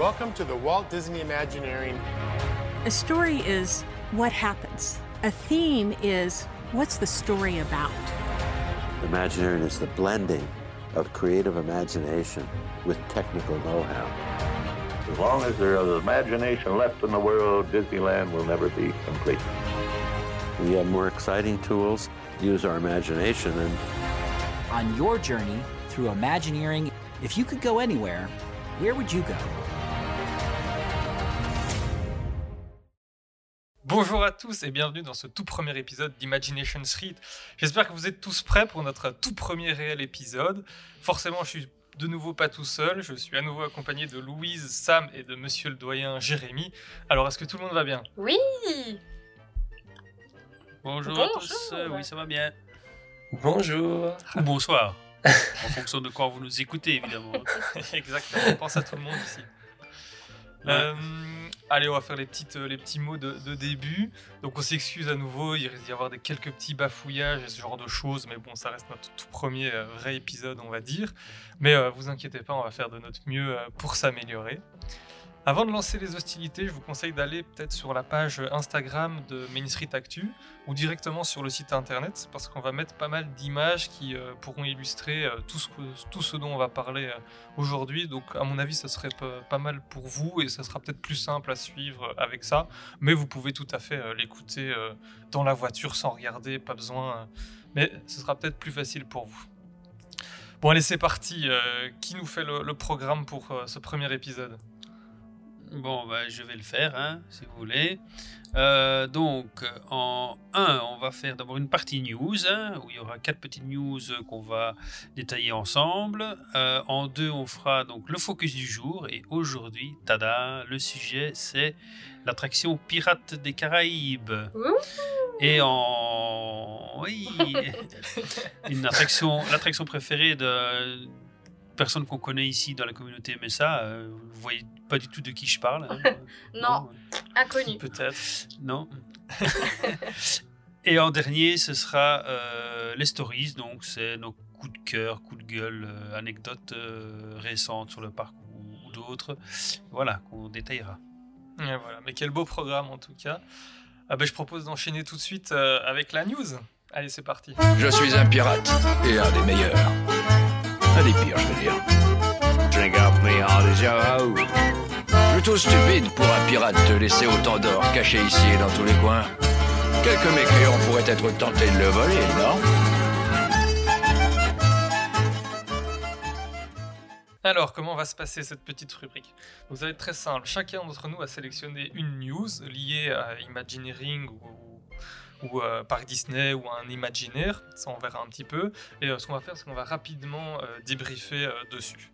Welcome to the Walt Disney Imagineering. A story is what happens. A theme is what's the story about. Imagineering is the blending of creative imagination with technical know-how. As long as there is imagination left in the world, Disneyland will never be complete. We have more exciting tools, use our imagination, and On your journey through Imagineering, if you could go anywhere, where would you go? Bonjour à tous et bienvenue dans ce tout premier épisode d'Imagination Street. J'espère que vous êtes tous prêts pour notre tout premier réel épisode. Forcément, je suis de nouveau pas tout seul, je suis à nouveau accompagné de Louise, Sam et de monsieur le doyen Jérémy. Alors, est-ce que tout le monde va bien? Oui Bonjour, Bonjour. à tous, Euh, oui ça va bien. Bonjour. Ou bonsoir, en fonction de quand vous nous écoutez évidemment. Exactement, on pense à tout le monde ici. Euh, allez, on va faire les, euh, petits mots de, début. Donc on s'excuse à nouveau, il risque d'y avoir des quelques petits bafouillages et ce genre de choses, mais bon, ça reste notre tout premier euh, vrai épisode, on va dire. Mais euh, vous inquiétez pas, on va faire de notre mieux pour s'améliorer. Avant de lancer les hostilités, je vous conseille d'aller peut-être sur la page Instagram de Main Actu ou directement sur le site internet parce qu'on va mettre pas mal d'images qui euh, pourront illustrer euh, tout, ce dont on va parler euh, aujourd'hui. Donc, à mon avis, ça serait pas, mal pour vous et ça sera peut-être plus simple à suivre avec ça. Mais vous pouvez tout à fait l'écouter dans la voiture sans regarder, pas besoin. mais ce sera peut-être plus facile pour vous. Bon, allez, c'est parti. Qui nous fait le, programme pour ce premier épisode? Bon, bah, je vais le faire, hein, si vous voulez. Euh, donc, en 1, on va faire d'abord une partie news, hein, où il y aura quatre petites news qu'on va détailler ensemble. Euh, en 2, on fera donc le focus du jour. Et aujourd'hui, tada, le sujet, c'est l'attraction Pirates des Caraïbes. Ouh. Et en... Oui, une attraction, l'attraction préférée de personne qu'on connaît ici dans la communauté MSA. euh, vous voyez pas du tout de qui je parle. hein. Non, inconnu. Peut-être. Non. Et en dernier, ce sera euh, les stories. Donc, c'est nos coups de cœur, coups de gueule, euh, anecdotes euh, récentes sur le parc ou, ou d'autres. Voilà, qu'on détaillera. Et voilà, mais quel beau programme en tout cas. Ah ben, je propose d'enchaîner tout de suite euh, avec la news. Allez, c'est parti. Je suis un pirate et un des meilleurs. Des pires, je veux dire. Drink up me. Plutôt stupide pour un pirate de laisser autant d'or caché ici et dans tous les coins. Quelques mécréants pourraient être tentés de le voler, non? Alors, comment va se passer cette petite rubrique? Ça va être très simple. Chacun d'entre nous a sélectionné une news liée à Imagineering ou, ou euh, Parc Disney ou un imaginaire. Ça, on verra un petit peu. Et euh, ce qu'on va faire, c'est qu'on va rapidement euh, débriefer dessus.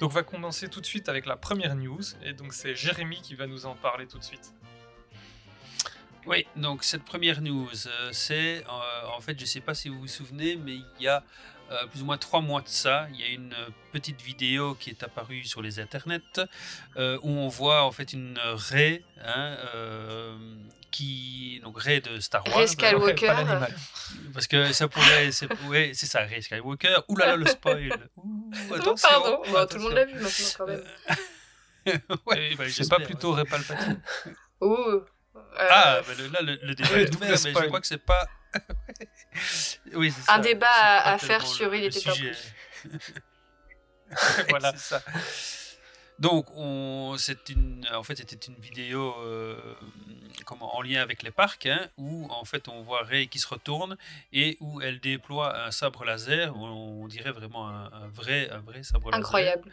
Donc, on va commencer tout de suite avec la première news. Et donc, c'est Jérémy qui va nous en parler tout de suite. Oui, donc cette première news, euh, c'est euh, en fait, je ne sais pas si vous vous souvenez, mais il y a euh, plus ou moins trois mois de ça, il y a une petite vidéo qui est apparue sur les internets euh, où on voit en fait une raie, hein, euh, qui donc raie de Star Wars. Ray Skywalker. Parce que ça pourrait, c'est ouais, ça, Ray Skywalker. Ouh là là, le spoil. Ouh, Oh, attention, pardon, tout le monde l'a vu maintenant quand même. Ouais, bah, pas plutôt Ray Palpatine. Ouh. Euh, Ah, bah, le- là, le, le débat est ouvert, mais je crois que c'est pas. oui, c'est Un ça, débat à- faire sur Il était sujet. Voilà. C'est ça. Donc, on, c'est une, en fait, c'était une vidéo euh, comment, en lien avec les parcs, hein, où en fait on voit Ray qui se retourne et où elle déploie un sabre laser, on, on dirait vraiment un, un vrai, un vrai sabre laser. Incroyable.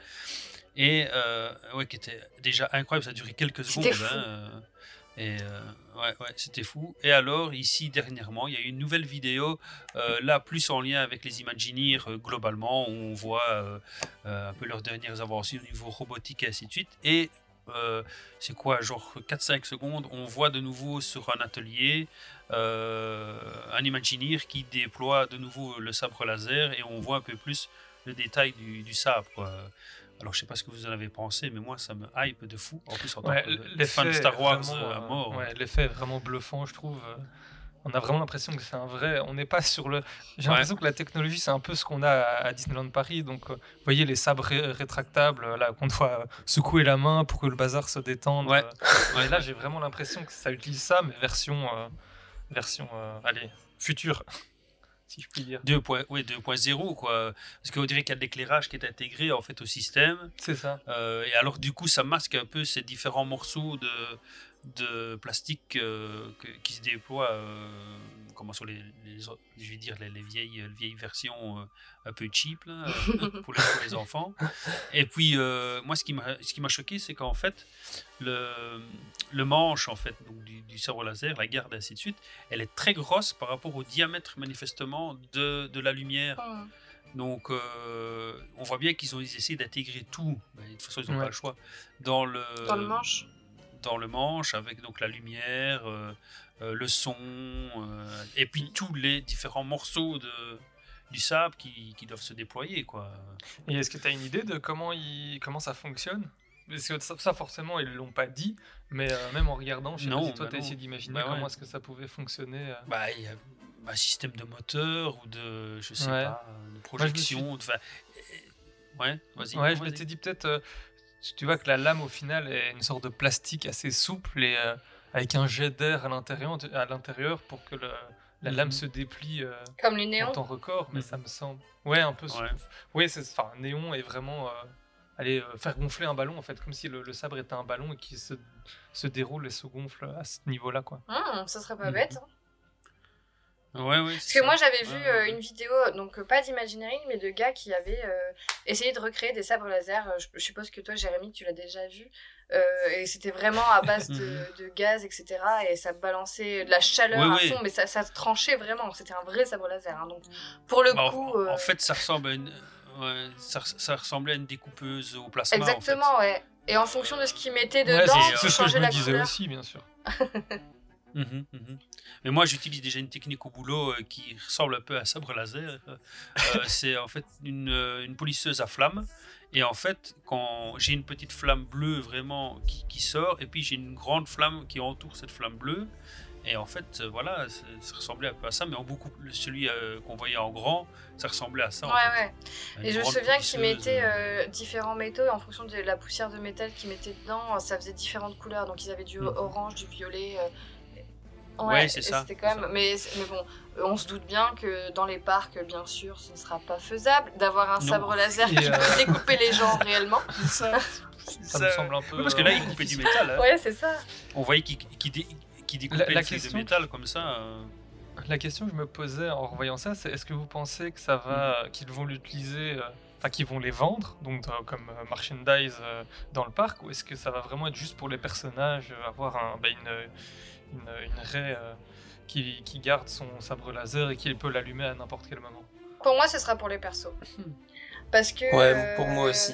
Et euh, ouais, qui était déjà incroyable, ça a duré quelques secondes. Hein, euh, et euh, ouais, c'était fou. Et alors, ici, dernièrement, il y a eu une nouvelle vidéo, euh, là, plus en lien avec les Imagineers euh, globalement, où on voit un peu leurs dernières avancées au niveau robotique et ainsi de suite. Et c'est quoi, genre 4-5 secondes, on voit de nouveau sur un atelier un Imagineer qui déploie de nouveau le sabre laser et on voit un peu plus le détail du sabre. Alors, je sais pas ce que vous en avez pensé, mais moi, ça me hype de fou. En plus, en tant Ouais, que l'effet fan de Star Wars vraiment, euh, à euh, mort. ouais, l'effet est vraiment bluffant, je trouve. euh. on a vraiment l'impression que c'est un vrai. On n'est pas sur le. J'ai Ouais. l'impression que la technologie, c'est un peu ce qu'on a à Disneyland Paris. Donc, euh, vous voyez les sabres ré- rétractables, euh, là, qu'on doit euh, secouer la main pour que le bazar se détende. Ouais. euh. Et là, j'ai vraiment l'impression que ça utilise ça, mais version. euh, version. euh, allez, future, si je puis dire. 2 point- ouais, 2.0 quoi parce qu'on dirait qu'il y a de l'éclairage qui est intégré en fait au système C'est ça. Euh, et alors du coup ça masque un peu ces différents morceaux de de plastique euh, que- qui se déploient euh, comment sur les, les- je vais dire les, les vieilles les vieilles versions euh, un peu cheap là, pour, les, pour les enfants et puis euh, moi ce qui m'a ce qui m'a choqué c'est qu'en fait le, le manche en fait donc du, du sabre laser la garde et ainsi de suite elle est très grosse par rapport au diamètre manifestement de, de la lumière Hmm. donc, euh, on voit bien qu'ils ont essayé d'intégrer tout, mais de toute façon, ils n'ont Ouais. pas le choix, dans le, Dans le manche. Dans le manche, avec donc la lumière, euh, euh, le son, euh, et puis tous les différents morceaux de, du sable qui, qui doivent se déployer. Quoi. Et est-ce que tu as une idée de comment, il, comment ça fonctionne? Parce que ça, ça, forcément, ils ne l'ont pas dit, mais euh, même en regardant, je sais Non, pas si toi, bah tu as essayé d'imaginer Bah ouais. comment est-ce que ça pouvait fonctionner. euh. Bah, il y a un système de moteur ou de, je sais Ouais. pas, de Moi, projection. enfin, ouais, vas-y. Ouais, je m'étais dit peut-être. euh, tu- tu vois que la lame, au final, est une sorte de plastique assez souple et euh, avec un jet d'air à l'intérieur, à l'intérieur pour que le- la Mhm. lame se déplie euh, Comme les en néons. temps record. Mais Mhm. ça me semble. Ouais, un peu. Ouais. Oui, c'est. Enfin, néon est vraiment. euh, aller euh, faire gonfler un ballon, en fait, comme si le, le sabre était un ballon et qui se, se déroule et se gonfle à ce niveau-là, quoi. Hmm, ça serait pas Mhm. bête. hein. Ouais, ouais, Parce que ça. moi j'avais vu Ouais, euh, ouais. une vidéo, donc euh, pas d'Imagineering, mais de gars qui avaient euh, essayé de recréer des sabres laser. Je, je suppose que toi, Jérémy, tu l'as déjà vu. Et c'était vraiment à base de, Mhm. de gaz, etc. Et ça balançait de la chaleur Ouais, à ouais. fond, mais ça, ça tranchait vraiment. C'était un vrai sabre laser. hein. Donc pour le Bah, en- coup. en, fait, ça ressemble à une, ouais, ça, res- ça ressemblait à une découpeuse au plasma. en fait. exactement, ouais. Et en fonction de ce qu'ils mettaient Ouais, dedans, tu c'est ce que je me la disais couleur. aussi, bien sûr. Mhm, mhm. Mais moi, j'utilise déjà une technique au boulot euh, qui ressemble un peu à un sabre laser. Euh, euh, c'est en fait une, une polisseuse à flamme. Et en fait, quand j'ai une petite flamme bleue vraiment qui, qui sort, et puis j'ai une grande flamme qui entoure cette flamme bleue. Et en fait, euh, voilà, ça, ressemblait un peu à ça, mais en beaucoup, celui euh, qu'on voyait en grand, ça ressemblait à ça. en Ouais, fait. ouais. Et je me souviens qu'ils mettaient différents métaux et en fonction de la poussière de métal qu'ils mettaient dedans, ça faisait différentes couleurs. Donc ils avaient du Mhm. orange, du violet. Ouais, c'est ça, C'était quand même. Mais, mais bon, on se doute bien que dans les parcs, bien sûr, ce ne sera pas faisable d'avoir un Non. sabre laser Et, qui euh, peut découper les gens réellement. ça, Ça me semble un peu. Oui, parce que là, euh, il coupait du métal. hein. Ouais, c'est ça. On voyait qu'il qu'il dé- qu'il découpait La- la une feuille question- de métal comme ça. euh. La question que je me posais en revoyant ça, c'est est-ce que vous pensez que ça va, qu'ils vont l'utiliser, euh, enfin qu'ils vont les vendre, donc euh, comme euh, merchandise dans le parc, ou est-ce que ça va vraiment être juste pour les personnages, avoir un, bah, une, une, une raie euh, qui, qui garde son sabre laser et qui peut l'allumer à n'importe quel moment Pour moi, ce sera pour les persos. Parce que. Ouais, pour moi euh, aussi.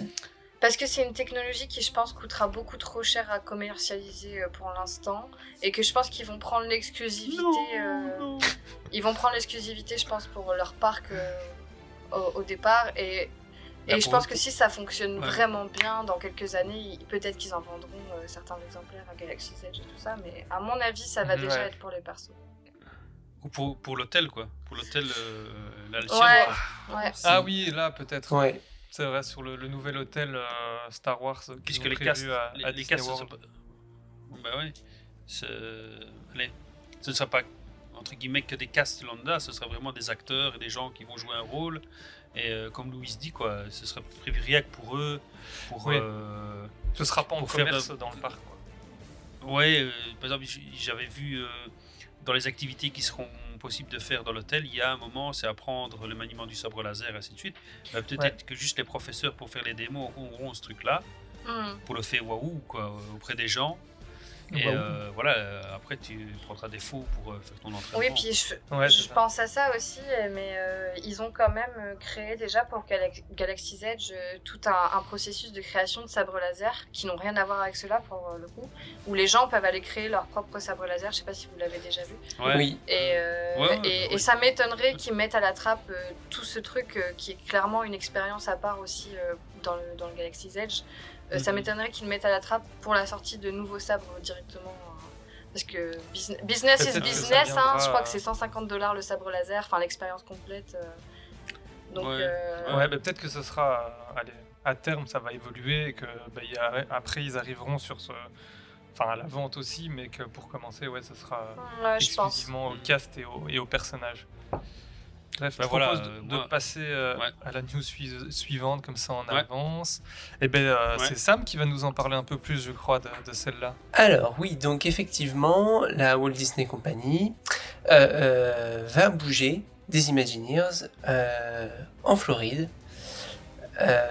Parce que c'est une technologie qui, je pense, coûtera beaucoup trop cher à commercialiser euh, pour l'instant. Et que je pense qu'ils vont prendre l'exclusivité. euh, Ils vont prendre l'exclusivité, je pense, pour leur parc euh, au, au départ. Et, et je pense que si ça fonctionne Ouais. vraiment bien, dans quelques années, peut-être qu'ils en vendront euh, certains exemplaires à Galaxy's Edge et tout ça. Mais à mon avis, ça va Mhm, déjà ouais. être pour les persos. Ou pour, pour l'hôtel, quoi. Pour l'hôtel, euh. Ouais. Ah oui, là peut-être. Ouais. C'est vrai, sur le, le nouvel hôtel euh, Star Wars Puisque les castes, à, les, à les castes, sont pas- Bah oui. Allez, Ce ne sera pas, entre guillemets, que des castes lambda, ce sera vraiment des acteurs et des gens qui vont jouer un rôle. Et euh, comme Louise dit, quoi, ce sera prévu rien que pour eux. Pour, Oui. euh, Ce sera pas en faire commerce dans le parc. Quoi. Ouais, euh, par exemple, j'avais vu euh, dans les activités qui seront possibles de faire dans l'hôtel, il y a un moment, c'est apprendre le maniement du sabre laser, et ainsi de suite. Bah, Peut-être Ouais. que juste les professeurs, pour faire les démos, auront ce truc-là, Mhm. pour le faire waouh, quoi, auprès des gens. Et Waouh. euh, voilà, euh, après, tu prendras des faux pour euh, faire ton entraînement. Oui, puis je, Ouais, ça. pense à ça aussi, mais euh, ils ont quand même créé déjà pour Galax- Galaxy's Edge euh, tout un, un processus de création de sabres laser qui n'ont rien à voir avec cela pour euh, le coup, où les gens peuvent aller créer leur propre sabre laser. Je sais pas si vous l'avez déjà vu. Ouais. Oui. Et, euh, Ouais, ouais, et, bah et oui. ça m'étonnerait qu'ils mettent à la trappe euh, tout ce truc euh, qui est clairement une expérience à part aussi euh, dans, le, dans le Galaxy's Edge. Euh, Ça Mhm. m'étonnerait qu'ils le mettent à la trappe pour la sortie de nouveaux sabres directement. euh, Parce que business, business is business, hein, je crois que c'est 150 dollars le sabre laser, enfin l'expérience complète. euh. Donc, Ouais. euh, Ouais, bah, peut-être que ce sera. euh, allez, à terme, ça va évoluer et que bah, il y a- après, ils arriveront sur ce. Enfin, à la vente aussi, mais que pour commencer, ouais, ce sera ouais, exclusivement au cast et au, et au personnage. Bref, Bah je voilà, propose de, passer euh, Ouais. à la news sui- suivante, comme ça on Ouais. avance. Et ben, euh, Ouais. c'est Sam qui va nous en parler un peu plus, je crois, de, de celle-là. Alors oui, donc effectivement, la Walt Disney Company euh, euh, va bouger des Imagineers euh, en Floride. Euh,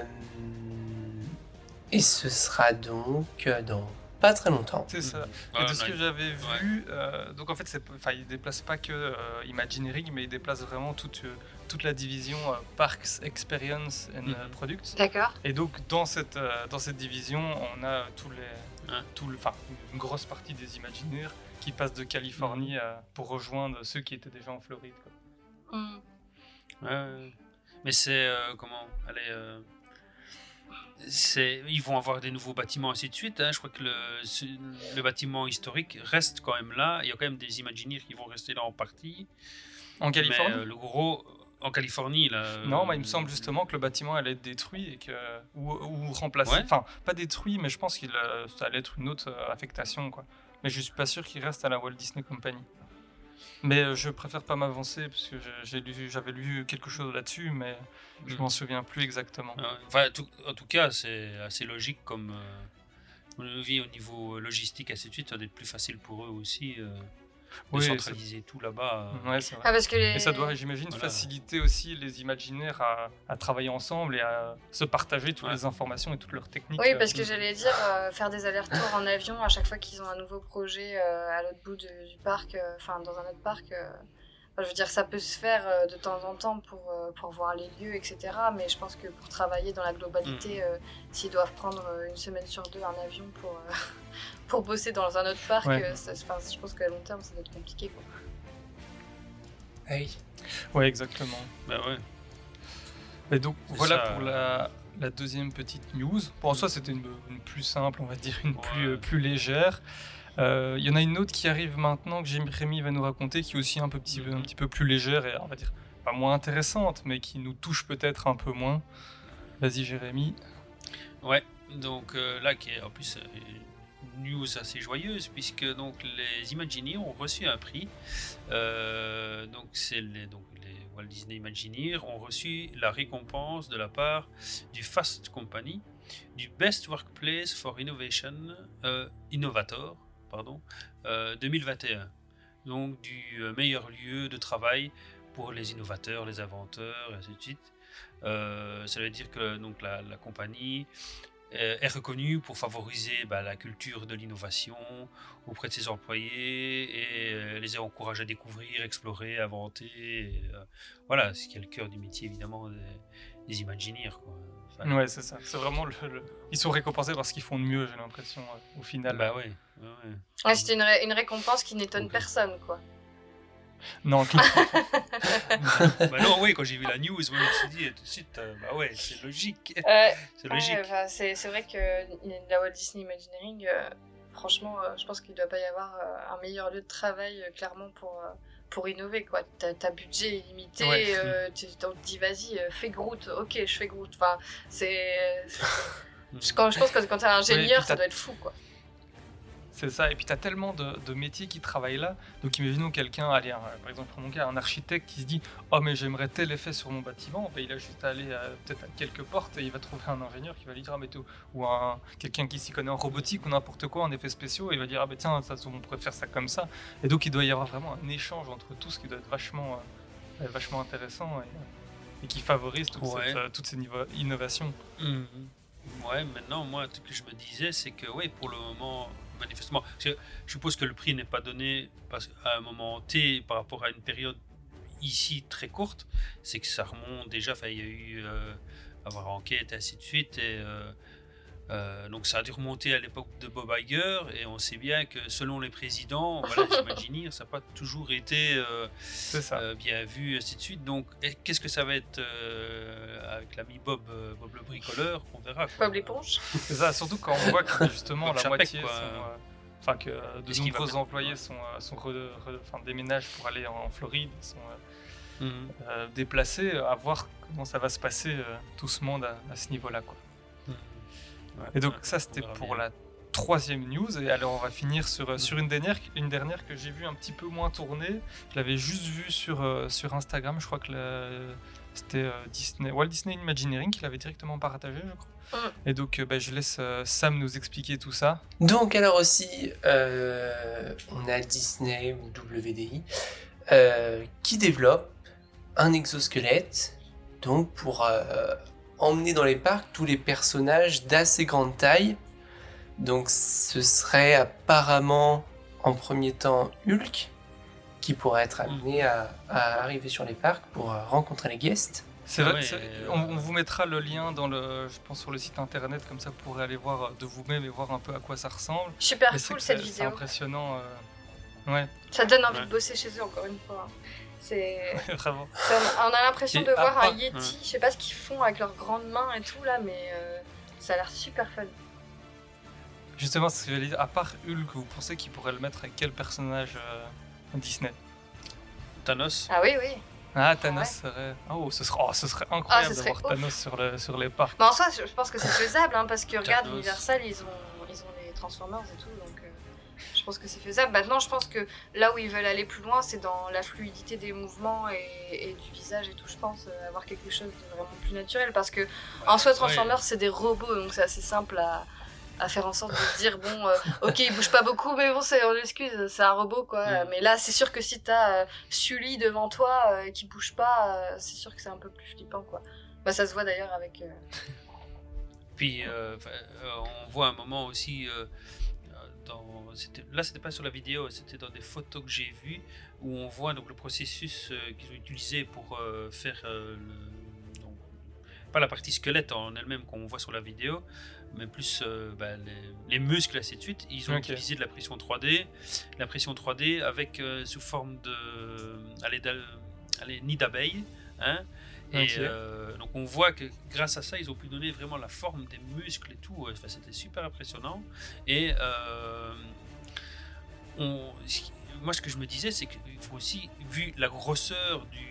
et ce sera donc dans pas très longtemps. C'est ça. Et de ce que j'avais vu, euh, donc en fait, ils déplacent pas que euh, Imagineering, mais ils déplacent vraiment toute, euh, toute la division euh, Parks Experience and Mhm. Products. D'accord. Et donc dans cette, euh, dans cette division, on a tous les, Ouais. tout le, enfin, une grosse partie des Imagineers qui passent de Californie Mhm. à- pour rejoindre ceux qui étaient déjà en Floride. quoi. Mm. Ouais. Mais c'est euh, comment? Allez, euh, ils vont avoir des nouveaux bâtiments ainsi de suite. hein. Je crois que le, bâtiment historique reste quand même là. Il y a quand même des Imagineers qui vont rester là en partie. En Californie Mais euh, le gros en Californie là. euh, Non, il me semble justement que le bâtiment allait être détruit et que ou, ou remplacé. Ouais. Enfin, pas détruit, mais je pense qu'il euh, ça allait être une autre affectation, quoi. Mais je suis pas sûr qu'il reste à la Walt Disney Company. Mais je préfère pas m'avancer parce que j'ai lu, j'avais lu quelque chose là-dessus, mais je Mm. m'en souviens plus exactement. Euh, Enfin, tout- en tout cas, c'est assez logique comme euh, on vit au niveau logistique ainsi de suite. Ça doit être plus facile pour eux aussi euh, de Oui, centraliser tout là-bas. euh. Ouais, c'est vrai. Ah, parce que les... Et ça doit, j'imagine, Voilà. faciliter aussi les imaginaires à, à travailler ensemble et à se partager toutes Ouais. les informations et toutes leurs techniques. Oui, euh, parce que j'allais dire, euh, faire des allers-retours en avion à chaque fois qu'ils ont un nouveau projet euh, à l'autre bout de- du parc, euh, enfin dans un autre parc. Enfin, je veux dire, ça peut se faire euh, de temps en temps pour, euh, pour voir les lieux, etc. Mais je pense que pour travailler dans la globalité, euh, s'ils doivent prendre une semaine sur deux un avion pour, euh, pour bosser dans un autre parc, Ouais. ça- enfin, je pense qu'à long terme, ça doit être compliqué. Quoi. Oui. Ouais, exactement. Bah ouais. Et donc voilà ça. pour la, la deuxième petite news. Pour soi, c'était une, une plus simple, on va dire, une plus, Ouais. euh, plus légère. Euh, Il y en a une autre qui arrive maintenant que Jérémy Rémy va nous raconter, qui est aussi un, peu, petit, un petit peu plus légère et on va dire pas moins intéressante, mais qui nous touche peut-être un peu moins. Vas-y Jérémy. Ouais, donc euh, là, qui est en plus euh, une news assez joyeuse, puisque donc les Imagineers ont reçu un prix. Euh, donc, c'est les, donc, Walt Disney Imagineers ont reçu la récompense de la part du Fast Company du Best Workplace for Innovation, euh, Innovator, pardon, euh, 2021. Donc, du euh, meilleur lieu de travail pour les innovateurs, les inventeurs, et ainsi de suite. Euh, ça veut dire que donc, la, la compagnie euh, est reconnue pour favoriser bah, la culture de l'innovation auprès de ses employés et euh, les encourage à découvrir, explorer, inventer. euh, voilà, ce qui est le cœur du métier évidemment des, des Imagineers. Quoi. Ouais, c'est ça. C'est vraiment le, le- Ils sont récompensés parce qu'ils font de mieux, j'ai l'impression, euh, au final. Bah ouais. ouais, ouais. Ouais, C'était une, ré- une récompense qui n'étonne personne. quoi. Non, clairement. bah non, oui, quand j'ai vu la news, moi, je me suis dit tout de suite, euh, bah ouais, c'est logique. Ouais, C'est logique. Ouais, c'est vrai que la Walt Disney Imagineering, euh, franchement, euh, je pense qu'il ne doit pas y avoir euh, un meilleur lieu de travail, euh, clairement, pour, euh, pour innover. quoi. T'as budget illimité, Ouais. euh, tu dit vas-y, euh, fais Groot, ok, je fais Groot. Enfin, c'est. je- Quand, je pense que quand t'es ingénieur, ça doit être fou, quoi. C'est ça, et puis tu as tellement de, de métiers qui travaillent là. Donc imaginons quelqu'un, allez, un- par exemple, pour mon cas, un architecte qui se dit Oh, mais j'aimerais tel effet sur mon bâtiment. Ben, il a juste à aller euh, peut-être à quelques portes et il va trouver un ingénieur qui va lui dire Ah, mais tout. Ou un, quelqu'un qui s'y connaît en robotique ou n'importe quoi, en effets spéciaux, et il va dire Ah, ben tiens, ça, on pourrait faire ça comme ça. Et donc il doit y avoir vraiment un échange entre tous qui doit être vachement, euh, vachement intéressant et, et qui favorise toute, Ouais. cette, euh, toutes ces niveaux- innovations. Mhm. Ouais, maintenant, moi, ce que je me disais, c'est que, oui, pour le moment, manifestement, je suppose que le prix n'est pas donné à un moment T par rapport à une période ici très courte, c'est que ça remonte déjà, il y a eu euh, avoir enquête, et ainsi de suite, euh, euh, donc ça a dû remonter à l'époque de Bob Iger, et on sait bien que selon les présidents, voilà, les Imagineers, ça n'a pas toujours été euh, euh, bien vu, ainsi de suite. Donc, qu'est-ce que ça va être euh, avec l'ami Bob, euh, Bob le bricoleur On verra. quoi. Bob l'éponge. C'est ça, surtout quand on voit que justement la moitié euh, enfin que de nombreux employés sont, euh, sont re- re- enfin, déménagent pour aller en Floride, sont euh, déplacés, à voir comment ça va se passer euh, tout ce monde à, à ce niveau-là. Quoi. Ouais, Et donc ça c'était pour bien. la troisième news. Et alors on va finir sur, sur une, dernière, une dernière que j'ai vue un petit peu moins tournée. Je l'avais juste vue sur, euh, sur Instagram. Je crois que la- c'était euh, Disney, Walt Disney Imagineering qui l'avait directement partagé, je crois. Mm. Et donc euh, bah, je laisse euh, Sam nous expliquer tout ça. Donc alors aussi, euh, on a Disney ou WDI euh, qui développe un exosquelette donc pour euh, emmener dans les parcs tous les personnages d'assez grande taille. Donc ce serait apparemment en premier temps Hulk qui pourrait être amené à, à arriver sur les parcs pour euh, rencontrer les guests. C'est vrai, euh, on, on vous mettra le lien dans le, je pense sur le site internet comme ça vous pourrez aller voir euh, de vous-même et voir un peu à quoi ça ressemble. Super Mais cool cette c'est- C'est vidéo. impressionnant. euh, Ouais, Ça donne envie Ouais. de bosser chez eux encore une fois. hein. C'est. vraiment. on a l'impression de voir un Yeti. Ouais. Je sais pas ce qu'ils font avec leurs grandes mains et tout là, mais euh, ça a l'air super fun. Justement, ce que j'allais dire, à part Hulk, vous pensez qu'il pourrait le mettre avec quel personnage euh, Disney? Thanos. Ah oui, oui. Ah, Thanos ouais. serait. Oh, ce serait, oh, ce serait incroyable Ah, ce serait d'avoir ouf. Thanos sur, le, sur les parcs. Mais en soi, je pense que c'est faisable hein, parce que regarde. Universal, ils ont, ils ont les Transformers et tout, donc pense que c'est faisable. Maintenant, je pense que là où ils veulent aller plus loin, c'est dans la fluidité des mouvements et, et du visage et tout, je pense, euh, avoir quelque chose de vraiment plus naturel parce que en soi, Transformers, c'est des robots, donc c'est assez simple à, à faire en sorte de dire, bon, euh, ok, il bouge pas beaucoup, mais bon, c'est, on excuse, c'est un robot, quoi. Mm. Mais là, c'est sûr que si t'as euh, Sully devant toi euh, qui bouge pas, euh, c'est sûr que c'est un peu plus flippant, quoi. Bah, ça se voit d'ailleurs avec. euh, Puis on voit un moment aussi. Dans, là, c'était pas sur la vidéo, c'était dans des photos que j'ai vues où on voit donc le processus euh, qu'ils ont utilisé pour euh, faire euh, le- donc, pas la partie squelette en elle-même qu'on voit sur la vidéo, mais plus euh, bah, les, les muscles ainsi de suite. Ils ont Ok. utilisé de la pression 3D, la pression 3D avec euh, sous forme de allez, allez, nid d'abeille, hein, et euh, donc on voit que grâce à ça, ils ont pu donner vraiment la forme des muscles et tout. Enfin, c'était super impressionnant. Et euh, on, moi, ce que je me disais, c'est qu'il faut aussi, vu la grosseur du,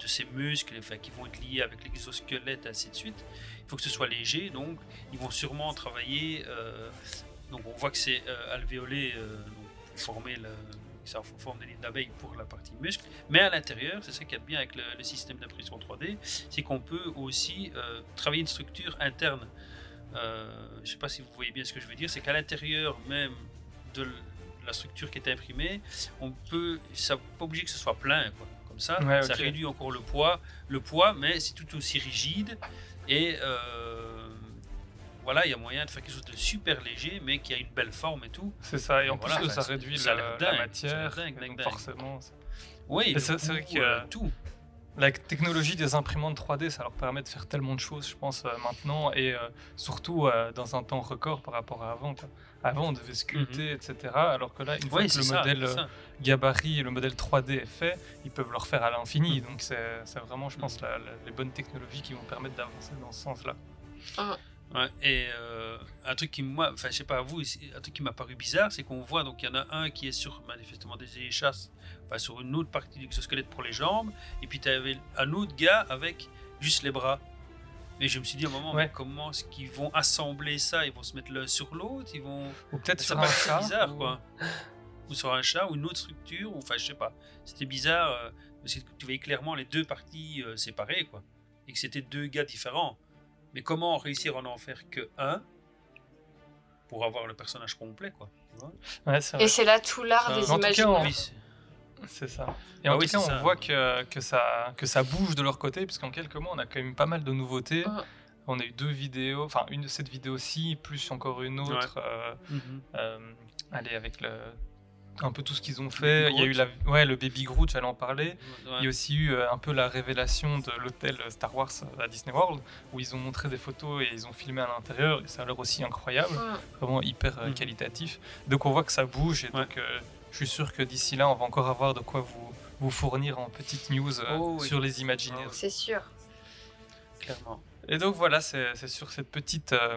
de ces muscles, enfin, qui vont être liés avec l'exosquelette, et ainsi de suite, il faut que ce soit léger. Donc, ils vont sûrement travailler. euh, donc, on voit que c'est alvéolé donc, pour former le, ça forme des lignes d'abeilles pour la partie muscle. Mais à l'intérieur, c'est ça qui est bien avec le, le système d'impression 3D, c'est qu'on peut aussi euh, travailler une structure interne. Euh, je ne sais pas si vous voyez bien ce que je veux dire, c'est qu'à l'intérieur même de la structure qui est imprimée, on peut, ça pas obligé que ce soit plein, quoi. Comme ça, Ouais, ça réduit encore le poids, le poids, mais c'est tout aussi rigide et euh, voilà, il y a moyen de faire quelque chose de super léger, mais qui a une belle forme et tout. C'est ça, et en voilà, plus, ça réduit ça la, matière, dingue, dingue, donc forcément. Oui, c'est- vrai que- euh, tout. La technologie des imprimantes 3D, ça leur permet de faire tellement de choses, je pense, euh, maintenant, et euh, surtout euh, dans un temps record par rapport à avant. quoi. Avant, on devait sculpter, etc. Alors que là, une fois Oui, que le ça, modèle euh, gabarit et le modèle 3D est fait, ils peuvent le refaire à l'infini. Mm. Donc c'est vraiment, je pense, la- la- les bonnes technologies qui vont permettre d'avancer dans ce sens-là. Ouais, et euh, un truc qui moi, enfin je sais pas vous, c'est- un truc qui m'a paru bizarre, c'est qu'on voit donc il y en a un qui est sur manifestement des échasses, enfin sur une autre partie du exosquelette pour les jambes, et puis tu avais un autre gars avec juste les bras. Et je me suis dit à un moment, Ouais. mais comment est-ce qu'ils vont assembler ça? Ils vont se mettre l'un sur l'autre? Ils vont. Ou peut-être Ça sur un chat. bizarre ou- quoi. Ou sur un chat ou une autre structure, ou enfin je sais pas. C'était bizarre euh, parce que tu voyais clairement les deux parties euh, séparées quoi, et que c'était deux gars différents. Mais comment réussir à en faire que un pour avoir le personnage complet quoi tu vois? Ouais, c'est vrai. Et c'est là tout l'art des imaginaires. on- c'est- ça. Et Ah en oui, tout cas, c'est on ça. voit que, que, ça, que ça bouge de leur côté, puisqu'en quelques mois, on a quand même pas mal de nouveautés. Mhm. On a eu deux vidéos, enfin une de cette vidéo-ci, plus encore une autre. euh, euh, allez, avec le, un peu tout ce qu'ils ont fait. Il y a eu la, ouais, le Baby Groot, j'allais en parler. Ouais. Il y a aussi eu euh, un peu la révélation de l'hôtel Star Wars à Disney World, où ils ont montré des photos et ils ont filmé à l'intérieur, et ça a l'air aussi incroyable, Mm. vraiment hyper euh, Mhm. qualitatif. Donc on voit que ça bouge, et Ouais. donc euh, je suis sûr que d'ici là, on va encore avoir de quoi vous, vous fournir en petites news euh, Oh oui. sur les Imagineers. Ah. C'est sûr. clairement. Et donc voilà, c'est c'est sur cette petite, euh,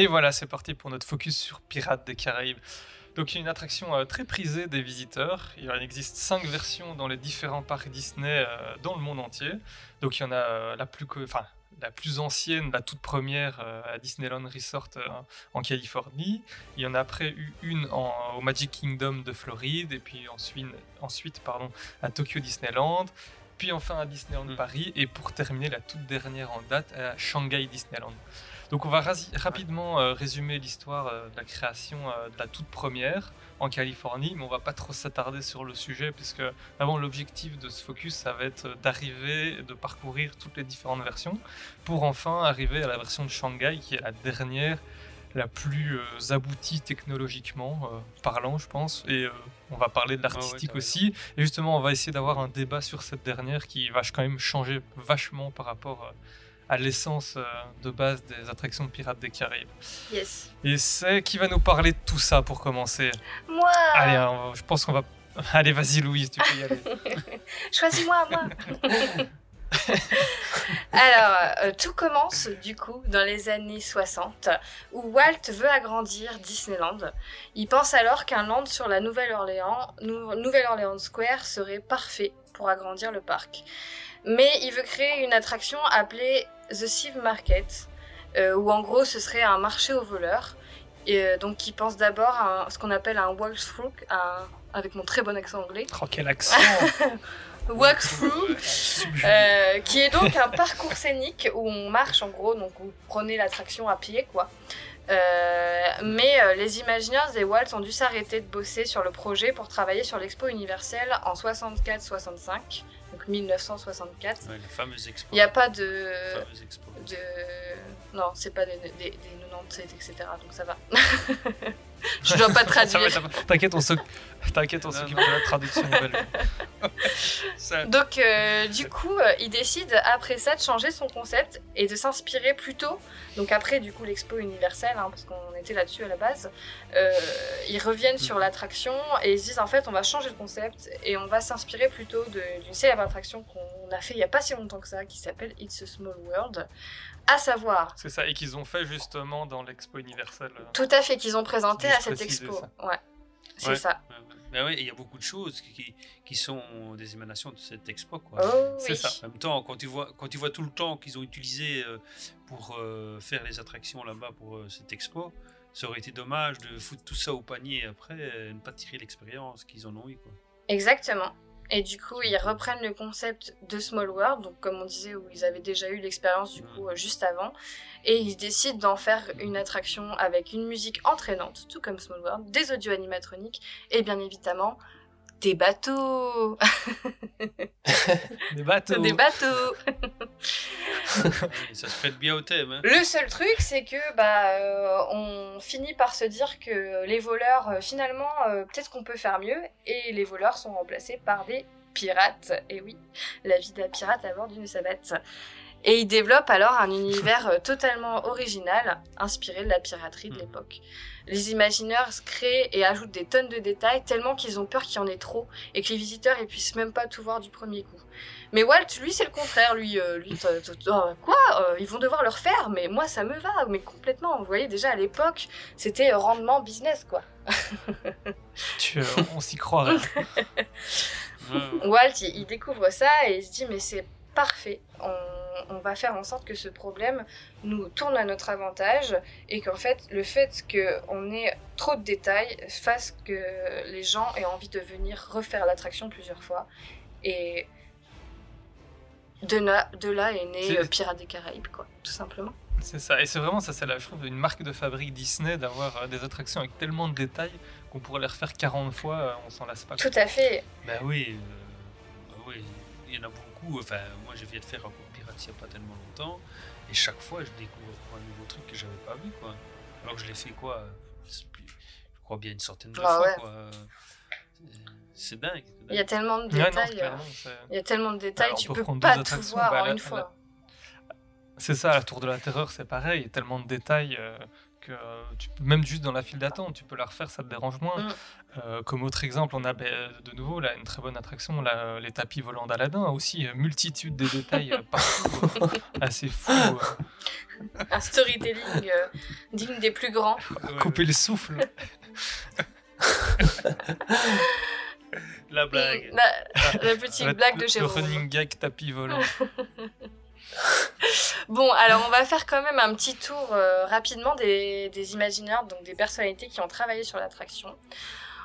Et voilà, c'est parti pour notre focus sur Pirates des Caraïbes. Donc, une attraction euh, très prisée des visiteurs. Il en existe cinq versions dans les différents parcs Disney euh, dans le monde entier. Donc, il y en a euh, la plus, enfin, la plus ancienne, la toute première à Disneyland Resort en Californie. Il y en a après eu une au Magic Kingdom de Floride, et puis ensuite, ensuite pardon, à Tokyo Disneyland. Puis enfin à Disneyland Paris, et pour terminer, la toute dernière en date à Shanghai Disneyland. Donc on va rapidement euh, résumer l'histoire euh, de la création euh, de la toute première en Californie, mais on va pas trop s'attarder sur le sujet puisque vraiment l'objectif de ce focus ça va être d'arriver, de parcourir toutes les différentes versions pour enfin arriver à la version de Shanghai qui est la dernière, la plus aboutie technologiquement parlant je pense, et on va parler de l'artistique aussi, et justement on va essayer d'avoir un débat sur cette dernière qui va quand même changer vachement par rapport à l'essence euh, de base des attractions de Pirates des Caraïbes. Yes. Et c'est qui va nous parler de tout ça pour commencer Moi Allez, va- je pense qu'on va. Allez, vas-y, Louise, tu peux y aller. Choisis-moi, moi Alors, euh, tout commence du coup dans les années 60, où Walt veut agrandir Disneyland. Il pense alors qu'un land sur la Nouvelle-Orléans, Nou- Nouvelle-Orléans Square serait parfait pour agrandir le parc. Mais il veut créer une attraction appelée The Sieve Market, euh, où en gros ce serait un marché aux voleurs. Et, euh, donc il pense d'abord à un- ce qu'on appelle un walkthrough, avec mon très bon accent anglais. Oh, quel accent Walkthrough, euh, qui est donc un parcours scénique où on marche en gros, donc vous prenez l'attraction à pied quoi. Euh, mais euh, les Imagineers et Walt ont dû s'arrêter de bosser sur le projet pour travailler sur l'expo universelle en 64-65, donc 1964. Ouais, la fameuse expo. Il n'y a pas de, La fameuse expo. De... Non, c'est pas des, des, des 97, etc. Donc ça va. Je dois pas traduire. T'inquiète, on s'oc- T'inquiète, on s'occupe de la traduction nouvelle. Donc, euh, du coup, euh, il décide après ça de changer son concept et de s'inspirer plutôt. Donc, après, du coup, l'expo universelle, hein, parce qu'on était là-dessus à la base, euh, ils reviennent sur l'attraction et ils se disent en fait, on va changer de concept et on va s'inspirer plutôt d'une célèbre attraction qu'on a fait il y a pas si longtemps que ça, qui s'appelle It's a Small World. À savoir, C'est ça, et qu'ils ont fait justement dans l'expo universelle. euh. tout à fait qu'ils ont présenté à cette expo. ça. Ouais, c'est Ouais. ça. Ben ouais, il y a beaucoup de choses qui, qui sont des émanations de cette expo. Quoi. Oh C'est oui. ça. En même temps, quand tu vois, quand tu vois tout le temps qu'ils ont utilisé euh, pour faire les attractions là-bas pour cette expo, ça aurait été dommage de foutre tout ça au panier après et ne pas tirer l'expérience qu'ils en ont eu. Quoi. Exactement. Et du coup, ils reprennent le concept de Small World, donc comme on disait, où ils avaient déjà eu l'expérience du coup euh, juste avant, et ils décident d'en faire une attraction avec une musique entraînante, tout comme Small World, des audio animatroniques, et bien évidemment, des bateaux Des bateaux Des bateaux ça se prête bien au thème. Hein. Le seul truc, c'est que bah, euh, on finit par se dire que les voleurs, euh, finalement, euh, peut-être qu'on peut faire mieux, et les voleurs sont remplacés par des pirates. Et oui, la vie d'un pirate à bord d'une savate. Et ils développent alors un univers totalement original, inspiré de la piraterie de l'époque. Les Imagineers créent et ajoutent des tonnes de détails tellement qu'ils ont peur qu'il y en ait trop et que les visiteurs ils puissent même pas tout voir du premier coup. Mais Walt, lui, c'est le contraire. Lui, euh, lui oh, quoi Euh, Ils vont devoir le refaire, mais moi, ça me va, mais complètement. Vous voyez, déjà à l'époque, c'était rendement business, quoi. Tu, euh, on s'y croirait. Walt, il, il découvre ça et il se dit, mais c'est parfait. On, on va faire en sorte que ce problème nous tourne à notre avantage et qu'en fait, le fait qu'on ait trop de détails fasse que les gens aient envie de venir refaire l'attraction plusieurs fois. Et de là, de là est né euh, Pirates des Caraïbes, quoi, tout simplement. C'est ça, et c'est vraiment ça, c'est la, je trouve, une marque de fabrique Disney d'avoir euh, des attractions avec tellement de détails qu'on pourrait les refaire 40 fois, euh, on s'en lasse pas. Tout à fait. Ben oui, euh, ben oui. il y en a beaucoup. Enfin, moi, je viens de faire encore Il n'y a pas tellement longtemps. Et chaque fois, je découvre un nouveau truc que j'avais pas vu, quoi. Alors que je l'ai fait, quoi Je crois bien une centaine de Ah fois, ouais. quoi. C'est- dingue. Il y a tellement de Ouais, non, détails. euh, il y a tellement de détails, Bah, tu peux prendre pas deux tout voir bah, en la- une fois. C'est ça, la tour de la terreur, c'est pareil. Il y a tellement de détails euh, que tu peux, même juste dans la file d'attente, tu peux la refaire, ça te dérange moins. Mm. Euh, comme autre exemple, on a ben, de nouveau là, une très bonne attraction, là, les tapis volants d'Aladin, aussi euh, multitude de détails euh, partout, assez fou. euh, Un storytelling euh, digne des plus grands. couper le souffle. La blague. La, la petite Le- blague de le Jérôme. running gag tapis volant. Bon, alors on va faire quand même un petit tour euh, rapidement des, des imaginaires, donc des personnalités qui ont travaillé sur l'attraction.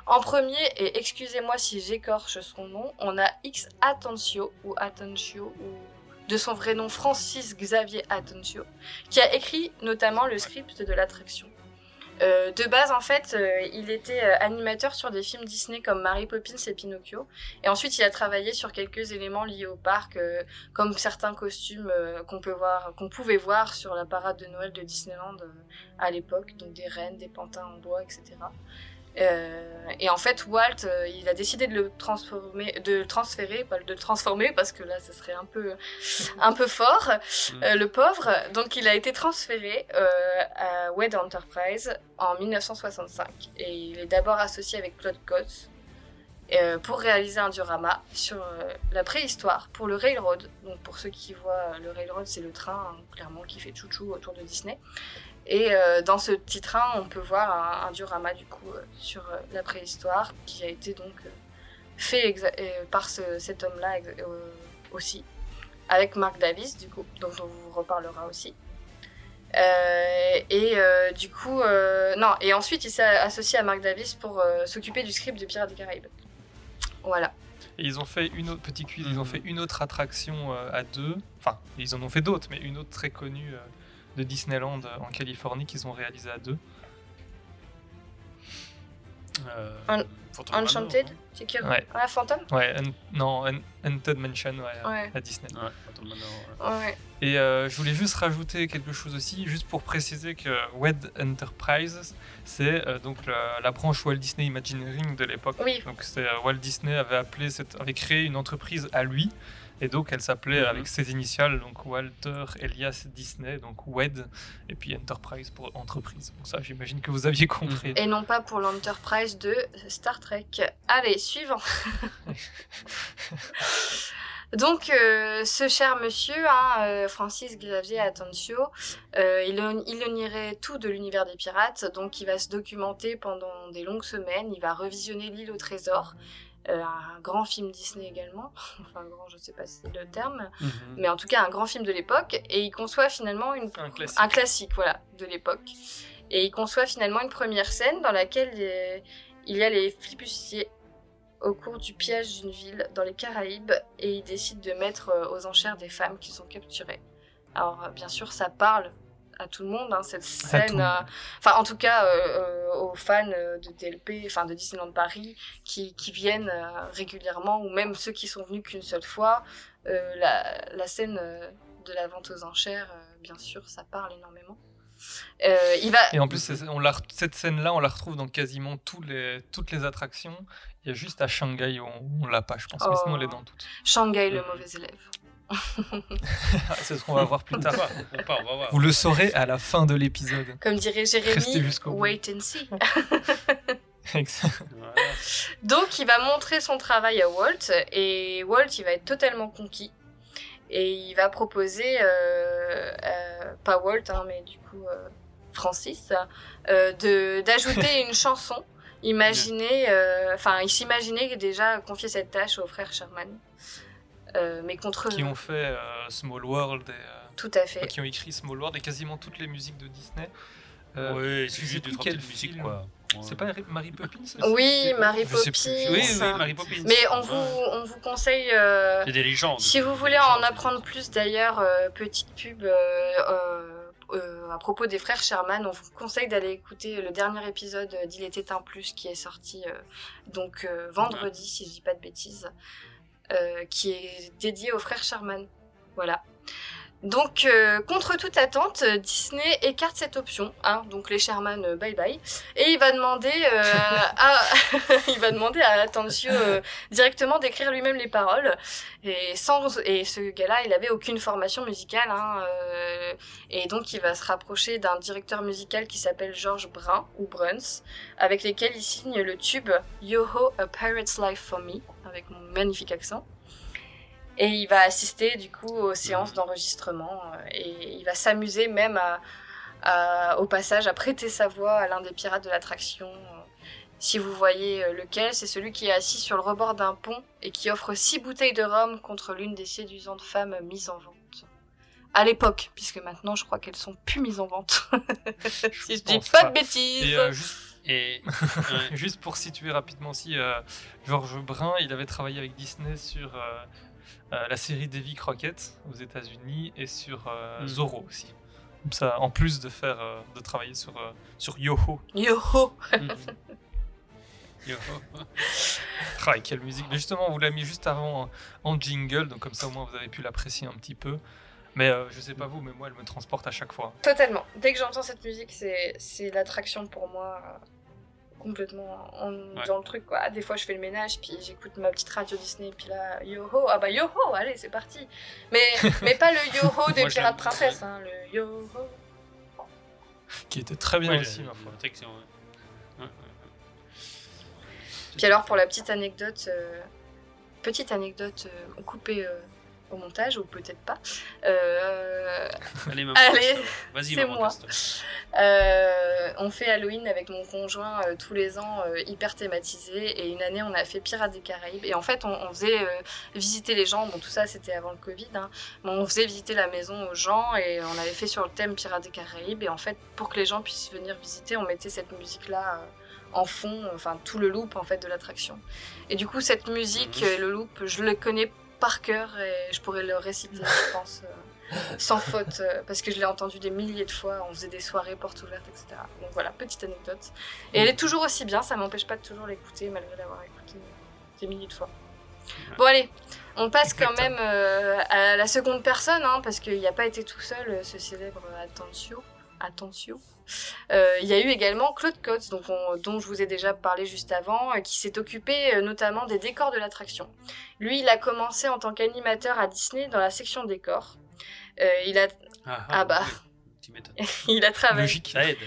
En premier, et excusez-moi si j'écorche son nom, on a X Atencio, ou Atencio, ou de son vrai nom Francis Xavier Atencio, qui a écrit notamment le script de l'attraction. Euh, de base, en fait, euh, il était euh, animateur sur des films Disney comme Mary Poppins et Pinocchio. Et ensuite, il a travaillé sur quelques éléments liés au parc, comme certains costumes qu'on qu'on pouvait voir sur la parade de Noël de Disneyland à l'époque, donc des rennes, des pantins en bois, etc. Euh, et en fait, Walt, euh, il a décidé de le transformer, de le transférer, pas de le transformer parce que là, ce serait un peu, un peu fort, euh, le pauvre. Donc, il a été transféré à Wed Enterprise en 1965 et il est d'abord associé avec Claude Coates pour réaliser un diorama sur la préhistoire pour le Railroad. Donc pour ceux qui voient le Railroad, c'est le train hein, clairement qui fait chouchou autour de Disney. Et euh, dans ce petit train, on peut voir un, un diorama du coup euh, sur euh, la préhistoire qui a été donc euh, fait euh, par ce- cet homme-là euh, aussi, avec Mark Davis du coup, dont on vous reparlera aussi. Euh, et euh, du coup, euh, non, et ensuite il s'est associé à Mark Davis pour euh, s'occuper du script de Pirates des Caraïbes. Voilà. Et ils ont fait une autre petit Mhm. ils ont fait une autre attraction euh, à deux. Enfin, ils en ont fait d'autres, mais une autre très connue euh, de Disneyland euh, en Californie qu'ils ont réalisé à deux. Euh, Un- Enchanted, c'est Ouais. Ah, Phantom Ouais, un- non, un- Haunted Mansion, ouais, Ouais. à Disney. Ouais, Phantom Manor, ouais. Ouais. Et euh, je voulais juste rajouter quelque chose aussi, juste pour préciser que Wed Enterprises, c'est euh, donc la, la branche Walt Disney Imagineering de l'époque. Oui. Donc c'est Walt Disney avait appelé cette, avait créé une entreprise à lui, et donc elle s'appelait Mhm. avec ses initiales, donc Walter Elias Disney, donc Wed, et puis Enterprise pour entreprise. Bon ça, j'imagine que vous aviez compris. Et non pas pour l'Enterprise de Star Trek. Allez, suivant. Donc, euh, ce cher monsieur, hein, euh, Francis Xavier Atencio, euh, il, il ignorait tout de l'univers des pirates, donc il va se documenter pendant des longues semaines, il va revisionner l'île au trésor, euh, un grand film Disney également, enfin grand, je sais pas si c'est le terme, Mhm. mais en tout cas un grand film de l'époque, et il conçoit finalement une, Un classique. un classique, voilà, de l'époque. Et il conçoit finalement une première scène dans laquelle il y a les flibustiers au cours du piège d'une ville dans les Caraïbes et il décide de mettre euh, aux enchères des femmes qui sont capturées. Alors bien sûr ça parle à tout le monde hein, cette scène, euh, enfin en tout cas euh, euh, aux fans de DLP, enfin de Disneyland Paris qui, qui viennent régulièrement ou même ceux qui sont venus qu'une seule fois, la, la scène de la vente aux enchères, bien sûr ça parle énormément. Euh, il va Et en plus, on la, cette scène-là, on la retrouve dans quasiment tous les, toutes les attractions. Il y a juste à Shanghai où on, on l'a pas, je pense. Mais sinon, elle est dans toutes. Shanghai le mauvais élève. C'est ce qu'on va voir plus tard. On va, on va, on va voir. Vous le saurez à la fin de l'épisode. Comme dirait Jérémy, wait and see. Voilà. Donc il va montrer son travail à Walt et Walt il va être totalement conquis et il va proposer euh, euh, pas Walt hein, mais du coup euh, Francis euh, de d'ajouter une chanson. Imaginez, euh, enfin il s'imaginait déjà confier cette tâche au frère Sherman, mais contre qui ont fait euh, Small World et euh, tout à fait. qui ont écrit Small World et quasiment toutes les musiques de Disney. Euh, je c'est sais juste plus deux, trois quel petites musiques, film. quoi. C'est pas Mary Poppins Oui, Mary Poppins. Oui, oui, Mary Poppins. Mais on vous, on vous conseille. euh, C'est des légendes. Si vous voulez en apprendre plus d'ailleurs, euh, petite pub euh, euh, euh, à propos des frères Sherman, on vous conseille d'aller écouter le dernier épisode d'Il était un plus qui est sorti euh, donc euh, vendredi si je dis pas de bêtises. Euh, qui est dédié aux frères Sherman. Voilà. Donc, euh, contre toute attente, euh, Disney écarte cette option. Hein, donc, les Sherman, euh, bye bye. Et il va demander à, il va demander à directement d'écrire lui-même les paroles. Et sans, et ce gars-là, il avait aucune formation musicale. Hein, et donc, il va se rapprocher d'un directeur musical qui s'appelle George Brun ou Bruns, avec lesquels il signe le tube Yo-Ho, A Pirate's Life for Me, avec mon magnifique accent. Et il va assister du coup aux séances d'enregistrement euh, et il va s'amuser même à, à- au passage à prêter sa voix à l'un des pirates de l'attraction. Euh, Si vous voyez euh, lequel, c'est celui qui est assis sur le rebord d'un pont et qui offre six bouteilles de rhum contre l'une des séduisantes femmes mises en vente. À l'époque, puisque maintenant je crois qu'elles sont plus mises en vente. si je dis pas, pas. de bêtises. Et euh, juste, Et juste pour situer rapidement aussi, euh, Georges Brun, il avait travaillé avec Disney sur euh, euh, la série Davy Crockett aux États-Unis et sur euh, Mm. Zorro aussi. Comme ça, en plus de faire, euh, de travailler sur euh, sur Yoho. Yo-ho Yo. Ah, et quelle musique Mais justement, on vous l'a mis juste avant en, en jingle, donc comme ça au moins vous avez pu l'apprécier un petit peu. Mais euh, je sais pas vous, mais moi elle me transporte à chaque fois. Totalement. Dès que j'entends cette musique, c'est c'est l'attraction pour moi euh, complètement en- Ouais. dans le truc quoi. Des fois je fais le ménage puis j'écoute ma petite radio Disney puis là yo-ho ah bah yo-ho allez c'est parti. Mais mais pas le yo-ho des Moi, je pirates princesses hein, le yo-ho. Qui était très bien Ouais, aussi, ma foi. j'ai- excellent, ouais. Ouais, ouais, Puis alors pour la petite anecdote euh, petite anecdote euh, coupée euh, au montage ou peut-être pas. Euh. Allez, maman. Allez, Vas-y, c'est moi. Euh, on fait Halloween avec mon conjoint euh, tous les ans hyper thématisé et une année on a fait Pirates des Caraïbes et en fait on, on faisait visiter les gens bon tout ça c'était avant le Covid hein, mais on faisait visiter la maison aux gens et on avait fait sur le thème Pirates des Caraïbes et en fait pour que les gens puissent venir visiter on mettait cette musique là en fond enfin tout le loop en fait de l'attraction et du coup cette musique euh, le loop je le connais par cœur et je pourrais le réciter je pense euh, sans faute, euh, parce que je l'ai entendu des milliers de fois, on faisait des soirées portes ouvertes, etc. Donc voilà, petite anecdote. Et elle est toujours aussi bien, ça m'empêche pas de toujours l'écouter, malgré l'avoir écouté des milliers de fois. Bon allez, on passe quand même euh, à la seconde personne, hein, parce qu'il n'y a pas été tout seul, ce célèbre Attention. Attention. Euh, Il y a eu également Claude Coates, donc on- dont je vous ai déjà parlé juste avant, euh, qui s'est occupé euh, notamment des décors de l'attraction. Lui, il a commencé en tant qu'animateur à Disney dans la section décors. Il, a, Ah, Ah bah. oui, Tu m'étonnes. il a travaillé. Logique. Ça aide.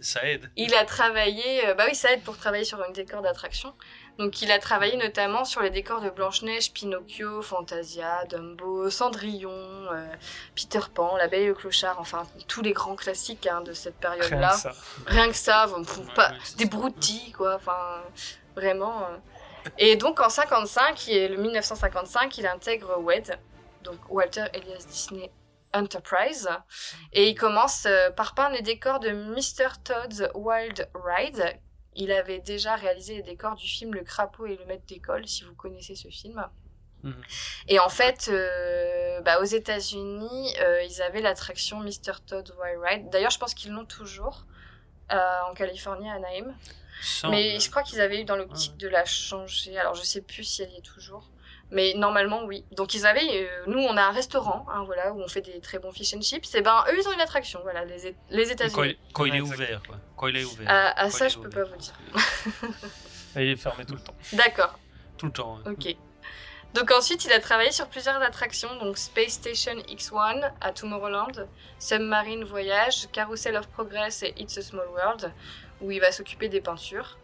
Ça aide. Il a travaillé, bah oui, ça aide pour travailler sur une décor d'attraction. Donc il a travaillé notamment sur les décors de Blanche-Neige, Pinocchio, Fantasia, Dumbo, Cendrillon, euh, Peter Pan, La Belle et le Clochard, enfin tous les grands classiques hein, de cette Rien période-là. que ça. Rien que ça, Ouais, pas, ouais, des broutilles, quoi, enfin, vraiment. euh. Et donc en 55, qui est le 1955, il intègre WED, donc Walter Elias Disney Enterprise, et il commence euh, par peindre les décors de Mr. Todd's Wild Ride. Il avait déjà réalisé les décors du film Le Crapaud et le Maître d'école, si vous connaissez ce film. Mhm. Et en fait, euh, bah, aux États-Unis, euh, ils avaient l'attraction Mr. Wild Ride. D'ailleurs, je pense qu'ils l'ont toujours euh, en Californie, à Anaheim. Semble. Mais je crois qu'ils avaient eu dans l'optique de la changer. Alors, je sais plus si elle y est toujours. Mais normalement, oui. Donc, ils avaient. euh, nous, on a un restaurant, hein, voilà, où on fait des très bons fish and chips. Et ben, eux, ils ont une attraction, voilà, les, les États-Unis. quand il est ouvert, quoi. Quand il est ouvert. Ah, ah, ça, je peux pas vous dire. Il est fermé tout le temps. D'accord. Tout le temps. hein. Ok. Donc ensuite, il a travaillé sur plusieurs attractions, donc Space Station X1 à Tomorrowland, Submarine Voyage, Carousel of Progress et It's a Small World, où il va s'occuper des peintures.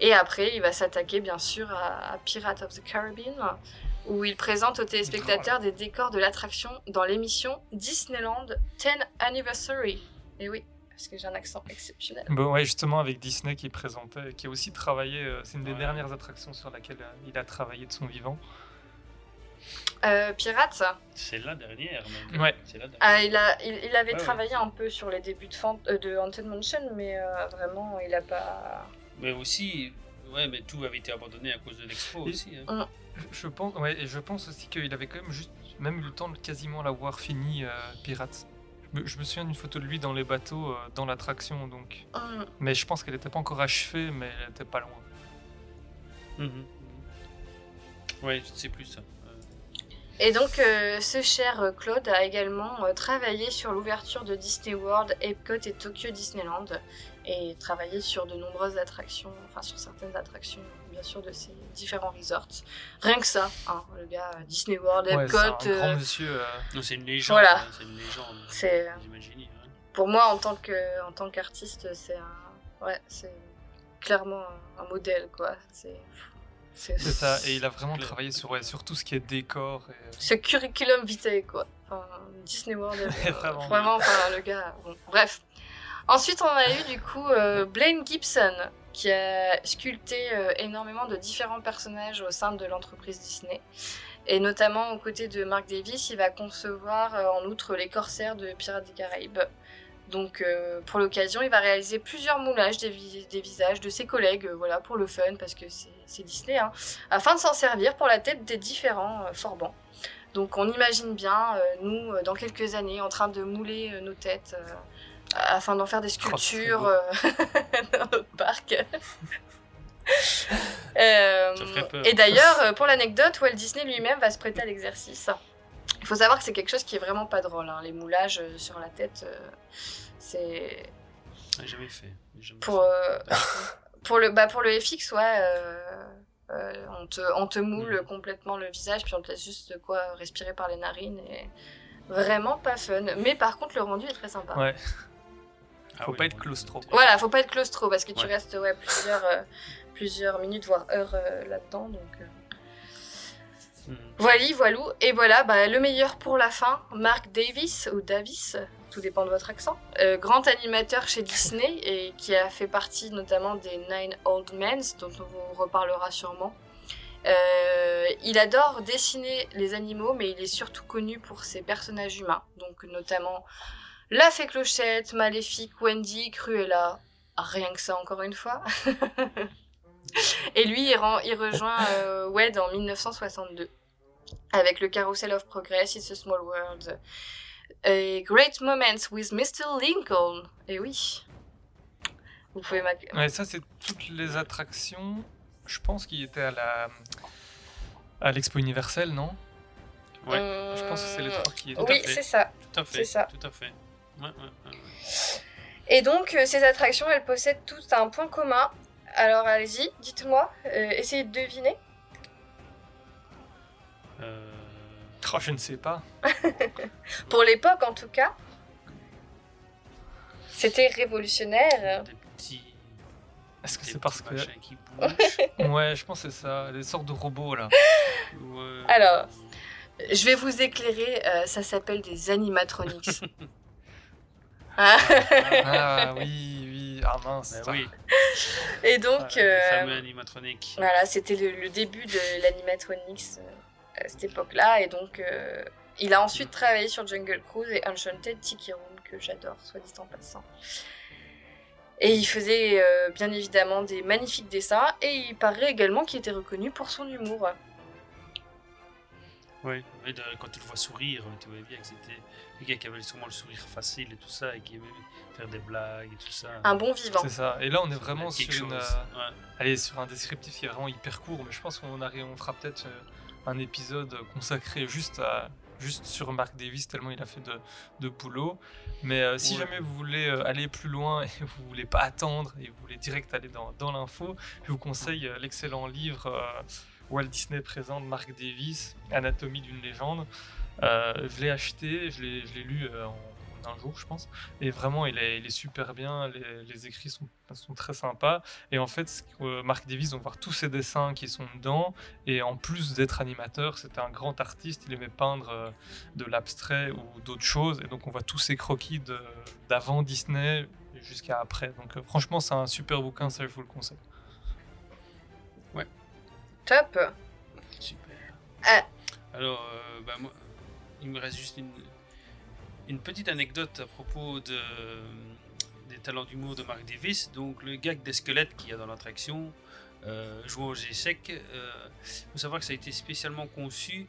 Et après, il va s'attaquer bien sûr à, à Pirates of the Caribbean, où il présente aux téléspectateurs des décors de l'attraction dans l'émission Disneyland 10 Anniversary. Et oui, parce que j'ai un accent exceptionnel. Bon, ouais, justement, avec Disney qui présentait, qui a aussi travaillé, euh, c'est une des Ouais. dernières attractions sur laquelle euh, il a travaillé de son vivant. Euh, Pirates, C'est la dernière, même. Ouais. C'est la dernière. Ah, il, a, il, il avait Ouais, ouais. travaillé un peu sur les débuts de, Fan- euh, de Haunted Mansion, mais euh, vraiment, il a pas. Mais aussi, ouais, mais tout avait été abandonné à cause de l'expo aussi. hein. Je- Je pense, ouais, et je pense aussi qu'il avait quand même juste, même eu le temps de quasiment l'avoir fini, euh, Pirates. Je me, souviens d'une photo de lui dans les bateaux, euh, dans l'attraction, donc. Hum, Mais je pense qu'elle n'était pas encore achevée, mais elle était pas loin. Mhm. Ouais, je ne sais plus ça. Et donc, euh, ce cher euh, Claude a également euh, travaillé sur l'ouverture de Disney World, Epcot et Tokyo Disneyland, et travaillé sur de nombreuses attractions, enfin sur certaines attractions, bien sûr, de ces différents resorts. Rien que ça, hein, le gars, Disney World, Ouais, Epcot. c'est un grand euh, monsieur. euh, Non, c'est une légende. Voilà. hein, C'est une légende. C'est- des Imagineers, hein. pour moi, en tant que, en tant qu'artiste, c'est un, ouais, c'est clairement un, un modèle, quoi. C'est, c'est, C'est ça, et il a vraiment travaillé sur, ouais, sur tout ce qui est décor. Et, euh, ce curriculum vitae, quoi. Enfin, Disney World, euh, Vraiment. vraiment, enfin, le gars. bon, bref. Ensuite, on a eu du coup euh, Blaine Gibson, qui a sculpté euh, énormément de différents personnages au sein de l'entreprise Disney. Et notamment aux côtés de Mark Davis, il va concevoir euh, en outre les corsaires de Pirates des Caraïbes. Donc pour l'occasion, il va réaliser plusieurs moulages des, vis- des visages de ses collègues, voilà, pour le fun, parce que c'est Disney, hein, afin de s'en servir pour la tête des différents forbans. Donc on imagine bien, nous, dans quelques années, en train de mouler nos têtes afin d'en faire des sculptures beau. euh, dans notre parc. Euh, et d'ailleurs, pour l'anecdote, Walt Disney lui-même va se prêter à l'exercice. Il faut savoir que c'est quelque chose qui est vraiment pas drôle. hein. Les moulages euh, sur la tête, euh, c'est jamais fait. Jamais pour euh, pour le bah pour le FX, ouais. on te on te moule complètement le visage puis on te laisse juste de quoi respirer par les narines et vraiment pas fun. Mais par contre, le rendu est très sympa. Ouais. Ah Faut oui, pas être claustro. Voilà, faut pas être claustro parce que tu Ouais. restes ouais, plusieurs, euh, plusieurs minutes, voire heures euh, là-dedans. Donc, euh, Mhm. voilà, voilou. Et voilà, bah, le meilleur pour la fin, Mark Davis ou Davis, tout dépend de votre accent. Euh, grand animateur chez Disney et qui a fait partie notamment des Nine Old Men, dont on vous reparlera sûrement. Euh, il adore dessiner les animaux, mais il est surtout connu pour ses personnages humains, donc notamment la fée Clochette, Maléfique, Wendy, Cruella. Rien que ça, encore une fois. Et lui, il, rend- il rejoint euh, WED en 1962 avec le Carousel of Progress, It's a Small World et Great Moments with Mr. Lincoln. Et oui. Vous pouvez Ouais, ça, c'est toutes les attractions, je pense, qui étaient à la. à l'Expo universelle, non? Ouais. Euh, Je pense que c'est les trois qui étaient. Oui, c'est ça. Tout à fait. C'est ça. Tout à fait. Ouais, ouais. Et donc, euh, ces attractions, elles possèdent toutes un point commun. Alors, allez-y, dites-moi, euh, essayez de deviner. Euh, Oh, je ne sais pas. Pour l'époque, en tout cas. C'était révolutionnaire. des petits. Est-ce que c'est parce que. qui. Ouais, je pense que c'est ça. Des sortes de robots, là. Ouais. Alors, je vais vous éclairer, euh, ça s'appelle des animatronics. Ah. Ah oui, oui. Ah mince. Bah oui. Et donc, euh, fameux voilà, c'était le, le début de l'animatronics euh, à cette époque-là. Et donc, euh, il a ensuite travaillé sur Jungle Cruise et Enchanted Tiki Room, que j'adore, soit dit en passant. Et il faisait euh, bien évidemment des magnifiques dessins, et il paraît également qu'il était reconnu pour son humour. Oui, quand tu le vois sourire, tu vois bien que c'était le gars qui avait sûrement le sourire facile et tout ça, et qui aimait faire des blagues et tout ça. Un bon vivant. C'est ça. Et là, on est vraiment sur, une, euh, ouais. allez, sur un descriptif qui est vraiment hyper court, mais je pense qu'on on fera peut-être euh, un épisode consacré juste à juste sur Mark Davis tellement il a fait de, de boulot. Mais euh, si Ouais. jamais vous voulez euh, aller plus loin et vous voulez pas attendre et vous voulez direct aller dans, dans l'info, je vous conseille euh, l'excellent livre euh, Walt Disney présente Mark Davis, Anatomie d'une légende. Euh, je l'ai acheté, je l'ai je l'ai lu euh, en un jour, je pense. Et vraiment, il est, il est super bien. Les, les écrits sont, sont très sympas. Et en fait, euh, Marc Davis, on va voir tous ses dessins qui sont dedans. Et en plus d'être animateur, c'était un grand artiste. Il aimait peindre euh, de l'abstrait ou d'autres choses. Et donc, on voit tous ses croquis de- d'avant Disney jusqu'à après. Donc, euh, franchement, c'est un super bouquin. Ça, je vous le conseille. Top. Super. Ah. Alors, euh, bah, moi, il me reste juste une, petite anecdote à propos de, des talents d'humour de Mark Davis. Donc, le gag des squelettes qu'il y a dans l'attraction, euh, jouant au G-Sec, il faut savoir que ça a été spécialement conçu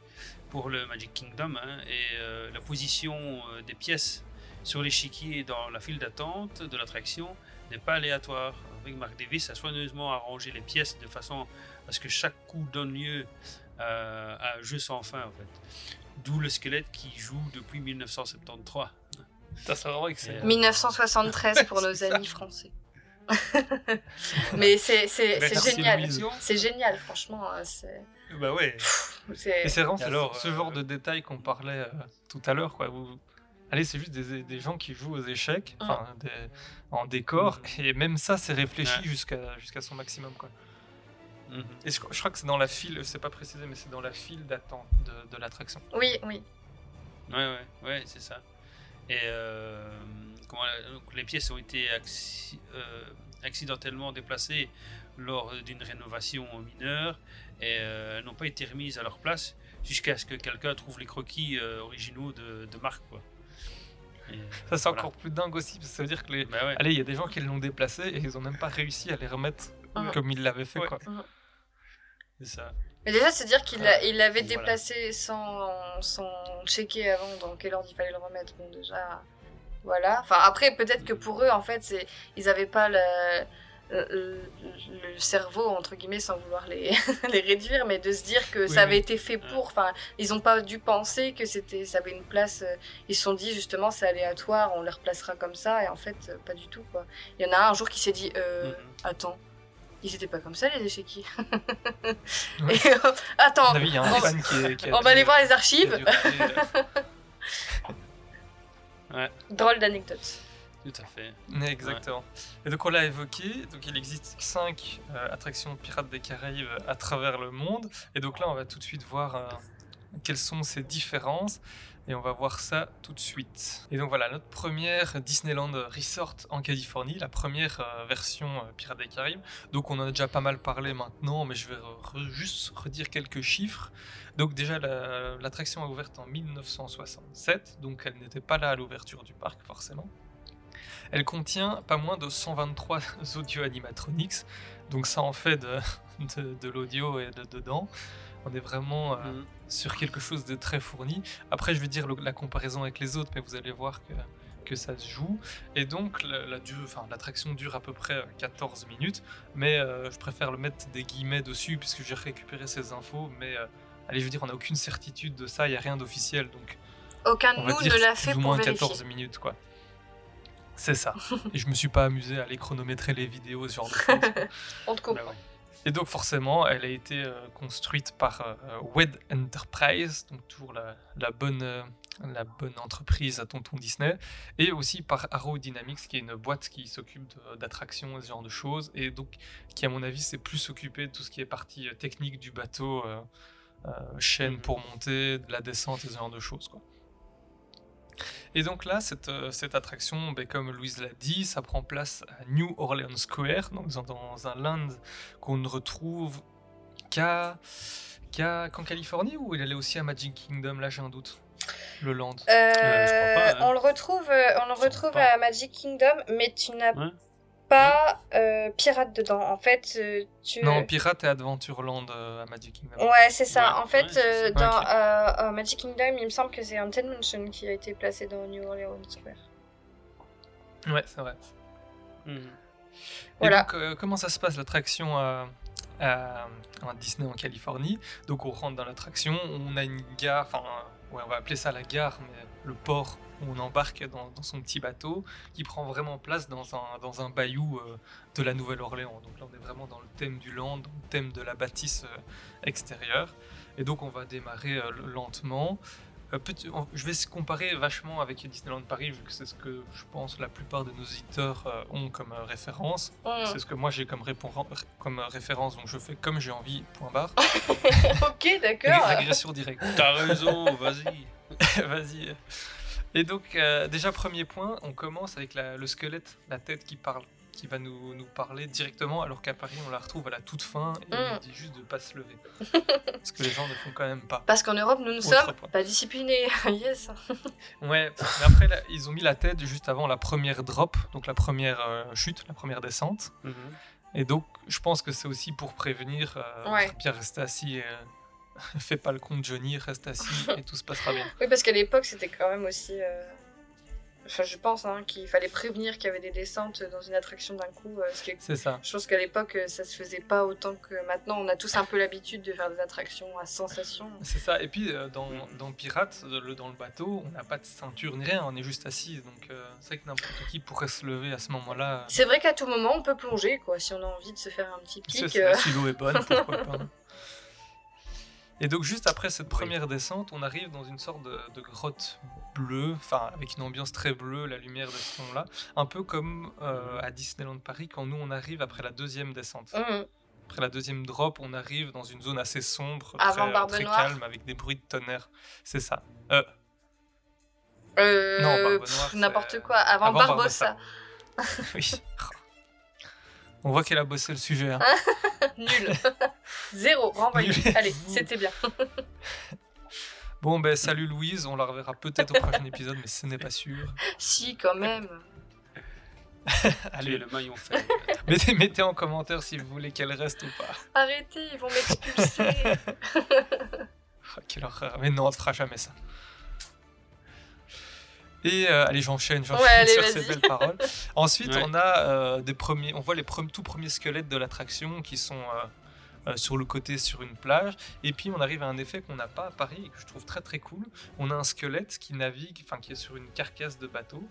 pour le Magic Kingdom. hein, et euh, la position euh, des pièces sur l'échiquier dans la file d'attente de l'attraction n'est pas aléatoire. Avec Mark Davis a soigneusement arrangé les pièces de façon à ce que chaque coup donne lieu à, à un jeu sans fin en fait. D'où le squelette qui joue depuis 1973. Ça, c'est vraiment excellent. 1973 pour nos amis français. Mais c'est génial. C'est génial, franchement. euh, Bah ouais. c'est- Et c'est vraiment ce- Alors, ce genre de détails qu'on parlait euh, tout à l'heure. Quoi. Vous- Allez, c'est juste des, des gens qui jouent aux échecs des- en décor, et même ça, c'est réfléchi Ouais. jusqu'à jusqu'à son maximum. Quoi. Mhm. Et je, je crois que c'est dans la file, c'est pas précisé, mais c'est dans la file d'attente de, de l'attraction. Oui, oui. Ouais, ouais, ouais, c'est ça. Et euh, comment, donc, les pièces ont été acci- euh, accidentellement déplacées lors d'une rénovation mineure et euh, elles n'ont pas été remises à leur place jusqu'à ce que quelqu'un trouve les croquis euh, originaux de, de Marc. Quoi. Et, Ça, c'est voilà. encore plus dingue aussi, parce que ça veut dire que les. Bah ouais. Allez, il y a des gens qui l'ont déplacé et ils ont même pas réussi à les remettre Mhm. comme ils l'avaient fait. Ouais. Quoi. C'est ça. Mais déjà, c'est dire qu'il l'a- il l'avait Voilà. déplacé sans, sans checker avant dans quel ordre il fallait le remettre. Bon, déjà, voilà. Enfin, après, peut-être que pour eux, en fait, ils n'avaient pas le, le, le cerveau, entre guillemets, sans vouloir les, les réduire, mais de se dire que Oui, ça avait été fait pour. Enfin, ils n'ont pas dû penser que c'était, ça avait une place. Ils se sont dit, justement, c'est aléatoire, on les replacera comme ça, et en fait, pas du tout, quoi. Il y en a un, un jour qui s'est dit, euh, Mhm. attends. Ils étaient pas comme ça les échiquiers. Ouais. Et, euh, attends, avis, on- fan qui, est- qui a on va aller voir les archives. Drôle d'anecdote. Tout à fait. Ouais, Exactement. Et donc on l'a évoqué, donc il existe cinq euh, attractions Pirates des Caraïbes à travers le monde. Et donc là on va tout de suite voir euh, quelles sont ces différences. Et on va voir ça tout de suite. Et donc voilà, notre première Disneyland Resort en Californie, la première euh, version euh, Pirates des Caraïbes. Donc on en a déjà pas mal parlé maintenant, mais je vais juste redire quelques chiffres. Donc déjà la- l'attraction a ouvert en 1967, donc elle n'était pas là à l'ouverture du parc forcément. Elle contient pas moins de 123 audio animatronics, donc ça en fait de l'audio et de dedans. On est vraiment euh, Mhm. sur quelque chose de très fourni. Après, je vais dire le- la comparaison avec les autres, mais vous allez voir que, que ça se joue. Et donc, la, la l'attraction dure à peu près euh, 14 minutes, mais euh, je préfère le mettre des guillemets dessus, puisque j'ai récupéré ces infos. Mais euh, allez, je veux dire, on n'a aucune certitude de ça, il n'y a rien d'officiel, donc Aucun de nous dire ne l'a plus fait ou pour moins vérifier. 14 minutes, quoi. C'est ça. Et je me suis pas amusé à aller chronométrer les vidéos, ce genre de choses. On te comprend. Et donc forcément, elle a été euh, construite par euh, Wed Enterprise, donc toujours la, la bonne, euh, la bonne entreprise à Tonton Disney, et aussi par Arrow Dynamics, qui est une boîte qui s'occupe d'attractions et ce genre de choses, et donc qui à mon avis s'est plus occupé de tout ce qui est partie technique du bateau, chaîne Mhm. pour monter, de la descente et ce genre de choses. Quoi. Et donc là, cette, euh, cette attraction, ben, comme Louise l'a dit, ça prend place à New Orleans Square, donc dans- dans un land qu'on ne retrouve qu'à qu'à- qu'en Californie ou il allait aussi à Magic Kingdom? Là, j'ai un doute. Le land. Euh, je crois pas, hein. On le retrouve, euh, on le retrouve à Magic Kingdom, mais tu n'as Ouais. Pas euh, pirate dedans. En fait, euh, tu. Non, Pirate et Adventureland euh, à Magic Kingdom. Ouais, c'est ça. Ouais, en fait, ouais, euh, ça. dans euh, euh, Magic Kingdom, il me semble que c'est Haunted Mansion qui a été placé dans New Orleans Square. Ouais, c'est vrai. Et Voilà. donc, euh, comment ça se passe l'attraction à, à- à Disney en Californie? Donc, on rentre dans l'attraction, on a une gare, enfin, euh, on va appeler ça la gare, mais le port où on embarque dans, dans son petit bateau qui prend vraiment place dans un, dans un bayou euh, de la Nouvelle-Orléans. Donc là, on est vraiment dans le thème du land, dans le thème de la bâtisse euh, extérieure. Et donc, on va démarrer euh, lentement. Euh, petit- on- je vais se comparer vachement avec Disneyland Paris, vu que c'est ce que je pense la plupart de nos auditeurs euh, ont comme euh, référence. C'est ce que moi j'ai comme, comme référence, donc je fais comme j'ai envie, point barre. ok, d'accord. Régression directe. T'as raison, vas-y. Vas-y. Et donc, euh, déjà, premier point, on commence avec la- le squelette, la tête qui parle, qui va nous, nous parler directement, alors qu'à Paris, on la retrouve à la toute fin et on Mm. nous dit juste de pas se lever. Ce que les gens ne font quand même pas. Parce qu'en Europe, nous ne sommes point. pas disciplinés. yes. Ouais, mais après, là, ils ont mis la tête juste avant la première drop, donc la première euh, chute, la première descente. Mhm. Et donc, je pense que c'est aussi pour prévenir euh, Ouais. Pierre, reste assis et euh, fais pas le con de Johnny, reste assis et tout se passera bien. Oui, parce qu'à l'époque, c'était quand même aussi. Enfin, je pense hein, qu'il fallait prévenir qu'il y avait des descentes dans une attraction d'un coup. euh, que C'est ça. je pense qu'à l'époque, euh, ça se faisait pas autant que maintenant. On a tous un peu l'habitude de faire des attractions à sensation. C'est ça. Et puis euh, dans, dans Pirates, le- dans le bateau, on n'a pas de ceinture ni rien, on est juste assis. Donc euh, c'est vrai que n'importe qui pourrait se lever à ce moment-là. C'est vrai qu'à tout moment, on peut plonger, quoi, si on a envie de se faire un petit pic. Si l'eau est bonne, pourquoi pas. Et donc juste après cette première descente, on arrive dans une sorte de, de grotte bleue, enfin avec une ambiance très bleue, la lumière de ce fond-là, un peu comme euh, à Disneyland Paris quand nous on arrive après la deuxième descente. Mhm. Après la deuxième drop, on arrive dans une zone assez sombre, Avant très, calme, avec des bruits de tonnerre. C'est ça. Euh, Euh, Non, N'importe quoi. Avant, avant Barbossa. oui. On voit qu'elle a bossé le sujet. hein. Nul. Zéro. Renvoyé. Nul. Allez, c'était bien. Bon, ben salut Louise, on la reverra peut-être au prochain épisode, mais ce n'est pas sûr. si, quand même. Allez, le maillon faible. mettez, mettez en commentaire si vous voulez qu'elle reste ou pas. Arrêtez, ils vont m'expulser. Oh, quelle horreur. Mais non, on ne fera jamais ça. Et euh, allez, j'enchaîne, j'enchaîne Ouais, sur ces belles paroles. Ensuite, Ouais. on a euh, des premiers, on voit les tout premiers squelettes de l'attraction qui sont euh, euh, sur le côté sur une plage. Et puis, on arrive à un effet qu'on n'a pas à Paris et que je trouve très très cool. On a un squelette qui navigue, enfin qui est sur une carcasse de bateau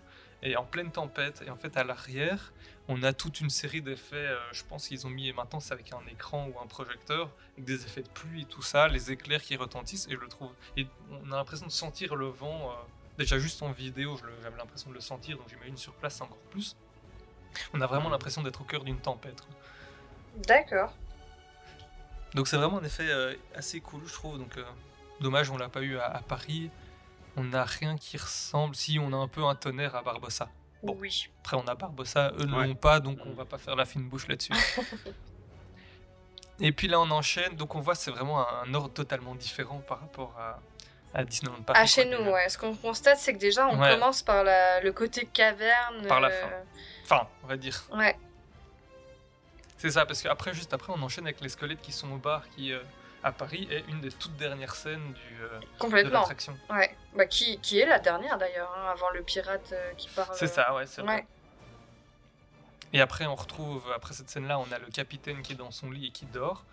et en pleine tempête. Et en fait, à l'arrière, on a toute une série d'effets. euh, je pense qu'ils ont mis, et maintenant c'est avec un écran ou un projecteur, avec des effets de pluie et tout ça, les éclairs qui retentissent. Et je le trouve. Et on a l'impression de sentir le vent. euh, déjà juste en vidéo, j'avais l'impression de le sentir, donc j'imagine sur place c'est encore plus. On a vraiment l'impression d'être au cœur d'une tempête. D'accord. Donc c'est vraiment un effet euh, assez cool, je trouve. Donc euh, dommage, on l'a pas eu à, à Paris. On n'a rien qui ressemble. Si on a un peu un tonnerre à Barbossa. Bon, Oui. après on a Barbossa, eux ne Ouais. l'ont pas, donc on va pas faire la fine bouche là-dessus. Et puis là on enchaîne, donc on voit c'est vraiment un, un ordre totalement différent par rapport à, à Disneyland Paris. Ah, chez quoi, nous, déjà. ouais. Ce qu'on constate, c'est que déjà, on Ouais. commence par la- le côté caverne. Par la euh, fin. Enfin, on va dire. Ouais. C'est ça, parce qu'après, juste après, on enchaîne avec les squelettes qui sont au bar, qui euh, à Paris est une des toutes dernières scènes du, euh, de Complètement. l'attraction. Ouais. Bah, qui, qui est la dernière d'ailleurs, hein, avant le pirate euh, qui parle. C'est ça, ouais, c'est vrai. Ouais. Et après, on retrouve, après cette scène-là, on a le capitaine qui est dans son lit et qui dort.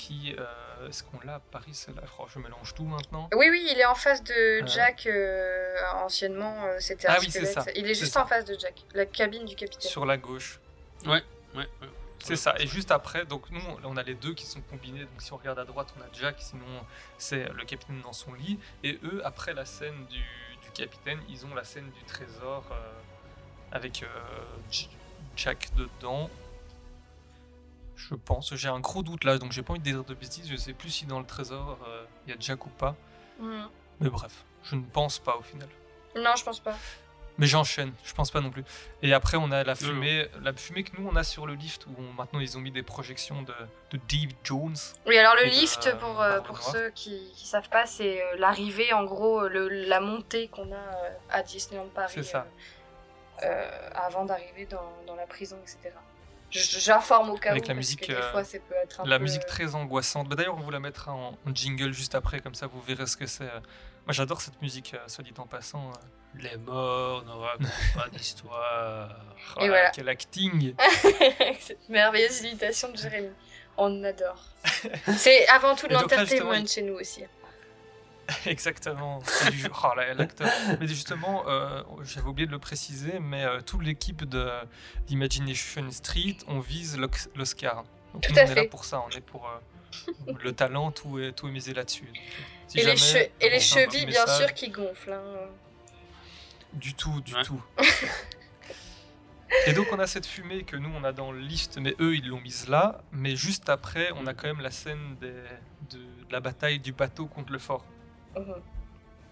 Qui, euh, est-ce qu'on l'a à Paris celle-là? Oh, Je mélange tout maintenant. Oui, oui, il est en face de Euh. Jack. euh, anciennement, euh, c'était un Ah oui, c'est squelette. ça, Il est juste ça. en face de Jack. La cabine du capitaine. Sur la gauche. Ouais, ouais, ouais. C'est ça. Et juste après, donc nous, on a les deux qui sont combinés. Donc si on regarde à droite, on a Jack, sinon c'est le capitaine dans son lit. Et eux, après la scène du, du capitaine, ils ont la scène du trésor euh, avec euh, Jack dedans. Je pense. J'ai un gros doute là, donc j'ai pas envie de dire de bêtises. Je sais plus si dans le trésor euh, il y a Jack ou pas. Mhm. Mais bref, je ne pense pas au final. Non, je pense pas. Mais j'enchaîne, je pense pas non plus. Et après, on a la fumée, la fumée que nous on a sur le lift où on- maintenant ils ont mis des projections de, de Dave Jones. Oui, alors le de, lift, euh, pour, euh, pour ceux qui, qui savent pas, c'est euh, l'arrivée, en gros, euh, le- la montée qu'on a euh, à Disneyland Paris. C'est ça. euh, euh, avant d'arriver dans, dans la prison, etc. J'informe au cas Avec où, la parce musique, que des euh, fois, ça peut être un La peu, musique euh, très angoissante. Bah, D'ailleurs, on vous la mettra en, en jingle juste après, comme ça vous verrez ce que c'est. Moi j'adore cette musique, euh, soit dit en passant. Les morts ne racontent pas d'histoire. Oh voilà. Quel acting Cette merveilleuse imitation de Jérémy. On adore. C'est avant tout de l'entertainment chez nous aussi. Exactement. C'est du- oh là, l'acteur. Mais justement, euh, j'avais oublié de le préciser, mais euh, toute l'équipe de d'Imagination Street, on vise l'Oscar. Donc Tout nous, à on est là pour ça, on est pour euh, le talent, tout est, tout est misé là-dessus. Si et les, che- et chevilles, bien message- sûr, qui gonflent. hein. Du tout, du tout. Et donc on a cette fumée que nous on a dans le lift, mais eux ils l'ont mise là. Mais juste après, on a quand même la scène des- de, de la bataille du bateau contre le fort. Mhm.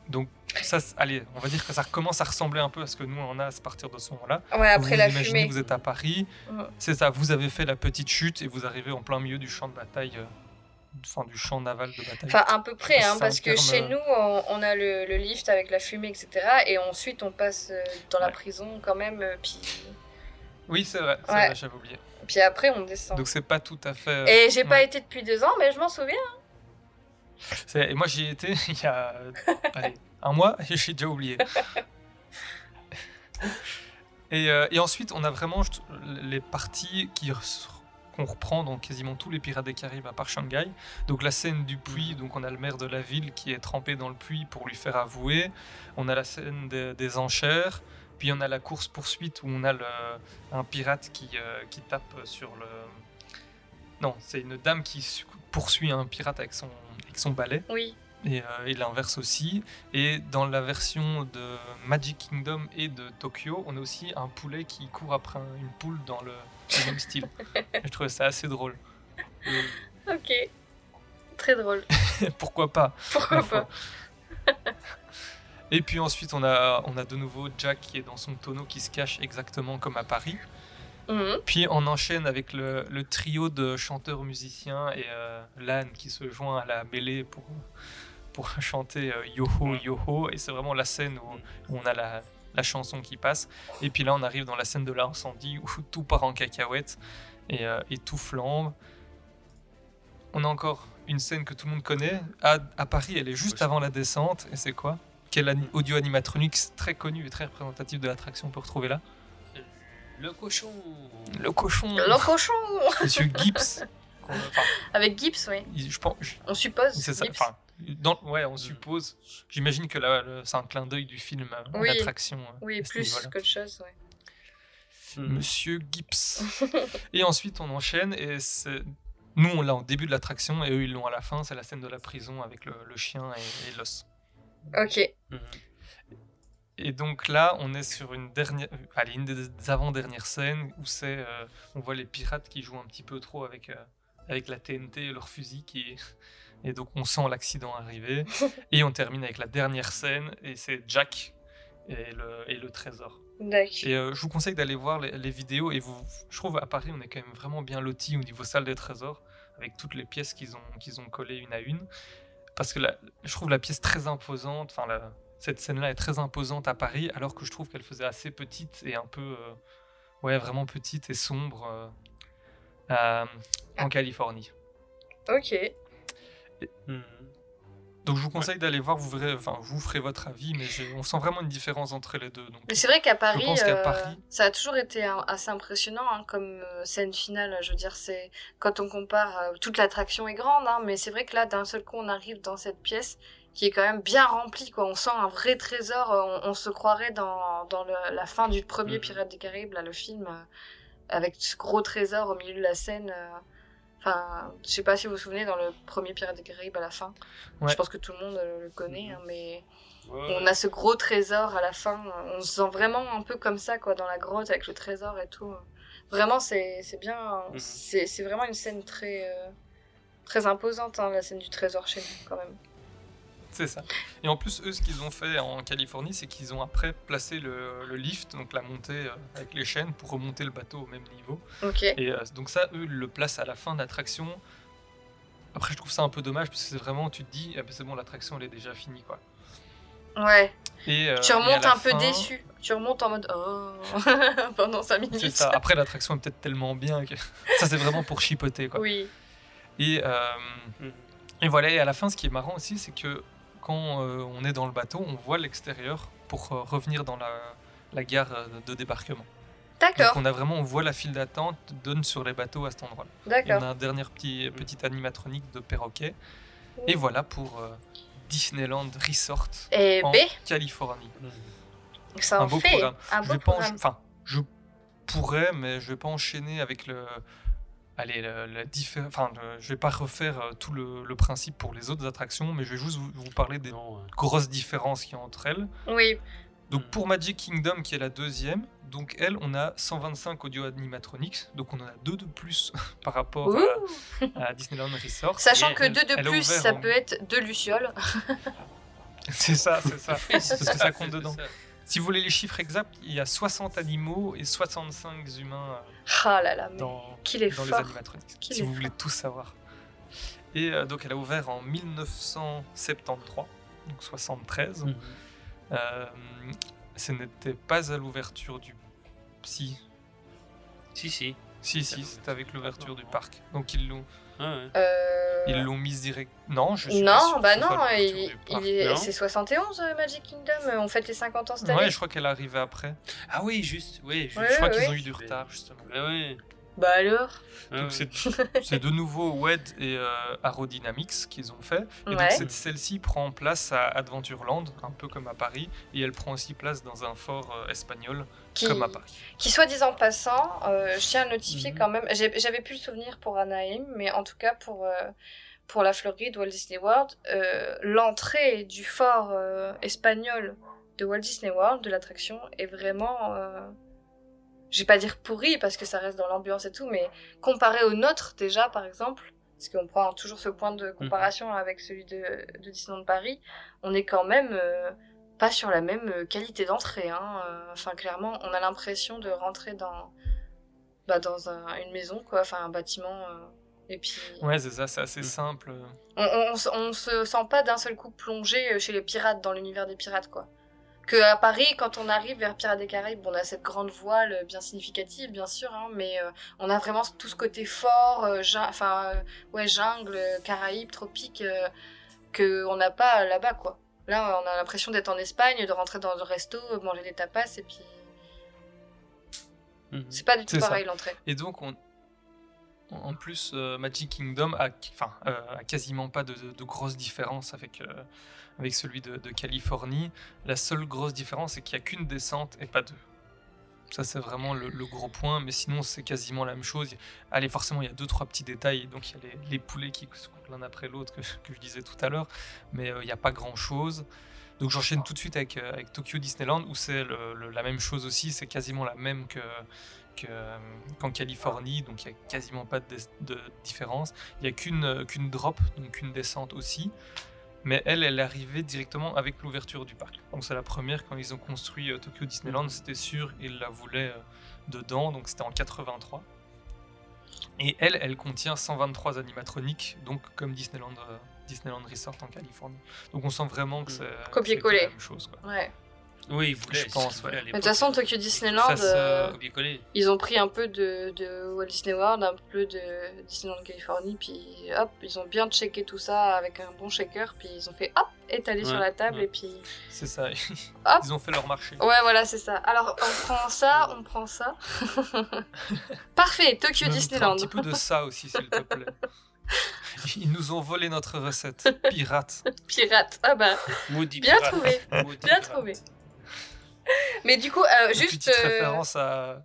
Donc ça, allez, on va dire que ça commence à ressembler un peu à ce que nous on a à partir de ce moment-là. Ouais, après vous la imaginez fumée. vous êtes à Paris, Mhm. c'est ça, vous avez fait la petite chute et vous arrivez en plein milieu du champ de bataille, euh, enfin du champ naval de bataille. Enfin, à peu près, hein, parce que terme, chez nous, on, on a le, le lift avec la fumée, etc. Et ensuite, on passe euh, dans la prison quand même. euh, Puis, Oui, c'est vrai, Ouais. vrai, j'avais oublié. puis après, on descend. Donc c'est pas tout à fait. Et j'ai pas été depuis deux ans, mais je m'en souviens. C'est- Et moi j'y ai été il y a allez, un mois et j'ai déjà oublié. Et, euh, et ensuite, on a vraiment les parties qui qu'on reprend dans quasiment tous les Pirates des Caraïbes à part Shanghai. Donc la scène du puits, donc on a le maire de la ville qui est trempé dans le puits pour lui faire avouer. On a la scène des, des enchères. Puis on a la course poursuite où on a le, un pirate qui, euh, qui tape sur le. Non, c'est une dame qui su- poursuit un pirate avec son, avec son balai. Oui. Et, euh, et l'inverse aussi. Et dans la version de Magic Kingdom et de Tokyo, on a aussi un poulet qui court après un- une poule dans le, le même style. Je trouvais ça assez drôle. Ok. Très drôle. Pourquoi pas? Pourquoi pas? Et puis ensuite, on a, on a de nouveau Jack qui est dans son tonneau qui se cache exactement comme à Paris. Mhm. Puis on enchaîne avec le, le trio de chanteurs musiciens et euh, Lan qui se joint à la mêlée pour, pour chanter euh, Yoho Yoho. Et c'est vraiment la scène où, où on a la, la chanson qui passe. Et puis là, on arrive dans la scène de l'incendie où tout part en cacahuète et, euh, et tout flambe. On a encore une scène que tout le monde connaît. À, à Paris, elle est juste avant la descente. Et c'est quoi? Quel audio animatronique très connu et très représentatif de l'attraction on peut retrouver là Le cochon. Le cochon Le cochon Monsieur Gibbs. enfin, Avec Gibbs, oui. il- je pense, je- On suppose. c'est ça. Enfin, dans- ouais, on suppose. J'imagine que là, le- c'est un clin d'œil du film, euh, Oui. l'attraction. euh, Oui, plus niveau-là. qu'autre chose, ouais. Monsieur Gibbs. et ensuite, on enchaîne et c'est. Nous, on l'a en début de l'attraction et eux, ils l'ont à la fin. C'est la scène de la prison avec le, le chien et, et l'os. Ok. Et donc là, on est sur une dernière, allez, une des avant-dernières scènes où c'est, euh, on voit les pirates qui jouent un petit peu trop avec, euh, avec la TNT et leur fusil qui, et donc on sent l'accident arriver. et on termine avec la dernière scène et c'est Jack et le, et le trésor. D'accord. Et euh, je vous conseille d'aller voir les, les vidéos et vous, je trouve à Paris on est quand même vraiment bien loti au niveau salle des trésors avec toutes les pièces qu'ils ont, qu'ils ont collées une à une. Parce que la- je trouve la pièce très imposante, enfin la- cette scène-là est très imposante à Paris alors que je trouve qu'elle faisait assez petite et un peu, euh, ouais vraiment petite et sombre euh, euh, en Californie. Ok. Donc je vous conseille d'aller voir, vous verrez, enfin vous ferez votre avis, mais on sent vraiment une différence entre les deux. Donc, Mais c'est vrai qu'à Paris, euh, Paris, ça a toujours été un- assez impressionnant hein, comme euh, scène finale. Je veux dire, c'est quand on compare, euh, toute l'attraction est grande, hein, mais c'est vrai que là, d'un seul coup, on arrive dans cette pièce qui est quand même bien remplie. Quoi. On sent un vrai trésor. euh, On, on se croirait dans, dans le- la fin du premier Mhm. Pirates des Caraïbes, là, le film, euh, avec ce gros trésor au milieu de la scène. euh. Enfin, je sais pas si vous vous souvenez dans le premier Pirates des Caraïbes à la fin. Ouais. Je pense que tout le monde le connaît, hein, mais Ouais, on a ce gros trésor à la fin. On se sent vraiment un peu comme ça, quoi, dans la grotte avec le trésor et tout. Vraiment, c'est c'est bien. Mhm. C'est c'est vraiment une scène très, euh, très imposante, hein, la scène du trésor chez nous, quand même. C'est ça. Et en plus, eux, ce qu'ils ont fait en Californie, c'est qu'ils ont après placé le, le lift, donc la montée euh, avec les chaînes, pour remonter le bateau au même niveau. Ok. Et euh, donc ça, eux, ils le placent à la fin de l'attraction. Après, je trouve ça un peu dommage, parce que c'est vraiment, tu te dis, ah ben, c'est bon, l'attraction, elle est déjà finie, quoi. Ouais. Et, euh, tu remontes un peu fin- déçu. Tu remontes en mode oh pendant 5 minutes. C'est ça. Après, l'attraction est peut-être tellement bien que ça, c'est vraiment pour chipoter, quoi. Oui. Et, euh, et voilà, et à la fin, ce qui est marrant aussi, c'est que quand euh, on est dans le bateau, on voit l'extérieur pour euh, revenir dans la, la gare euh, de débarquement. D'accord. Donc on a vraiment, on voit la file d'attente donne sur les bateaux à cet endroit-là. D'accord. Et on a un dernier petit, petit animatronique de perroquet. Et voilà pour euh, Disneyland Resort Eh en ben. Californie. Ça en un beau fait. programme. Un je beau encha- programme. Enfin, je pourrais, mais je vais pas enchaîner avec le. Allez, la, la diffé- Enfin, le- je vais pas refaire euh, tout le, le principe pour les autres attractions, mais je vais juste vous, vous parler des grosses différences qu'il y a entre elles. Oui. Donc pour Magic Kingdom, qui est la deuxième, donc elle, on a 125 audio animatronics, donc on en a deux de plus par rapport à, à Disneyland Resort. Sachant Et que elle- 2 de plus, ça en- peut être 2 lucioles. C'est ça, c'est ça. Parce que ça, compte dedans. Si vous voulez les chiffres exacts, il y a 60 animaux et 65 humains euh, Ah là là, mais dans, qu'il est dans les animatronics. Qu'il Si vous voulez tout savoir. Et euh, donc elle a ouvert en 1973, donc 73. Mhm. Euh, ce n'était pas à l'ouverture du... Si. Si, si. Si, si, c'était avec l'ouverture du parc. Donc ils l'ont... Euh, Ils l'ont mis direct. Non, je suis pas Non, sûr bah non, c'est 71 euh, Magic Kingdom, euh, on fête les 50 ans cette année. Ouais, je crois qu'elle est arrivée après. Ah oui, juste. Oui, je crois qu'ils ouais. ont eu du retard, justement. Ouais, ouais. Bah alors Ouais, Donc ouais. c'est de nouveau WED et euh, Aerodynamics qu'ils ont fait. Et donc Ouais. cette- celle-ci prend place à Adventureland, un peu comme à Paris, et elle prend aussi place dans un fort euh, espagnol, Qui, comme à Paris. qui soit disant passant, euh, je tiens à notifier Mhm. quand même, j'avais plus le souvenir pour Anaheim, mais en tout cas pour, euh, pour la Floride, Walt Disney World, euh, l'entrée du fort euh, espagnol de Walt Disney World, de l'attraction, est vraiment... je vais pas dire pourri parce que ça reste dans l'ambiance et tout, mais comparé au nôtre déjà par exemple, parce qu'on prend toujours ce point de comparaison avec celui de, de Disneyland Paris, on est quand même euh, pas sur la même euh, qualité d'entrée. Hein. euh, Enfin clairement, on a l'impression de rentrer dans, bah, dans un- une maison, quoi, enfin un bâtiment. euh, et puis Ouais, c'est ça, c'est assez simple. on, on, on se- on se sent pas d'un seul coup plongé chez les pirates, dans l'univers des pirates, quoi. Que à Paris, quand on arrive vers Pirates des Caraïbes, on a cette grande voile euh, bien significative, bien sûr, hein, mais euh, on a vraiment tout ce côté fort, euh, enfin, euh, ouais, jungle, Caraïbes, tropiques, euh, que on n'a pas là-bas, quoi. Là, on a l'impression d'être en Espagne, de rentrer dans le resto, manger des tapas, et puis Mhm. c'est pas du tout pareil l'entrée. Et donc, on... en plus, Magic Kingdom a, enfin, euh, a quasiment pas de, de- de grosses différences avec, euh, avec celui de, Californie. La seule grosse différence, c'est qu'il n'y a qu'une descente et pas deux. Ça, c'est vraiment le, gros point, mais sinon, c'est quasiment la même chose. Allez, forcément, il y a deux, trois petits détails. Donc, il y a les, poulets qui se coupent l'un après l'autre, que, je disais tout à l'heure, mais euh, il n'y a pas grand chose. Donc, j'enchaîne tout de suite avec, euh, Tokyo Disneyland, où c'est la même chose aussi. C'est quasiment la même que, euh, qu'en Californie, donc il n'y a quasiment pas de, différence. Il n'y a qu'une qu'une drop, donc une descente aussi. Mais elle, elle est arrivée directement avec l'ouverture du parc. Donc c'est la première quand ils ont construit euh, Tokyo Disneyland, c'était sûr, ils la voulaient euh, dedans, donc c'était en 83. Et elle, elle contient 123 animatroniques, donc comme Disneyland, euh, Disneyland Resort en Californie. Donc on sent vraiment que c'est c'est Copier-coller. la même chose. quoi. Ouais. Oui, ils voulaient. Je pense, ouais. de toute façon, Tokyo Disneyland, euh, ils ont pris un peu de, de Walt Disney World, un peu de Disneyland Californie, puis hop, ils ont bien checké tout ça avec un bon shaker, puis ils ont fait hop, étalé sur la table, ouais. et puis C'est ça, Hop. ils ont fait leur marché. Ouais, voilà, c'est ça. Alors, on prend ça, on prend ça. Parfait, Tokyo Disneyland. Un petit peu de ça aussi, s'il te plaît. Ils nous ont volé notre recette. Pirate. Pirate. Ah bah, Maudit bien pirate. trouvé. Maudit Bien pirate. trouvé. Mais du coup, euh, juste. petite euh, référence à,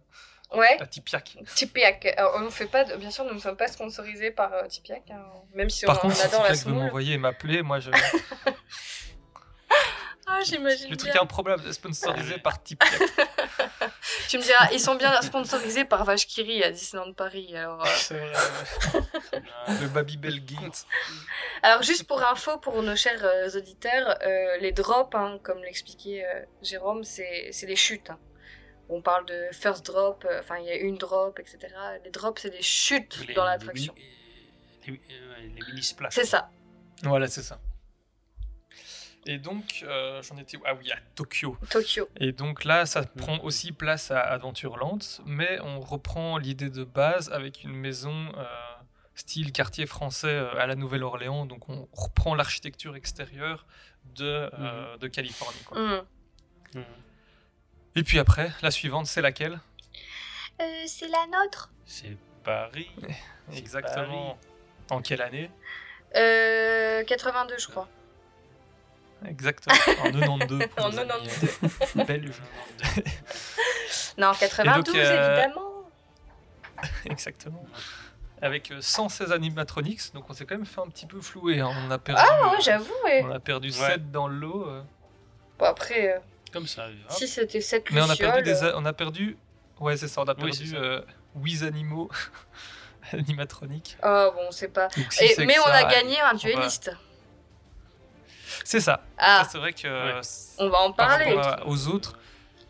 Ouais. à Tipiak. Tipiak. Alors, on fait pas, de- bien sûr, nous ne sommes pas sponsorisés par euh, Tipiak, hein, même si Par on, contre, on si adore la Tipiak veut m'envoyer et m'appeler, moi je. Ah, j'imagine Le truc bien. improbable, sponsorisé par Tipiak. Tu me diras, ils sont bien sponsorisés par Vache Kiri à Disneyland Paris. Alors, euh, C'est vrai. Le Babybel Gate. alors juste pour info, pour nos chers euh, auditeurs, euh, les drops, hein, comme l'expliquait euh, Jérôme, c'est c'est les chutes. hein. On parle de first drop, euh, enfin il y a une drop, etc. Les drops, c'est des chutes Les- dans les l'attraction. Les, euh, les mini splash. C'est ça. Voilà, c'est ça. Et donc, euh, j'en étais. Ah oui, à Tokyo. Tokyo. Et donc là, ça prend aussi place à Adventureland, mais on reprend l'idée de base avec une maison euh, style quartier français euh, à la Nouvelle-Orléans. Donc on reprend l'architecture extérieure de, euh, de Californie. quoi. Mhm. Mhm. Et puis après, la suivante, c'est laquelle? Euh, c'est la nôtre. C'est Paris. Exactement. En quelle année? Euh, 82, je crois. Exactement. En 92. pour En nos amis, 92. euh, Belges. Non, 92, euh, évidemment. Exactement. Avec euh, 116 animatronics, donc on s'est quand même fait un petit peu flouer. hein. On a perdu, Ah ouais, euh, j'avoue, ouais. on a perdu Ouais. 7 dans le lot. euh. Bon, après, euh, Comme ça. hop. si c'était 7 Mais on a perdu des, euh, a- on a perdu, ouais c'est ça, on a Oui, perdu ça. euh, 8 animaux animatroniques. Oh, bon, c'est pas. Donc, si Et- mais on ça, a gagné un on va- dueliste. C'est ça. Ah. Ça, c'est vrai que Ouais. euh, On va en par parler. rapport à- aux autres,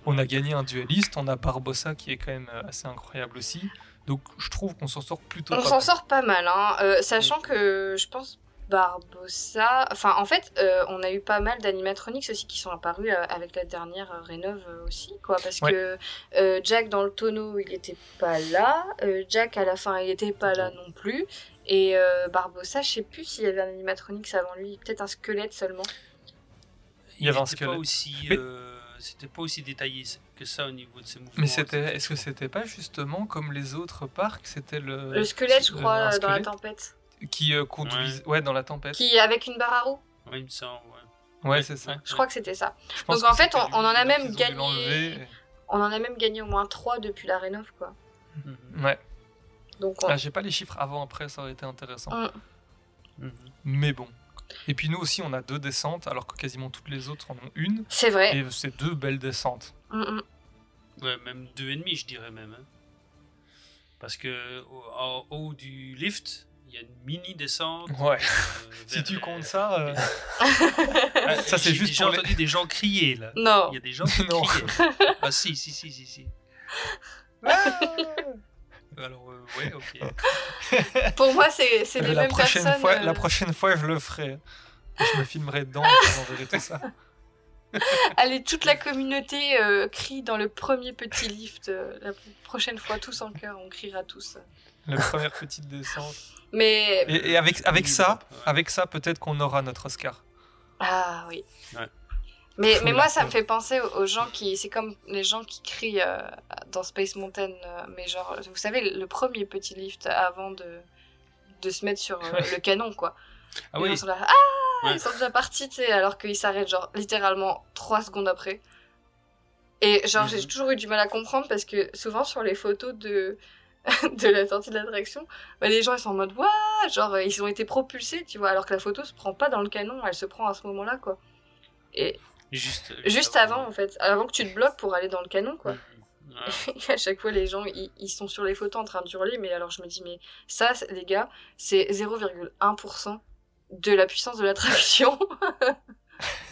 on a gagné un dueliste. On a Barbossa qui est quand même euh, assez incroyable aussi. Donc je trouve qu'on s'en sort plutôt On pas s'en mal. sort pas mal, hein. Euh, sachant que je pense Barbossa. Enfin, en fait, euh, on a eu pas mal d'animatronics aussi qui sont apparus euh, avec la dernière euh, rénov euh, aussi, quoi. Parce Ouais. que euh, Jack dans le tonneau, il était pas là. Euh, Jack à la fin, il était pas là non plus. Et euh, Barbossa, je sais plus s'il y avait un animatronics avant lui, peut-être un squelette seulement. Il y avait un pas squelette. aussi, Mais- c'était pas aussi détaillé que ça au niveau de ses mouvements. Mais c'était, est-ce que c'était pas justement comme les autres parcs C'était le. Le squelette, je crois, dans la tempête. Qui euh, conduisait. Ouais. dans la tempête. Qui, avec une barre à roue Ouais, il me semble, ouais. Ouais, c'est ça. Je crois que c'était ça. Je pense Donc en fait, on, on en a même gagné. On en a même gagné au moins 3 depuis la rénov, quoi. Ouais. Donc on- Ah, j'ai pas les chiffres avant-après, ça aurait été intéressant. Mm. Mhm. Mais bon. Et puis nous aussi, on a deux descentes, alors que quasiment toutes les autres en ont une. C'est vrai. Et c'est deux belles descentes. Mm, mm. Ouais, même deux et demi, je dirais même. hein. Parce que au- en haut du lift, y a une mini descente. Ouais. euh, Si tu les- comptes ça, euh, Ah, ça c'est j'ai juste les- entendu des gens crier là. Non. Il y a des gens qui Non. criaient. ah si, si, si, si, si. Alors euh, ouais, ok. Pour moi, c'est c'est les la mêmes prochaine personnes. fois, euh, la prochaine fois, je le ferai. Je me filmerai dedans et je enverrai tout ça. Allez, toute la communauté euh, crie dans le premier petit lift. euh, la prochaine fois, tous en chœur, on criera tous. La première petite descente. Mais Et, et avec, avec ça, avec ça, peut-être qu'on aura notre Oscar. ah oui. Ouais. Mais, mais moi, ça me fait penser aux, gens qui. C'est comme les gens qui crient euh, dans Space Mountain, euh, mais genre, vous savez, le premier petit lift avant de, de se mettre sur euh, le canon, quoi. Ah Les oui. gens sont là, ah Ouais. Ils sont déjà partis, tu sais, alors qu'ils s'arrêtent, genre, littéralement 3 secondes après. Et genre, j'ai Mhm. toujours eu du mal à comprendre parce que souvent sur les photos de, de la sortie de l'attraction, bah, les gens ils sont en mode, waouh Genre, euh, ils ont été propulsés, tu vois, alors que la photo se prend pas dans le canon, elle se prend à ce moment-là, quoi. Et Juste, juste avant, en fait, avant que tu te bloques pour aller dans le canon, quoi. Et à chaque fois, les gens, ils, sont sur les photos en train d'hurler, mais alors je me dis, mais ça, les gars, c'est 0,1% de la puissance de l'attraction.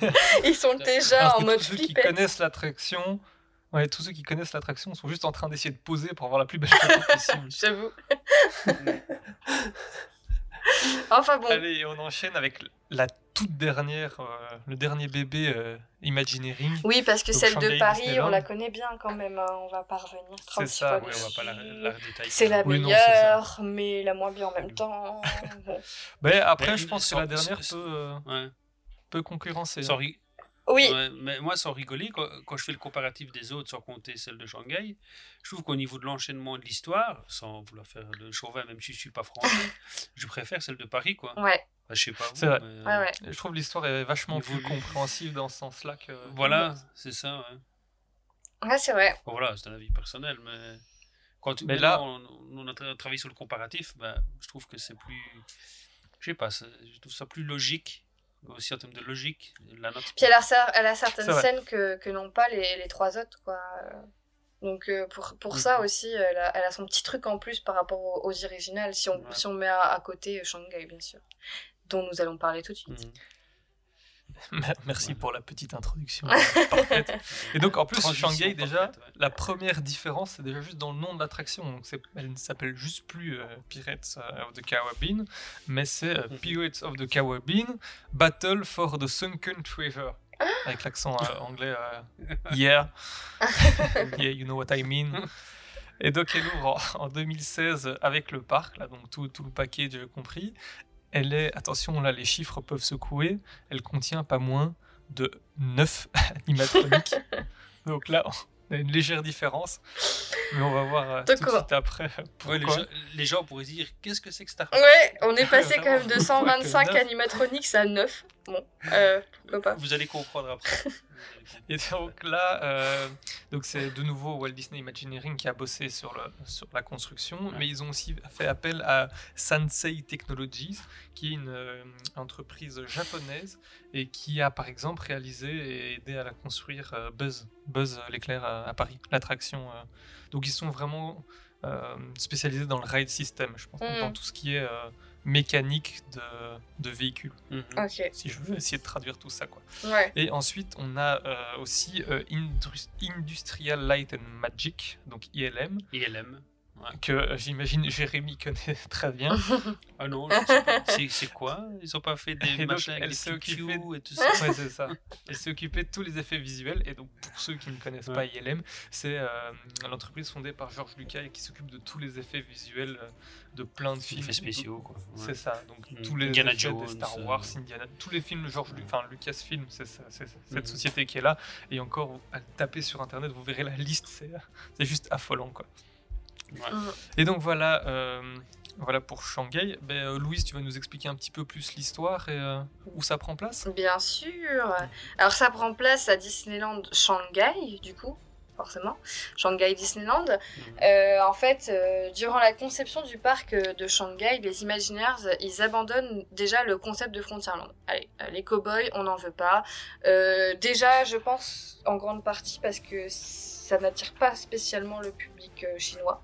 ils sont déjà en mode ceux qui connaissent l'attraction, ouais, tous ceux qui connaissent l'attraction sont juste en train d'essayer de poser pour avoir la plus belle photo possible. J'avoue. enfin bon. Allez, on enchaîne avec la toute dernière, euh, le dernier bébé euh, Imagineering. Oui, parce que Donc, celle de Paris, on la connaît bien quand même. hein, On va pas revenir 36 ça, ouais, on va pas la, la détailler. C'est la Oui, non, c'est ça. meilleure, mais la moins bien en même temps. Bon. Après, Mais je pense que sans- la dernière sans- peut, euh, Ouais. peut concurrencer. Sans hein. ri- Oui, Ouais, mais moi, sans rigoler, quand, quand je fais le comparatif des autres, sans compter celle de Shanghai, je trouve qu'au niveau de l'enchaînement de l'histoire, sans vouloir faire le chauvin, même si je suis pas français, je préfère celle de Paris, quoi. ouais, Enfin, je sais pas. vous, C'est vrai. mais, ouais, ouais. Je trouve l'histoire est vachement plus du- compréhensive dans ce sens-là que. Voilà, c'est ça. Ouais. Ouais, c'est vrai. Bon, voilà, c'est un avis personnel, mais quand Mais là- on, on a tra- travaillé sur le comparatif, ben, je trouve que c'est plus, je sais pas, je trouve ça plus logique, aussi en termes de logique, la note. Puis elle a, cer- elle a certaines scènes que, que n'ont pas les, les trois autres, quoi. Donc euh, pour, pour ça Mhm. aussi, elle a, elle a son petit truc en plus par rapport aux, aux originales, si on, Ouais. si on met à, à côté Shanghai, bien sûr, dont nous allons parler tout de suite. Mhm. Merci pour la petite introduction. Parfaite. Et donc, en plus, Transition Shanghai, déjà, parfaite, ouais. la première différence, c'est déjà juste dans le nom de l'attraction. Elle ne s'appelle juste plus euh, Pirates euh, of the Caribbean, mais c'est euh, Mhm. Pirates of the Caribbean Battle for the Sunken Treasure. Avec l'accent euh, anglais, euh, yeah. yeah, you know what I mean. Et donc, elle ouvre en, en 2016 avec le parc, là, donc tout, tout le package compris. Elle est, attention, là, les chiffres peuvent secouer. Elle contient pas moins de 9 animatroniques. donc là, on a une légère différence. Mais on va voir euh, tout de suite après Ouais, pourquoi. les, gens, les gens pourraient se dire qu'est-ce que c'est que Star Ouais, on est passé quand même de Vraiment, pourquoi que 125 neuf? animatronics à 9. Bon, euh, pourquoi pas. Vous allez comprendre après. Et donc là, euh, donc c'est de nouveau Walt Disney Imagineering qui a bossé sur, le, sur la construction, mais ils ont aussi fait appel à Sansei Technologies, qui est une euh, entreprise japonaise et qui a par exemple réalisé et aidé à la construire euh, Buzz, Buzz l'éclair à, à Paris, l'attraction. Donc ils sont vraiment spécialisés dans le ride system, je pense, Mm. dans tout ce qui est mécanique de, de véhicules, Mhm. Si je veux essayer de traduire tout ça. quoi. ouais. Et ensuite, on a euh, aussi euh, Indus- Industrial Light and Magic, donc ILM, ILM. Que euh, j'imagine Jérémy connaît très bien. Ah non. C'est- quoi? Ils ont pas fait des machins avec occupée cues et tout ça? Ouais, c'est ça. Elle s'est occupée de tous les effets visuels. Et donc, pour ceux qui ne connaissent pas ILM, c'est euh, l'entreprise fondée par George Lucas et qui s'occupe de tous les effets visuels euh, de plein de films. Effets spéciaux, quoi. C'est ça. Donc, Mm. tous les Indiana effets Jones, des Star Wars, Indiana, tous les films de George Lucas, enfin Lucasfilm, c'est cette Mm. société qui est là. Et encore, à taper sur internet, vous verrez la liste. C'est juste affolant, quoi. Et donc voilà, euh, voilà pour Shanghai. Ben, euh, Louise, tu vas nous expliquer un petit peu plus l'histoire et euh, où ça prend place? Bien sûr. Alors ça prend place à Disneyland Shanghai, du coup, forcément. Shanghai Disneyland. Euh, en fait, durant la conception du parc de Shanghai, les Imagineers, ils abandonnent déjà le concept de Frontierland. Allez, les cow-boys, on n'en veut pas. Déjà, je pense en grande partie parce que ça n'attire pas spécialement le public chinois.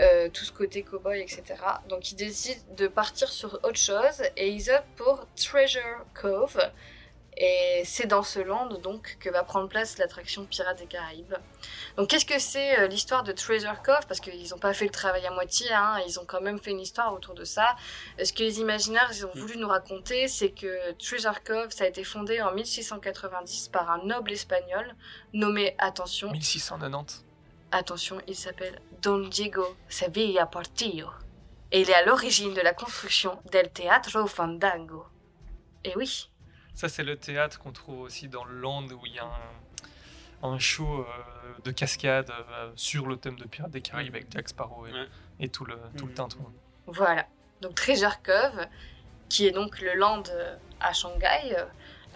Euh, tout ce côté cowboy, etc. Donc ils décident de partir sur autre chose et ils optent pour Treasure Cove. Et c'est dans ce land donc que va prendre place l'attraction Pirates des Caraïbes. Donc qu'est-ce que c'est euh, l'histoire de Treasure Cove? Parce qu'ils n'ont pas fait le travail à moitié, hein, ils ont quand même fait une histoire autour de ça. Euh, Ce que les imaginaires ils ont voulu nous raconter, c'est que Treasure Cove, ça a été fondé en 1690 par un noble espagnol nommé, attention, 1690. Attention, il s'appelle Don Diego Sevilla Portillo. Et il est à l'origine de la construction del Teatro Fandango. Et oui, Ça, c'est le théâtre qu'on trouve aussi dans le Land où il y a un, un show euh, de cascade euh, sur le thème de Pirates des Caraïbes avec Jack Sparrow et, et tout le, tout le tintouin. voilà. Donc Treasure Cove, qui est donc le land euh, à Shanghai,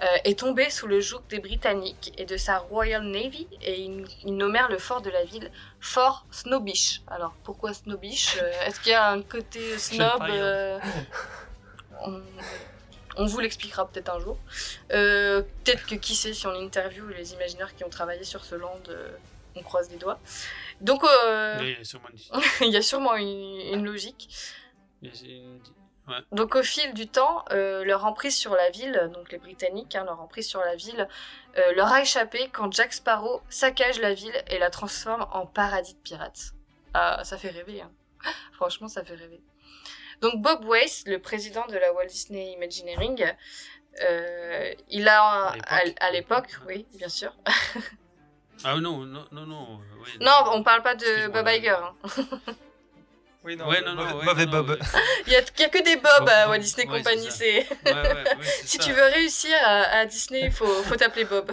euh, est tombé sous le joug des Britanniques et de sa Royal Navy et ils, ils nommèrent le fort de la ville Fort Snowbish. Alors pourquoi Snowbish Euh, Est-ce qu'il y a un côté snob hein. euh, on, on vous l'expliquera peut-être un jour. Peut-être que qui sait si on interview les imaginaires qui ont travaillé sur ce land, on croise les doigts. Donc il y a sûrement une- il y a sûrement une, une logique. il y a une- ouais. Donc au fil du temps, euh, leur emprise sur la ville, donc les Britanniques, hein, leur emprise sur la ville, euh, leur a échappé quand Jack Sparrow saccage la ville et la transforme en paradis de pirates. Ah, ça fait rêver, hein. franchement ça fait rêver. Donc Bob Weiss, le président de la Walt Disney Imagineering, euh, il a à l'époque, oui, bien sûr. Ah non, non, non, non. oui, non, on parle pas de Bob Iger. hein. Oui, non, Ouais, non, non, mauvais, ouais, mauvais non, Bob. Il y a, a que des Bob Bob, à Bob, Walt Disney ouais, Company. c'est si ça. tu veux réussir à, à Disney, il faut, faut t'appeler Bob.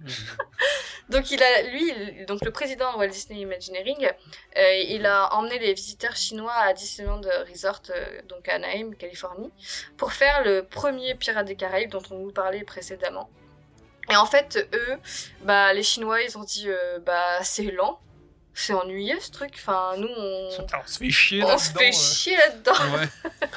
donc il a, lui, il- donc le président de Walt Disney Imagineering, euh, il a emmené les visiteurs chinois à Disneyland Resort, euh, donc à Anaheim, Californie, pour faire le premier Pirates des Caraïbes dont on vous parlait précédemment. Et en fait, eux, bah, les Chinois, ils ont dit, euh, bah, c'est lent, c'est ennuyeux ce truc. Enfin, nous, on, on se fait chier on là-dedans. se fait euh. chier là-dedans. Ouais.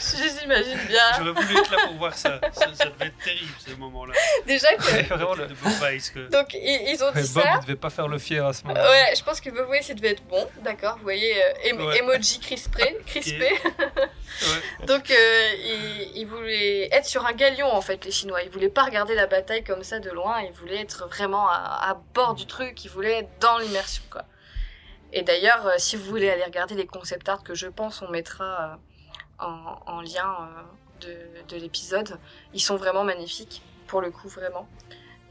Je l'imagine bien. J'aurais voulu être là pour voir ça. Ça, ça devait être terrible, ce moment-là. Déjà que- Vraiment, le- de Bob que- Donc, ils, ils ont dit Ouais, Bob, ça. il devait pas faire le fier à ce moment-là. Ouais, je pense que Bob Weiss, il devait être bon, d'accord. Vous voyez, euh, em- Ouais. emoji crispé. crispé. Donc, euh, ils, ils voulaient être sur un galion, en fait, les Chinois. Ils voulaient pas regarder la bataille comme ça de loin. Ils voulaient être vraiment à, à bord du truc. Ils voulaient être dans l'immersion, quoi. Et d'ailleurs, euh, si vous voulez aller regarder les concept art que je pense on mettra euh, en, en lien euh, de, de l'épisode, ils sont vraiment magnifiques, pour le coup, vraiment.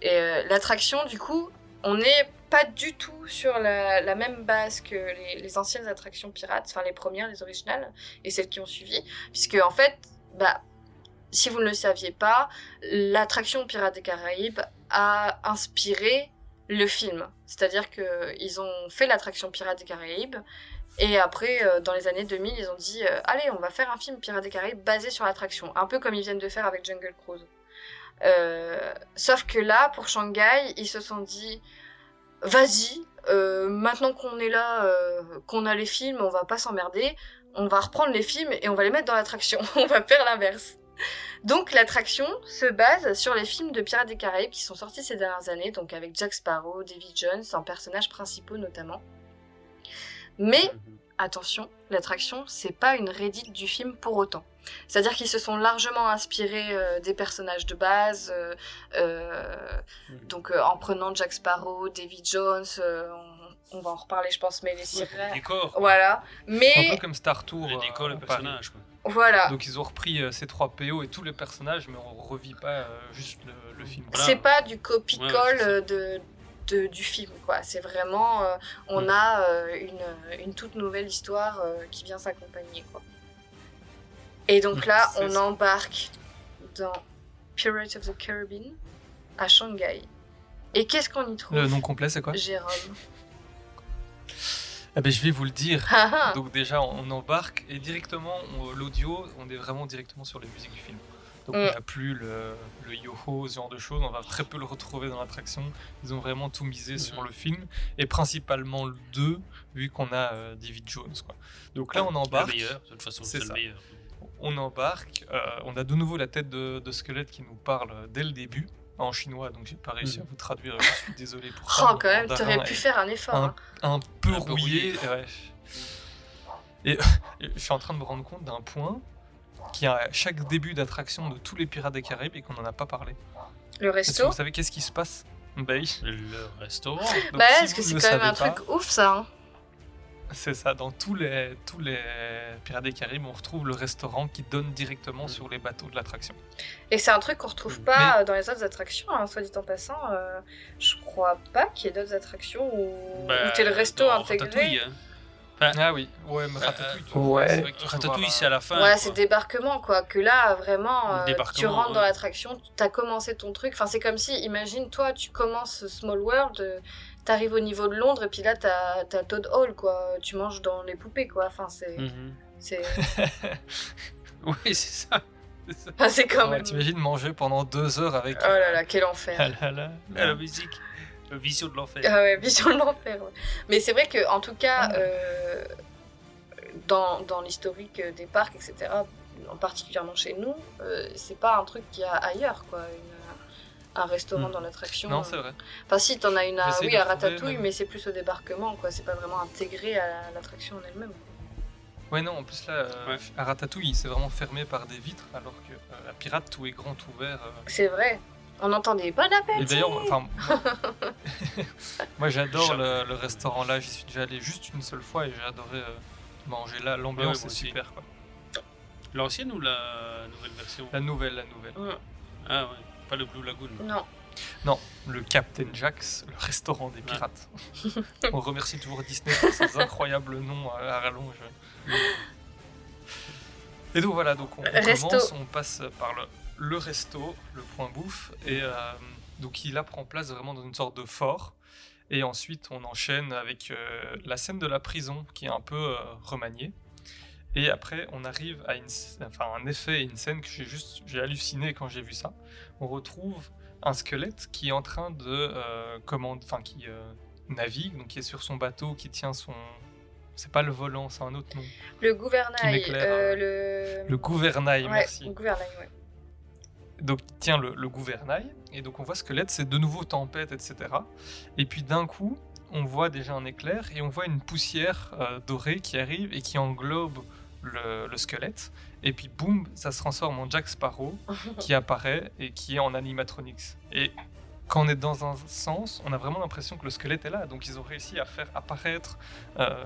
Et l'attraction, du coup, on n'est pas du tout sur la, même base que les, les anciennes attractions pirates, enfin les premières, les originales, et celles qui ont suivi, puisque en fait, bah, si vous ne le saviez pas, l'attraction Pirates des Caraïbes a inspiré le film. C'est-à-dire qu'ils ont fait l'attraction Pirates des Caraïbes, et après, euh, dans les années 2000, ils ont dit euh, Allez, on va faire un film Pirates des Caraïbes basé sur l'attraction, un peu comme ils viennent de faire avec Jungle Cruise. Euh, sauf que là, pour Shanghai, ils se sont dit Vas-y, maintenant qu'on est là, qu'on a les films, on va pas s'emmerder, on va reprendre les films et on va les mettre dans l'attraction. on va faire l'inverse. Donc l'attraction se base sur les films de Pirates des Caraïbes qui sont sortis ces dernières années, donc avec Jack Sparrow, Davy Jones, en personnages principaux notamment. Mais attention, l'attraction, c'est pas une Reddit du film pour autant. C'est-à-dire qu'ils se sont largement inspirés euh, des personnages de base, euh, euh, donc euh, en prenant Jack Sparrow, Davy Jones, euh, on, on va en reparler, je pense, mais les Le sirènes. décor. Voilà, Un mais peu comme Star Tour. Le décor, le personnage. Quoi. Voilà. Donc ils ont repris euh, ces trois PO et tous les personnages, mais on revit pas euh, juste le, le film. C'est pas du copie-colle Ouais, euh, de, de- du film, quoi. C'est vraiment, euh, on Mm. a une, une toute nouvelle histoire qui vient s'accompagner, quoi. Et donc là, C'est on ça. embarque dans Pirates of the Caribbean à Shanghai. Et qu'est-ce qu'on y trouve? Le nom complet, c'est quoi? Jérôme. Eh ben, je vais vous le dire. Ah ah. Donc déjà, on embarque et directement, on- l'audio, on est vraiment directement sur les musiques du film. Donc Mm. on n'a plus le, le yo-ho, ce genre de choses, on va très peu le retrouver dans l'attraction. Ils ont vraiment tout misé sur Mhm. le film, et principalement le 2, vu qu'on a euh, David Jones. Quoi. Donc là, on embarque. Le meilleur, de toute façon, C'est c'est le ça. meilleur. On embarque, euh, on a de nouveau la tête de, de squelette qui nous parle euh, dès le début, en chinois, donc j'ai pas réussi à vous traduire, je suis désolé pour ça. Oh, quand même, t'aurais pu faire un effort. un, hein. un peu Un peu rouillé. ouais. Et je suis en train de me rendre compte d'un point qui est à chaque début d'attraction de tous les Pirates des Caraïbes et qu'on n'en a pas parlé. Le que resto vous savez qu'est-ce qui se passe? Bah oui. Le restaurant. Donc, Bah, si est-ce que c'est quand même un truc ouf, ça hein C'est ça, dans tous les, tous les Pirates des Caraïbes, on retrouve le restaurant qui donne directement sur les bateaux de l'attraction. Et c'est un truc qu'on retrouve Mm. pas euh, dans les autres attractions, hein, soit dit en passant. euh, je crois pas qu'il y ait d'autres attractions où, Bah, où t'es le resto intégré. Ratatouille. Ah oui, ouais, mais Ratatouille, tu ouais. c'est tu Ratatouille, à la fin. Ouais, c'est débarquement quoi. Que là, vraiment, euh, tu rentres dans l'attraction, t'as commencé ton truc. Enfin, c'est comme si, imagine, toi, tu commences Small World, euh, t'arrives au niveau de Londres, et puis là, t'as t'as Toad Hall quoi. Tu manges dans les poupées quoi. Enfin, c'est. C'est Oui, c'est ça. C'est c'est quand Ouais, même. T'imagines manger pendant deux heures avec. Oh là là, quel enfer. Ah là là. Ah, la musique. Le vision de l'enfer. Ah ouais, vision de l'enfer. ouais. Mais c'est vrai que, en tout cas, euh, dans, dans l'historique des parcs, etc., en particulièrement chez nous, euh, c'est pas un truc qu'il y a ailleurs, quoi. Une- un restaurant Hmm. dans l'attraction. Non, c'est vrai. Enfin, si, t'en as une à, oui, à Ratatouille, même. mais c'est plus au débarquement, quoi. C'est pas vraiment intégré à l'attraction en elle-même. Ouais, non, en plus là, euh, Ouais. à Ratatouille, c'est vraiment fermé par des vitres, alors que euh, à Pirate, tout est grand ouvert. euh. C'est vrai. On entendait bon appétit Et d'ailleurs, enfin, moi j'adore le, le restaurant là, j'y suis déjà allé juste une seule fois et j'ai adoré euh, manger là. Ouais, L'ambiance est aussi. super quoi. L'ancienne ou la nouvelle version? La nouvelle, la nouvelle. Ah ouais, pas le Blue Lagoon. Non. Non, le Captain Jack's, le restaurant des pirates. On remercie toujours Disney pour ces incroyables noms à rallonge. Et donc voilà, donc on, on Resto. commence, on passe par le, le resto, le point bouffe, et euh, donc il là prend place vraiment dans une sorte de fort. Et ensuite, on enchaîne avec euh, la scène de la prison qui est un peu euh, remaniée. Et après, on arrive à une, sc- enfin, un effet et une scène que j'ai juste j'ai halluciné quand j'ai vu ça. On retrouve un squelette qui est en train de euh, commande, enfin qui euh, navigue, donc qui est sur son bateau, qui tient son, c'est pas le volant, c'est un autre nom. Le gouvernail. m'éclaire, euh, le... Le gouvernail, Ouais, merci. le gouvernail, ouais. Donc il tient le, le gouvernail, et donc on voit squelette, c'est de nouveau tempête, etc. Et puis d'un coup, on voit déjà un éclair et on voit une poussière euh, dorée qui arrive et qui englobe le, le squelette. Et puis boum, ça se transforme en Jack Sparrow qui apparaît et qui est en animatronics. Et quand on est dans un sens, on a vraiment l'impression que le squelette est là. Donc ils ont réussi à faire apparaître euh,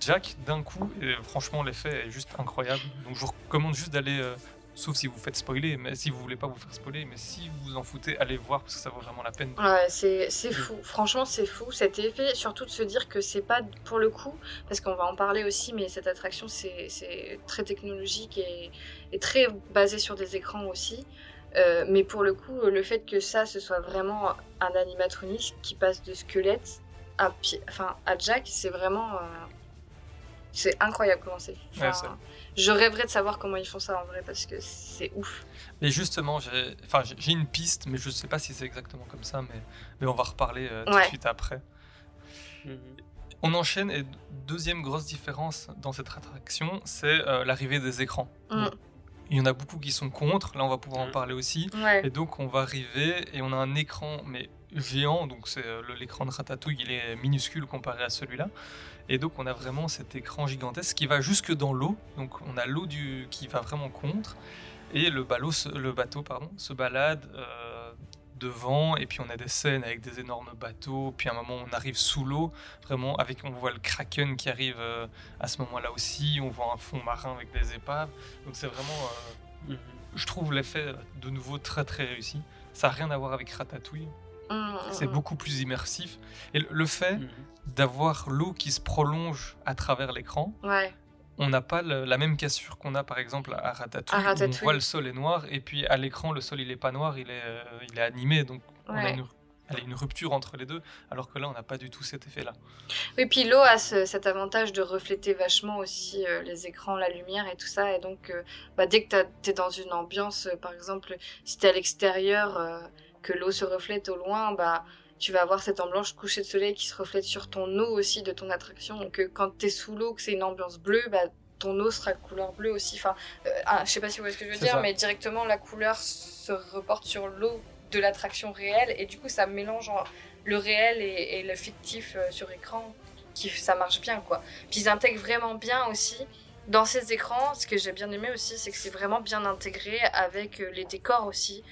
Jack d'un coup. Et franchement, l'effet est juste incroyable. Donc je vous recommande juste d'aller, euh, sauf si vous faites spoiler, mais si vous voulez pas vous faire spoiler, mais si vous vous en foutez, allez voir parce que ça vaut vraiment la peine. Ouais, c'est c'est fou. Franchement, c'est fou cet effet. Surtout de se dire que c'est pas pour le coup, parce qu'on va en parler aussi, mais cette attraction, c'est très technologique et, et très basé sur des écrans aussi. Euh, mais pour le coup, le fait que ça, ce soit vraiment un animatronique qui passe de squelette à, enfin, à Jack, c'est vraiment. euh, c'est incroyable comment c'est. Ouais, je rêverais de savoir comment ils font ça en vrai, parce que c'est ouf. Et justement, j'ai enfin, j'ai- j'ai une piste, mais je sais pas si c'est exactement comme ça, mais, mais on va reparler euh, tout de Ouais. suite après. Mhm. On enchaîne et deuxième grosse différence dans cette attraction, c'est euh, l'arrivée des écrans. Mm. Il y en a beaucoup qui sont contre. Là, on va pouvoir en Mm. parler aussi. Ouais. Et donc, on va arriver et on a un écran, mais géant. Donc, c'est euh, le- l'écran de Ratatouille, il est minuscule comparé à celui-là. Et donc, on a vraiment cet écran gigantesque qui va jusque dans l'eau. Donc, on a l'eau du qui va vraiment contre. Et le, ballot se- le bateau pardon, se balade euh, devant. Et puis, on a des scènes avec des énormes bateaux. Puis, à un moment, on arrive sous l'eau. Vraiment, avec, on voit le kraken qui arrive euh, à ce moment-là aussi. On voit un fond marin avec des épaves. Donc, c'est vraiment. euh, je trouve l'effet de nouveau très très réussi. Ça n'a rien à voir avec Ratatouille. Mm, C'est mm, beaucoup plus immersif. Et le- fait Mhm. D'avoir l'eau qui se prolonge à travers l'écran. Ouais. on n'a pas le- la même cassure qu'on a par exemple à Ratatouille, À où Ratatouille. on voit le sol est noir et puis à l'écran le sol il est pas noir, il est, euh, il est animé donc on a Ouais. une, elle a une rupture entre les deux alors que là on n'a pas du tout cet effet là. Oui, puis l'eau a ce- cet avantage de refléter vachement aussi euh, les écrans, la lumière et tout ça. Et donc, euh, bah, dès que t'as- t'es dans une ambiance, par exemple, si t'es à l'extérieur, que l'eau se reflète au loin, bah, tu vas avoir cette ambiance coucher de soleil qui se reflète sur ton eau aussi de ton attraction. Donc, euh, quand t'es sous l'eau, que c'est une ambiance bleue, bah, ton eau sera couleur bleue aussi. Enfin, euh, ah, je sais pas si vous voyez ce que je veux dire, ça. mais directement la couleur se reporte sur l'eau de l'attraction réelle et du coup ça mélange le réel et, et le fictif euh, sur écran qui ça marche bien quoi puis ils intègrent vraiment bien aussi dans ces écrans ce que j'ai bien aimé aussi c'est que c'est vraiment bien intégré avec euh, les décors aussi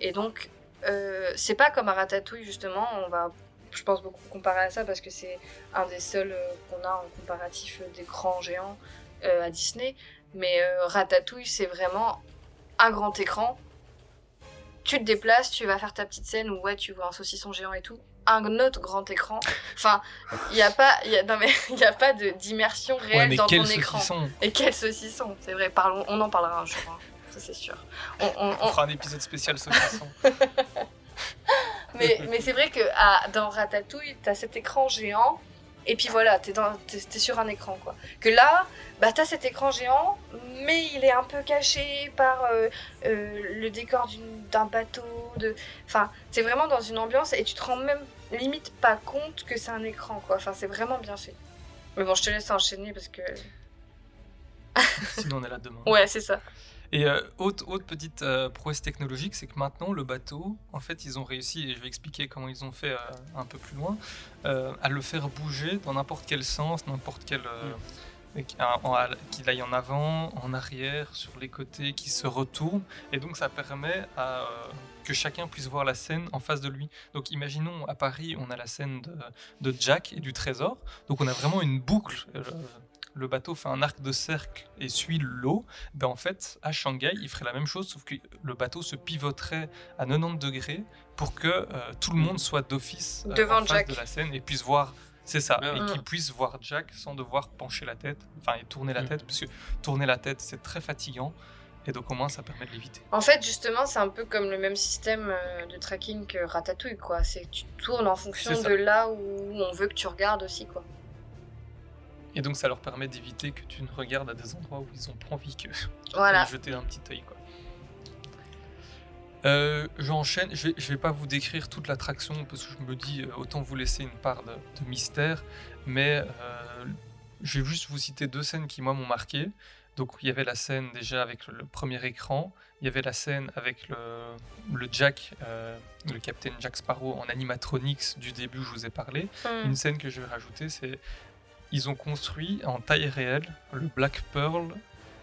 et donc euh, c'est pas comme à Ratatouille justement on va je pense beaucoup comparer à ça parce que c'est un des seuls euh, qu'on a en comparatif euh, d'écran géant à Disney mais Ratatouille c'est vraiment un grand écran tu te déplaces, tu vas faire ta petite scène où ouais, tu vois un saucisson géant et tout, un autre grand écran. Enfin, il n'y a pas, y a, non mais il y a pas de d'immersion réelle Ouais, dans ton écran. Et quel saucisson, c'est vrai. Parlons, on en parlera un jour, hein, ça c'est sûr. On, on- On on- fera un épisode spécial saucisson. mais mais c'est vrai que à- dans Ratatouille, t'as cet écran géant. Et puis voilà, t'es dans- t'es t'es sur un écran quoi. Que là, bah t'as cet écran géant, mais il est un peu caché par euh, euh, le décor d'un bateau. De, enfin, c'est vraiment dans une ambiance et tu te rends même limite pas compte que c'est un écran quoi. Enfin, c'est vraiment bien fait. Mais bon, je te laisse enchaîner parce que Sinon on est là demain. ouais, c'est ça. Et euh, autre, autre petite euh, prouesse technologique, c'est que maintenant le bateau, en fait, ils ont réussi, et je vais expliquer comment ils ont fait euh, un peu plus loin, à le faire bouger dans n'importe quel sens, n'importe quel. en- qu'il aille en avant, en arrière, sur les côtés, qu'il se retourne. Et donc ça permet à, que chacun puisse voir la scène en face de lui. Donc imaginons à Paris, on a la scène de, de Jack et du trésor. Donc on a vraiment une boucle. Le bateau fait un arc de cercle et suit l'eau. Ben en fait, à Shanghai, il ferait la même chose, sauf que le bateau se pivoterait à 90 degrés pour que euh, tout le monde soit d'office euh, Devant en face Jack. de la scène et puisse voir. C'est ça, Ah et qu'il puisse voir Jack sans devoir pencher la tête, enfin et tourner la Mm. tête, parce que tourner la tête c'est très fatigant, et donc au moins ça permet de l'éviter. En fait, justement, c'est un peu comme le même système euh, de tracking que Ratatouille, quoi. C'est que tu tournes en fonction de là où on veut que tu regardes aussi, quoi. Et donc ça leur permet d'éviter que tu ne regardes à des endroits où ils ont pas envie que Voilà. de jeter un petit œil. Quoi. Euh, J'enchaîne, je vais, je vais pas vous décrire toute l'attraction parce que je me dis euh, autant vous laisser une part de, de mystère, mais euh, je vais juste vous citer deux scènes qui moi m'ont marqué. Donc il y avait la scène déjà avec le, premier écran, il y avait la scène avec le, le Jack, euh, le capitaine Jack Sparrow en animatronics du début où je vous ai parlé. Hmm. Une scène que je vais rajouter, c'est ils ont construit en taille réelle le Black Pearl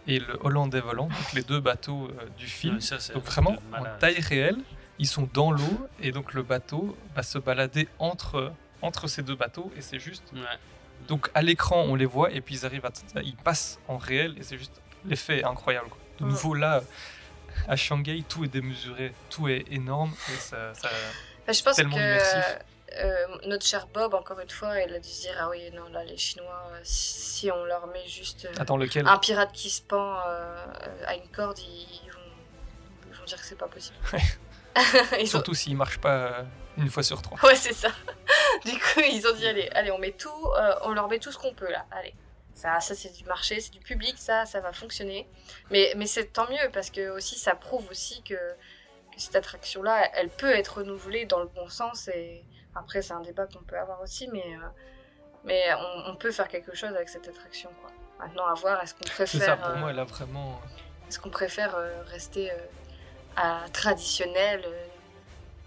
et le Hollandais volant, donc les deux bateaux euh, du film. Ouais, ça, c'est donc vraiment en taille réelle, ils sont dans l'eau et donc le bateau va se balader entre entre ces deux bateaux et c'est juste. Ouais. Donc à l'écran on les voit et puis ils arrivent à ils passent en réel et c'est juste l'effet est incroyable. quoi. De nouveau là. À Shanghai, tout est démesuré, tout est énorme et ça, ça- Bah, je pense tellement que immersif. Euh, notre cher Bob, encore une fois, il a dû se dire Ah oui, non, là, les Chinois, euh, si on leur met juste euh, Attends, lequel un pirate qui se pend euh, à une corde, ils vont, ils vont dire que c'est pas possible. Ils ont- Surtout s'il marche pas une fois sur trois. Ouais, c'est ça. Du coup, ils ont dit allez, allez, on met tout, on leur met tout ce qu'on peut là. Allez. Ça, ça c'est du marché, c'est du public, ça, ça va fonctionner. Mais, mais c'est tant mieux parce que aussi ça prouve aussi que, que cette attraction-là, elle peut être renouvelée dans le bon sens. Et après, c'est un débat qu'on peut avoir aussi, mais, euh, mais on, on peut faire quelque chose avec cette attraction. Quoi. Maintenant, à voir, est-ce qu'on C'est préfère. ça, pour euh, moi, elle a vraiment. Est-ce qu'on préfère euh, rester euh, à traditionnel euh,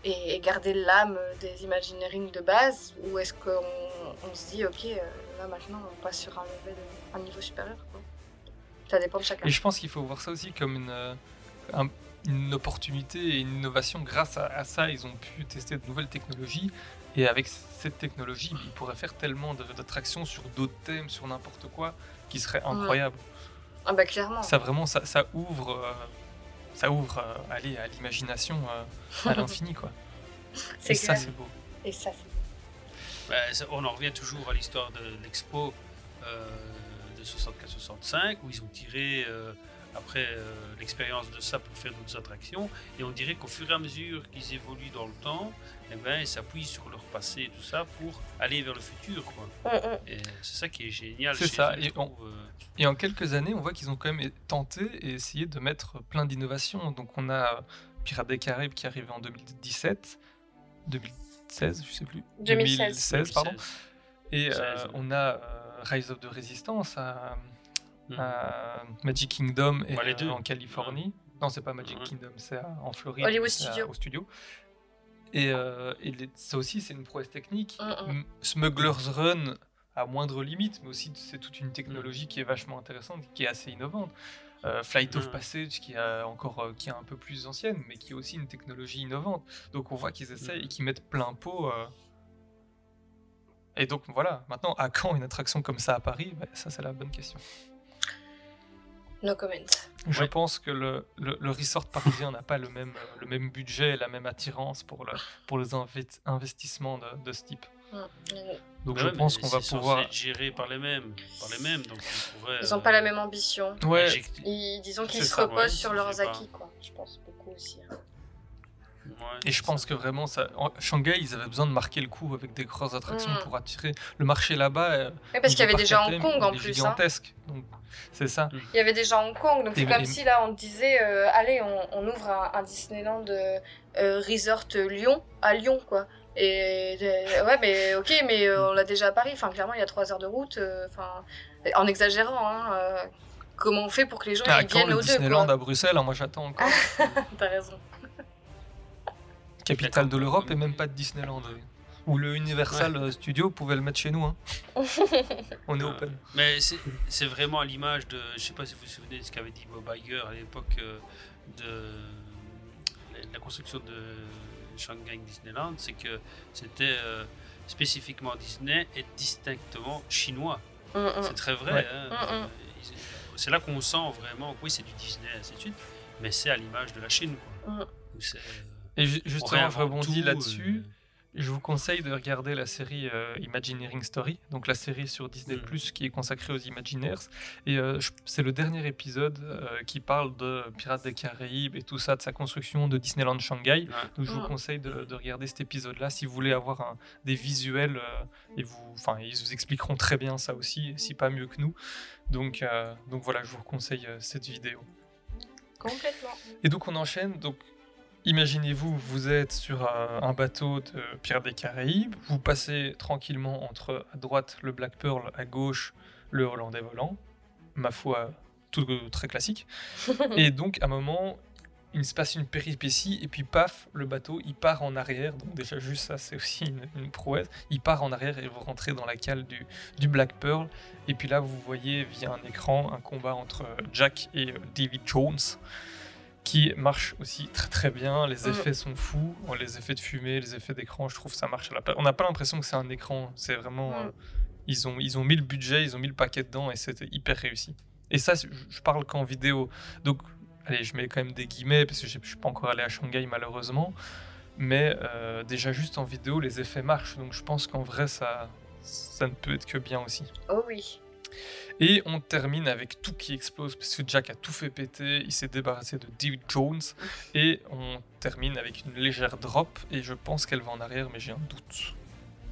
et, et garder l'âme des Imagineering de base Ou est-ce qu'on on se dit, ok, euh, là maintenant on passe sur un, level, un niveau supérieur quoi. Ça dépend de chacun. Et je pense qu'il faut voir ça aussi comme une, euh, un- une opportunité et une innovation. Grâce à, à ça, ils ont pu tester de nouvelles technologies. Et avec cette technologie, ils pourraient faire tellement d'attractions sur d'autres thèmes, sur n'importe quoi, qui serait incroyable. Ah bah clairement. Ça vraiment, ça, ça ouvre, euh, ça ouvre, euh, allez, à l'imagination euh, à l'infini, quoi. C'est Et ça, c'est beau. Et ça, c'est ça- on en revient toujours à l'histoire de l'expo euh, de 64-65 où ils ont tiré euh, après euh, l'expérience de ça pour faire d'autres attractions et on dirait qu'au fur et à mesure qu'ils évoluent dans le temps eh ben, ils s'appuient sur leur passé et tout ça pour aller vers le futur quoi. Mm, mm. et c'est ça qui est génial C'est ça. eux, je Et, on- trouve, euh. et en quelques années, on voit qu'ils ont quand même tenté et essayé de mettre plein d'innovations. Donc on a Pirates des Caraïbes qui est arrivé en 2017, 2016, je sais plus. 2016. pardon. 2016. Et euh, 16, ouais. on a euh, Rise of the Resistance à, Mhm. à Magic Kingdom et Ouais, les euh, deux. en Californie. Non, c'est pas Magic Ouais. Kingdom, c'est en Floride. Hollywood à- au studio. Et, euh, et les- ça aussi, c'est une prouesse technique. Mm, mm. Smuggler's Run à moindre limite, mais aussi c'est toute une technologie qui est vachement intéressante, qui est assez innovante. Euh, Flight of Mm. Passage, qui est encore euh, qui est un peu plus ancienne, mais qui est aussi une technologie innovante. Donc on voit qu'ils essayent Mm. et qu'ils mettent plein pot. euh. Et donc voilà, maintenant, à quand une attraction comme ça à Paris? Ben, Ça, c'est la bonne question. No comment. Je Ouais. pense que le, le, le resort parisien n'a pas le même, euh, le même budget et la même attirance pour, le, pour les investissements de, de ce type. Mm. Donc Ben je ouais, pense qu'on va pouvoir. être géré par les mêmes par les mêmes donc ils n'ont euh, pas la même ambition. Ouais, Ils, disons qu'ils se ça, reposent ouais, sur leurs acquis, quoi. Je pense beaucoup aussi. hein. Ouais, Et je pense ça. que vraiment, ça, en Shanghai, ils avaient besoin de marquer le coup avec des grosses attractions Mm. pour attirer le marché là-bas. euh, Oui, parce qu'il y avait déjà Hong Kong en plus. hein. gigantesque. Donc, c'est ça. Il y avait déjà Hong Kong, donc c'est comme et- si là on disait euh, allez, on, on ouvre un, un Disneyland euh, euh, Resort Lyon à Lyon, quoi. Et euh, ouais, mais ok, mais euh, on l'a déjà à Paris. Enfin, clairement, il y a trois heures de route. euh, Enfin, en exagérant, hein. euh, comment on fait pour que les gens Ah, ils viennent le aux deux, Disneyland quoi à Bruxelles, hein, moi j'attends encore. T'as raison. Capitale de l'Europe et même pas de Disneyland. Ou le Universal euh, Studio pouvait le mettre chez nous. hein. On est Euh, open. Mais c'est vraiment à l'image de. Je sais pas si vous vous souvenez de ce qu'avait dit Bob Iger à l'époque euh, de la construction de Shanghai Disneyland, c'est que c'était euh, spécifiquement Disney et distinctement chinois. Mm, mm. C'est très vrai. Ouais. hein. Mm, mm. Euh, C'est là qu'on sent vraiment que oui, c'est du Disney, ainsi de suite, mais c'est à l'image de la Chine. quoi. Mm. Et justement, je rebondis là-dessus. euh, Je vous conseille de regarder la série euh, Imagineering Story, donc la série sur Disney Mhm. Plus qui est consacrée aux Imagineers. Et euh, c'est le dernier épisode euh, qui parle de Pirates des Caraïbes et tout ça, de sa construction de Disneyland Shanghai. ouais. Donc je vous Mhm. conseille de, de regarder cet épisode-là si vous voulez avoir un- des visuels euh, et vous, enfin ils vous expliqueront très bien ça aussi, si pas mieux que nous. Donc, euh, donc voilà, je vous conseille euh, cette vidéo. Complètement. Et donc on enchaîne. Donc imaginez-vous, vous êtes sur un, bateau de Pirates des Caraïbes, vous passez tranquillement entre à droite le Black Pearl, à gauche le Hollandais volant, ma foi tout très classique. et donc à un moment il se passe une péripétie et puis paf le bateau il part en arrière. Donc déjà juste ça c'est aussi une, une prouesse. Il part en arrière et vous rentrez dans la cale du, du Black Pearl. Et puis là vous voyez via un écran un combat entre Jack et euh, David Jones qui marche aussi très très bien. Les Mm. effets sont fous, les effets de fumée, les effets d'écran, je trouve ça marche. à la On n'a pas l'impression que c'est un écran, c'est vraiment. Mm. euh, ils, ont, ils ont mis le budget, ils ont mis le paquet dedans et c'était hyper réussi. Et ça, je je parle qu'en vidéo. Donc, allez, je mets quand même des guillemets parce que je ne suis pas encore allé à Shanghai malheureusement. Mais euh, déjà, juste en vidéo, les effets marchent. Donc, je pense qu'en vrai, ça, ça ne peut être que bien aussi. Oh oui. Et on termine avec tout qui explose parce que Jack a tout fait péter, il s'est débarrassé de David Jones et on termine avec une légère drop et je pense qu'elle va en arrière mais j'ai un doute.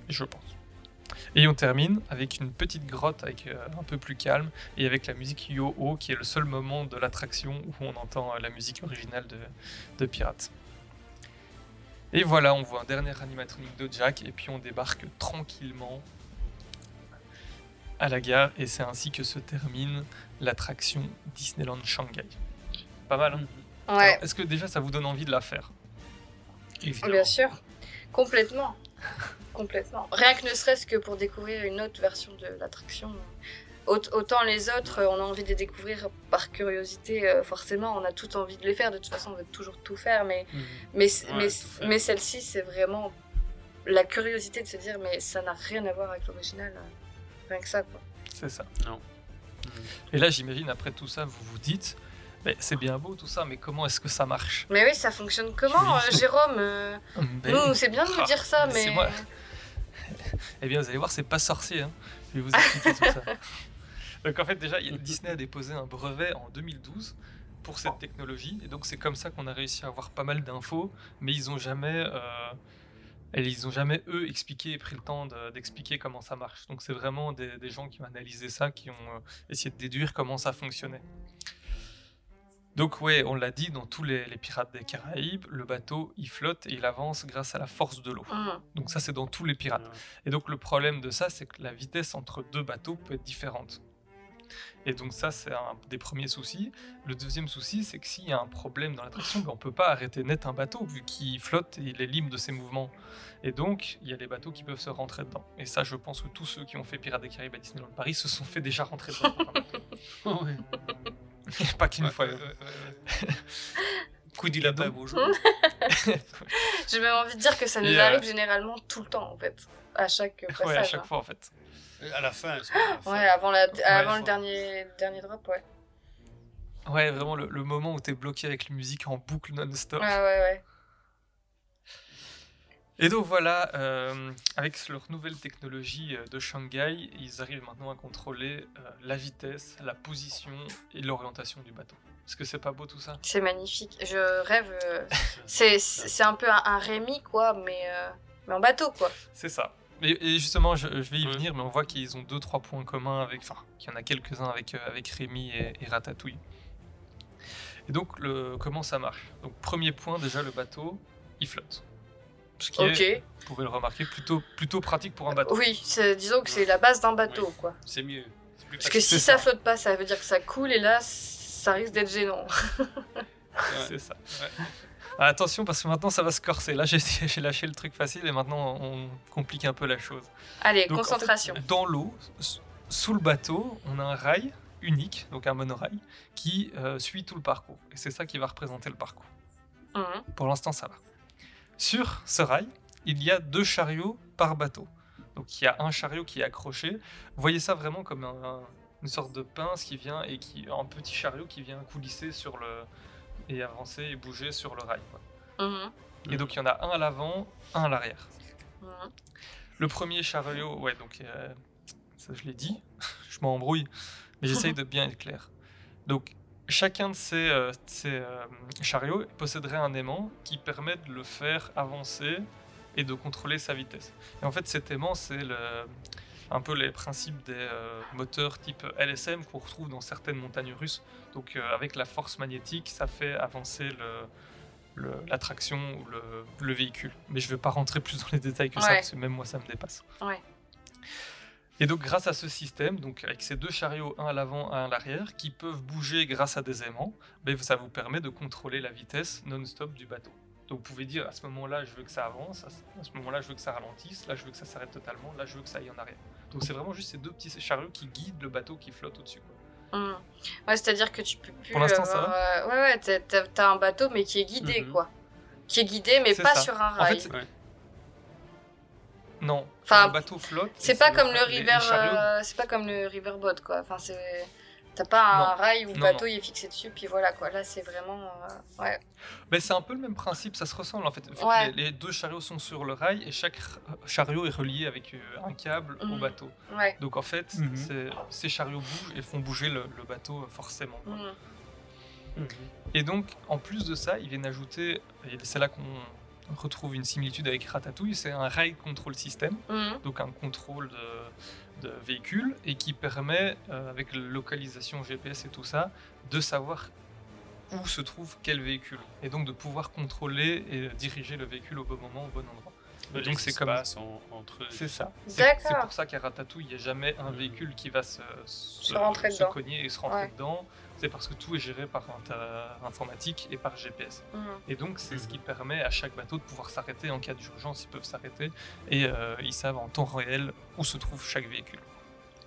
Je pense. Et on termine avec une petite grotte avec euh, un peu plus calme et avec la musique Yo-Oh qui est le seul moment de l'attraction où on entend euh, la musique originale de, de Pirates. Et voilà, on voit un dernier animatronique de Jack et puis on débarque tranquillement à la gare et c'est ainsi que se termine l'attraction Disneyland Shanghai. pas mal. hein. Ouais. Est-ce que déjà ça vous donne envie de la faire? Bien sûr, complètement. complètement. Rien que ne serait-ce que pour découvrir une autre version de l'attraction. Aut- Autant les autres, euh, on a envie de les découvrir par curiosité, euh, forcément, on a tout envie de les faire, de toute façon on veut toujours tout faire, mais, mais, Ouais, mais, tout faire. mais celle-ci c'est vraiment la curiosité de se dire mais ça n'a rien à voir avec l'original, euh, rien que ça quoi. C'est ça. Non. Et là, j'imagine, après tout ça, vous vous dites, mais c'est bien beau tout ça, mais comment est-ce que ça marche? Mais oui, ça fonctionne comment, Oui. euh, Jérôme euh, Nous, c'est bien de nous ah, dire ça, c'est mais. moi. Eh bien, vous allez voir, c'est pas sorcier. hein. Je vais vous expliquer tout ça. Donc, en fait, déjà, il y a- Disney a déposé un brevet en 2012 pour cette technologie. Et donc, c'est comme ça qu'on a réussi à avoir pas mal d'infos. Mais ils ont jamais. euh, et ils ont jamais, eux, expliqué et pris le temps de- d'expliquer comment ça marche. Donc, c'est vraiment des, des gens qui ont analysé ça, qui ont euh, essayé de déduire comment ça fonctionnait. Donc ouais, on l'a dit, dans tous les, les pirates des Caraïbes, le bateau, il flotte et il avance grâce à la force de l'eau. Mhm. Donc ça, c'est dans tous les pirates. Et donc le problème de ça, c'est que la vitesse entre deux bateaux peut être différente. Et donc ça, c'est un des premiers soucis. Le deuxième souci, c'est que s'il y a un problème dans l'attraction, ben, on peut pas arrêter net un bateau, vu qu'il flotte et il est libre de ses mouvements. Et donc, il y a des bateaux qui peuvent se rentrer dedans. Et ça, je pense que tous ceux qui ont fait Pirates des Caraïbes à Disneyland Paris se sont fait déjà rentrer dedans. pas qu'une fois. Coup du lapin, bonjour. J'ai même envie de dire que ça nous euh, arrive généralement tout le temps en fait, à chaque passage. Ouais, à chaque hein. fois en fait. À la fin. Ouais, avant, la, avant le dernier, dernier drop, ouais. Ouais, vraiment le, le moment où t'es bloqué avec la musique en boucle non-stop. Ouais, ouais, ouais. Et donc voilà, euh, avec leur nouvelle technologie euh, de Shanghai, ils arrivent maintenant à contrôler euh, la vitesse, la position et l'orientation du bateau. Est-ce que c'est pas beau tout ça? C'est magnifique. Je rêve. euh, c'est c'est un peu un, un Rémi, quoi, mais, euh, mais en bateau, quoi. C'est ça. Et, et justement, je, je vais y venir, mais on voit qu'ils ont deux, trois points communs avec, enfin, qu'il y en a quelques-uns avec, euh, avec Rémi et, et Ratatouille. Et donc, le, comment ça marche? Donc, premier point, déjà, le bateau, il flotte. Ce qui Ok. est, vous pouvez le remarquer, plutôt, plutôt pratique pour un bateau. Oui, c'est- disons que c'est la base d'un bateau, quoi. C'est mieux. C'est plus Parce que si ça. ça. flotte pas, ça veut dire que ça coule, et là, ça risque d'être gênant. C'est ça. Ah, attention parce que maintenant ça va se corser. Là j'ai j'ai lâché le truc facile et maintenant on complique un peu la chose. Allez, Donc, en fait, concentration. dans l'eau, s- sous le bateau, on a un rail unique, donc un monorail, qui euh, suit tout le parcours. Et c'est ça qui va représenter le parcours. Mhm. Pour l'instant ça va. Sur ce rail, il y a deux chariots par bateau. Donc il y a un chariot qui est accroché. Voyez ça vraiment comme un- un- une sorte de pince qui vient et qui un petit chariot qui vient coulisser sur le et avancer et bouger sur le rail. quoi. Mhm. Et donc il y en a un à l'avant, un à l'arrière. Mhm. Le premier chariot, ouais, donc euh, ça je l'ai dit, je m'embrouille, mais j'essaye de bien être clair. Donc chacun de ces, euh, ces, euh, chariots posséderait un aimant qui permet de le faire avancer et de contrôler sa vitesse. Et en fait, cet aimant, c'est un peu les principes des euh, moteurs type LSM qu'on retrouve dans certaines montagnes russes. Donc avec la force magnétique, ça fait avancer le, le- l'attraction ou le, le véhicule. Mais je ne vais pas rentrer plus dans les détails que ça, parce que même moi, ça me dépasse. Ouais. Et donc, grâce à ce système, donc avec ces deux chariots, un à l'avant, un à l'arrière, qui peuvent bouger grâce à des aimants, ben, ça vous permet de contrôler la vitesse non-stop du bateau. Donc, vous pouvez dire à ce moment-là, je veux que ça avance, à ce moment-là, je veux que ça ralentisse, là, je veux que ça s'arrête totalement, là, je veux que ça aille en arrière. Donc, c'est vraiment juste ces deux petits chariots qui guident le bateau qui flotte au-dessus. Mhm. Ouais, c'est-à-dire que tu peux plus. Pour l'instant, ça euh, Ouais, ouais, t'as- un bateau, mais qui est guidé, Mhm. quoi. Qui est guidé, mais pas ça. sur un En rail. fait, Non, Enfin, le bateau flotte. C'est pas comme le river, euh, c'est pas comme le riverboat quoi. Enfin c'est, t'as pas un Non. rail où le Non, bateau non. il est fixé dessus puis voilà quoi. Là c'est vraiment, euh, ouais. Mais c'est un peu le même principe, ça se ressemble en fait. Ouais. Les, les deux chariots sont sur le rail et chaque chariot est relié avec euh, un câble au Mhm. bateau. Ouais. Donc en fait, Mhm. ces chariots bougent et font bouger le, le bateau forcément. quoi. Mhm. Et donc, en plus de ça, ils viennent ajouter, et c'est là qu'on retrouve une similitude avec Ratatouille, c'est un rail control system, Mhm. donc un contrôle de, de véhicule, et qui permet, euh, avec la localisation GPS et tout ça, de savoir où se trouve quel véhicule, et donc de pouvoir contrôler et diriger le véhicule au bon moment, au bon endroit. Et donc c'est comme en- entre c'est ça. C'est pour ça qu'à Ratatouille, il n'y a jamais un véhicule qui va se, se, cogner et se rentrer Ouais. dedans. C'est parce que tout est géré par informatique et par GPS. Mhm. Et donc c'est ce qui permet à chaque bateau de pouvoir s'arrêter en cas d'urgence. Ils peuvent s'arrêter et euh, ils savent en temps réel où se trouve chaque véhicule.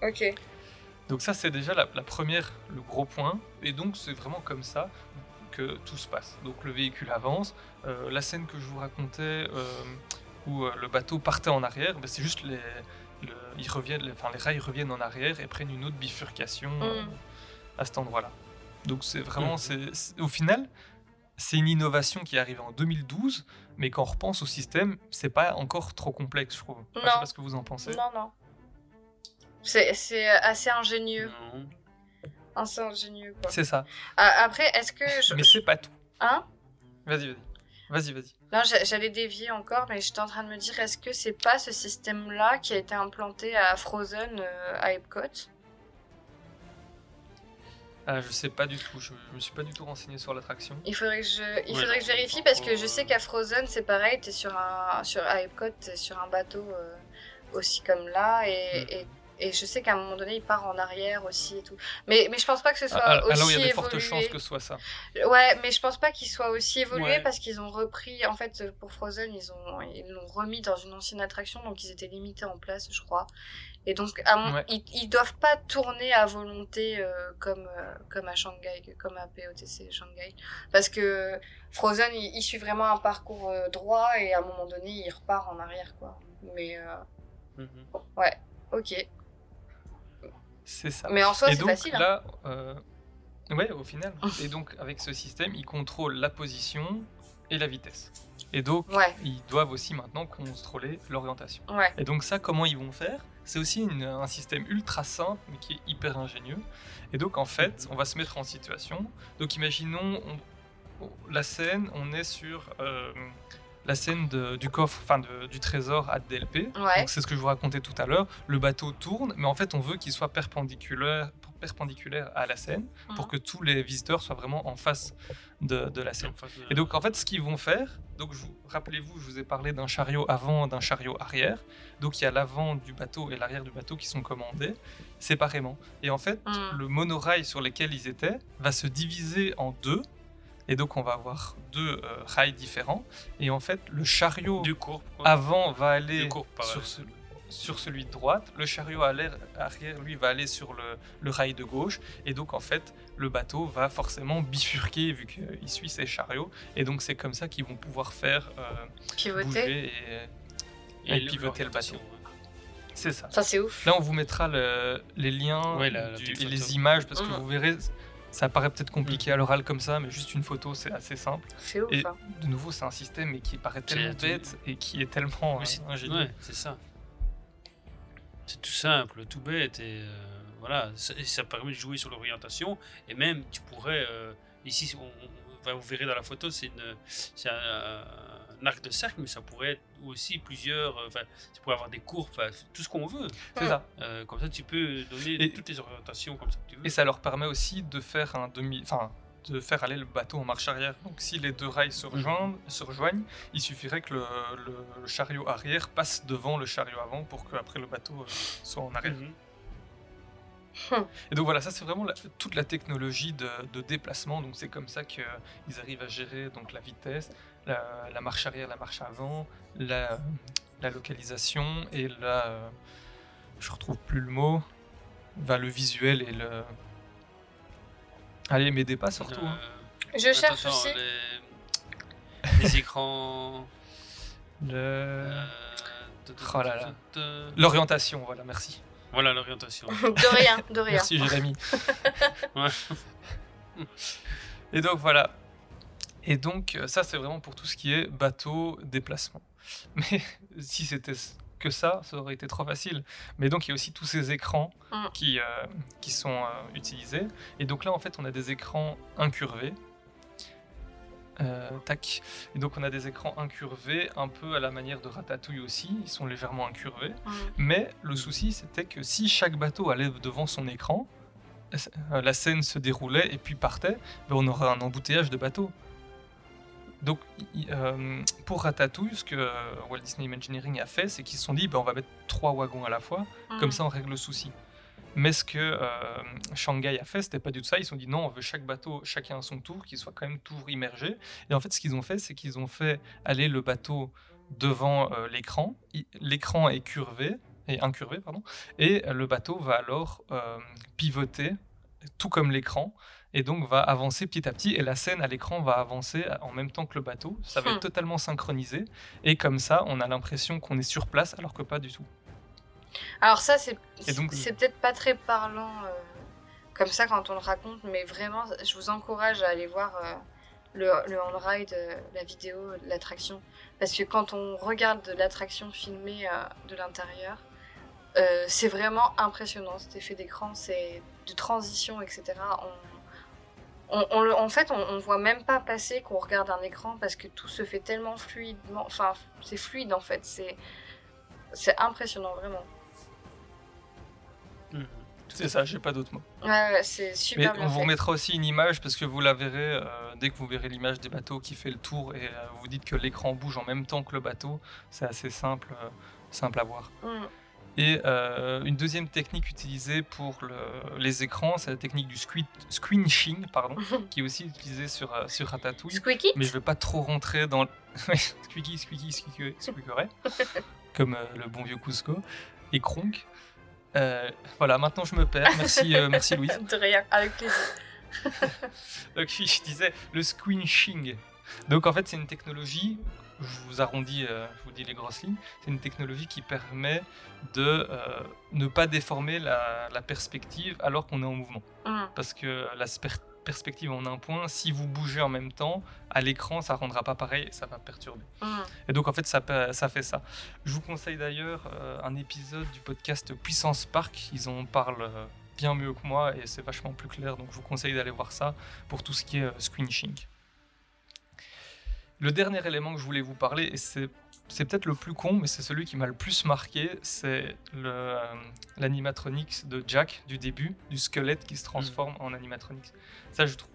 Ok. Donc ça c'est déjà la, la première, le gros point. Et donc c'est vraiment comme ça que tout se passe. Donc le véhicule avance. Euh, la scène que je vous racontais euh, où euh, le bateau partait en arrière, ben, c'est juste les, le- ils reviennent, les, enfin, les rails reviennent en arrière et prennent une autre bifurcation euh, Mm. à cet endroit-là. Donc c'est vraiment, Mhm. c'est- c'est- au final, c'est une innovation qui est arrivée en 2012, mais quand on repense au système, c'est pas encore trop complexe, je trouve. Enfin, je sais Non. pas ce que vous en pensez. Non, non. C'est c'est assez ingénieux. Non. Assez ingénieux, quoi. C'est ça. Ah, Après, est-ce que. Je... Mais c'est pas tout. Hein? Vas-y, vas-y. Vas-y, vas-y. Non, j'a- j'allais dévier encore, mais j'étais en train de me dire, est-ce que c'est pas ce système-là qui a été implanté à Frozen, euh, à Epcot? Ah, je sais pas du tout. Je, je me suis pas du tout renseigné sur l'attraction. Il faudrait que je, il Ouais, faudrait non, que je vérifie parce que je sais qu'à Frozen, c'est pareil, t'es sur un, sur, à Epcot, t'es sur un bateau euh, aussi comme là, et, Mm. et, et je sais qu'à un moment donné, il part en arrière aussi et tout. Mais, mais je pense pas que ce soit Ah, aussi alors, il y a de évolué. fortes chances que ce soit ça. Ouais, mais je pense pas qu'il soit aussi évolué Ouais. parce qu'ils ont repris, en fait, pour Frozen, ils ont ils l'ont remis dans une ancienne attraction, donc ils étaient limités en place, je crois. Et donc, à mon- Ouais. ils, ils doivent pas tourner à volonté euh, comme, euh, comme à Shanghai, comme à POTC Shanghai. Parce que Frozen, il, il suit vraiment un parcours euh, droit et à un moment donné, il repart en arrière, quoi. Mais, Mhm. ouais, ok. C'est ça. Mais en soi, c'est facile. hein. là, ouais, au final. et donc avec ce système, ils contrôlent la position et la vitesse. Et donc, Ouais. ils doivent aussi maintenant contrôler l'orientation. Ouais. Et donc ça, comment ils vont faire? C'est aussi une- un système ultra simple, mais qui est hyper ingénieux. Et donc en fait, on va se mettre en situation. Donc imaginons on- la scène, on est sur euh, la scène de- du coffre, enfin du trésor à DLP. Ouais. Donc c'est ce que je vous racontais tout à l'heure. Le bateau tourne, mais en fait on veut qu'il soit perpendiculaire, perpendiculaire à la scène pour Mhm. que tous les visiteurs soient vraiment en face de, de la scène. Et donc en fait, ce qu'ils vont faire, donc rappelez-vous, je vous ai parlé d'un chariot avant, d'un chariot arrière. Donc il y a l'avant du bateau et l'arrière du bateau qui sont commandés séparément. Et en fait, Mm. le monorail sur lequel ils étaient va se diviser en deux. Et donc on va avoir deux euh, rails différents. Et en fait, le chariot Du courbe. quoi. avant va aller sur, ce- sur celui de droite, le chariot à arrière, lui, va aller sur le, le rail de gauche, et donc en fait, le bateau va forcément bifurquer vu qu'il suit ses chariots, et donc c'est comme ça qu'ils vont pouvoir faire euh, bouger et, pivoter le bateau. C'est ça. Ça, c'est ouf. Là, on vous mettra le- les liens Ouais, la- la du- petite et les images, parce que Mhm. vous verrez, ça paraît peut-être compliqué à l'oral comme ça, mais juste une photo, c'est assez simple. C'est ouf. Et hein. de nouveau, c'est un système mais qui paraît tellement bête et qui est tellement euh, c'est- ingénieux. ouais, c'est ça. C'est tout simple, tout bête et euh, voilà, ça, et ça permet de jouer sur l'orientation et même tu pourrais euh, ici on, on- vous verrez dans la photo c'est un, un arc de cercle mais ça pourrait être aussi plusieurs euh, enfin tu pourrais avoir des courbes tout ce qu'on veut C'est ça. Euh, comme ça tu peux donner Et- toutes les orientations comme ça que tu veux Et ça leur permet aussi de faire un demi, enfin, de faire aller le bateau en marche arrière. Donc, si les deux rails se rejoignent, se rejoignent il suffirait que le, le- le chariot arrière passe devant le chariot avant pour que après le bateau euh, soit en arrière. Mhm. Et donc voilà, ça c'est vraiment la- toute la technologie de, de déplacement. Donc c'est comme ça qu'ils arrivent à gérer donc la vitesse, la, la marche arrière, la marche avant, la, la localisation et la, euh, je retrouve plus le mot, va le visuel et le. Allez, m'aidez pas surtout. hein. Euh, Je attends, cherche attends, aussi. les, les écrans Le- euh, Oh là là. L'orientation, voilà, merci. voilà l'orientation De rien, de rien. Merci Jérémy. Et donc voilà. Et donc euh, ça c'est vraiment pour tout ce qui est bateau déplacement. Mais si c'était que ça, ça aurait été trop facile. Mais donc il y a aussi tous ces écrans Mm. qui, euh, qui sont euh, utilisés. Et donc là en fait on a des écrans incurvés. Euh, tac. Et donc on a des écrans incurvés, un peu à la manière de Ratatouille aussi, ils sont légèrement incurvés. Mm. Mais le souci, c'était que si chaque bateau allait devant son écran, la scène se déroulait et puis partait, ben on aurait un embouteillage de bateaux. Donc, euh, pour Ratatouille, ce que euh, Walt Disney Imagineering a fait, c'est qu'ils se sont dit, ben, on va mettre trois wagons à la fois, comme Mhm. ça on règle le souci. Mais ce que euh, Shanghai a fait, c'était pas du tout ça. Ils se sont dit non, on veut chaque bateau, chacun à son tour, qu'il soit quand même toujours immergé. Et en fait, ce qu'ils ont fait, c'est qu'ils ont fait aller le bateau devant l'écran. L'écran est curvé, et incurvé, pardon, et le bateau va alors pivoter, tout comme l'écran, et donc va avancer petit à petit. Et la scène à l'écran va avancer en même temps que le bateau. Ça va Hmm. être totalement synchronisé, et comme ça, on a l'impression qu'on est sur place, alors que pas du tout. Alors ça, c'est peut-être pas très parlant euh, comme ça quand on le raconte, mais vraiment, je vous encourage à aller voir euh, le, le on-ride, euh, la vidéo l'attraction. Parce que quand on regarde l'attraction filmée de l'intérieur, c'est vraiment impressionnant cet effet d'écran, c'est de transition, etc. On, on- on le- en fait, on, on voit même pas passer qu'on regarde un écran parce que tout se fait tellement fluidement. Enfin, c'est fluide en fait. C'est c'est impressionnant vraiment. C'est ça, j'ai pas d'autres mots. Ouais, ouais, c'est Mais super on bien vous remettra aussi une image parce que vous la verrez euh, dès que vous verrez l'image des bateaux qui fait le tour et euh, vous dites que l'écran bouge en même temps que le bateau. C'est assez simple, euh, simple à voir. Mm. Et euh, une deuxième technique utilisée pour le- les écrans, c'est la technique du squid- squinching, pardon, qui est aussi utilisée sur, euh, sur Ratatouille. Squeaky Mais je vais pas trop rentrer dans squeaky, squeaky, squeaky, squeakerait, comme euh, le bon vieux Cusco. Et Kronk. Euh, voilà, maintenant je me perds. Merci, merci Louise. De rien, avec plaisir. Donc je disais le squinching. Donc en fait, c'est une technologie, je vous arrondis, euh, je vous dis les grosses lignes, c'est une technologie qui permet de euh, ne pas déformer la, la perspective alors qu'on est en mouvement. Mm. Parce que la perspective en un point, si vous bougez en même temps, à l'écran, ça rendra pas pareil et ça va perturber. Mm. Et donc en fait, ça, fait ça. Je vous conseille d'ailleurs euh, un épisode du podcast Puissance Park. Ils en parlent bien mieux que moi et c'est vachement plus clair. Donc je vous conseille d'aller voir ça pour tout ce qui est euh, squinching. Le dernier élément que je voulais vous parler, et c'est peut-être le plus con, mais c'est celui qui m'a le plus marqué, c'est euh, l'animatronics de Jack du début, du squelette qui se transforme en animatronics. Ça, je trouve.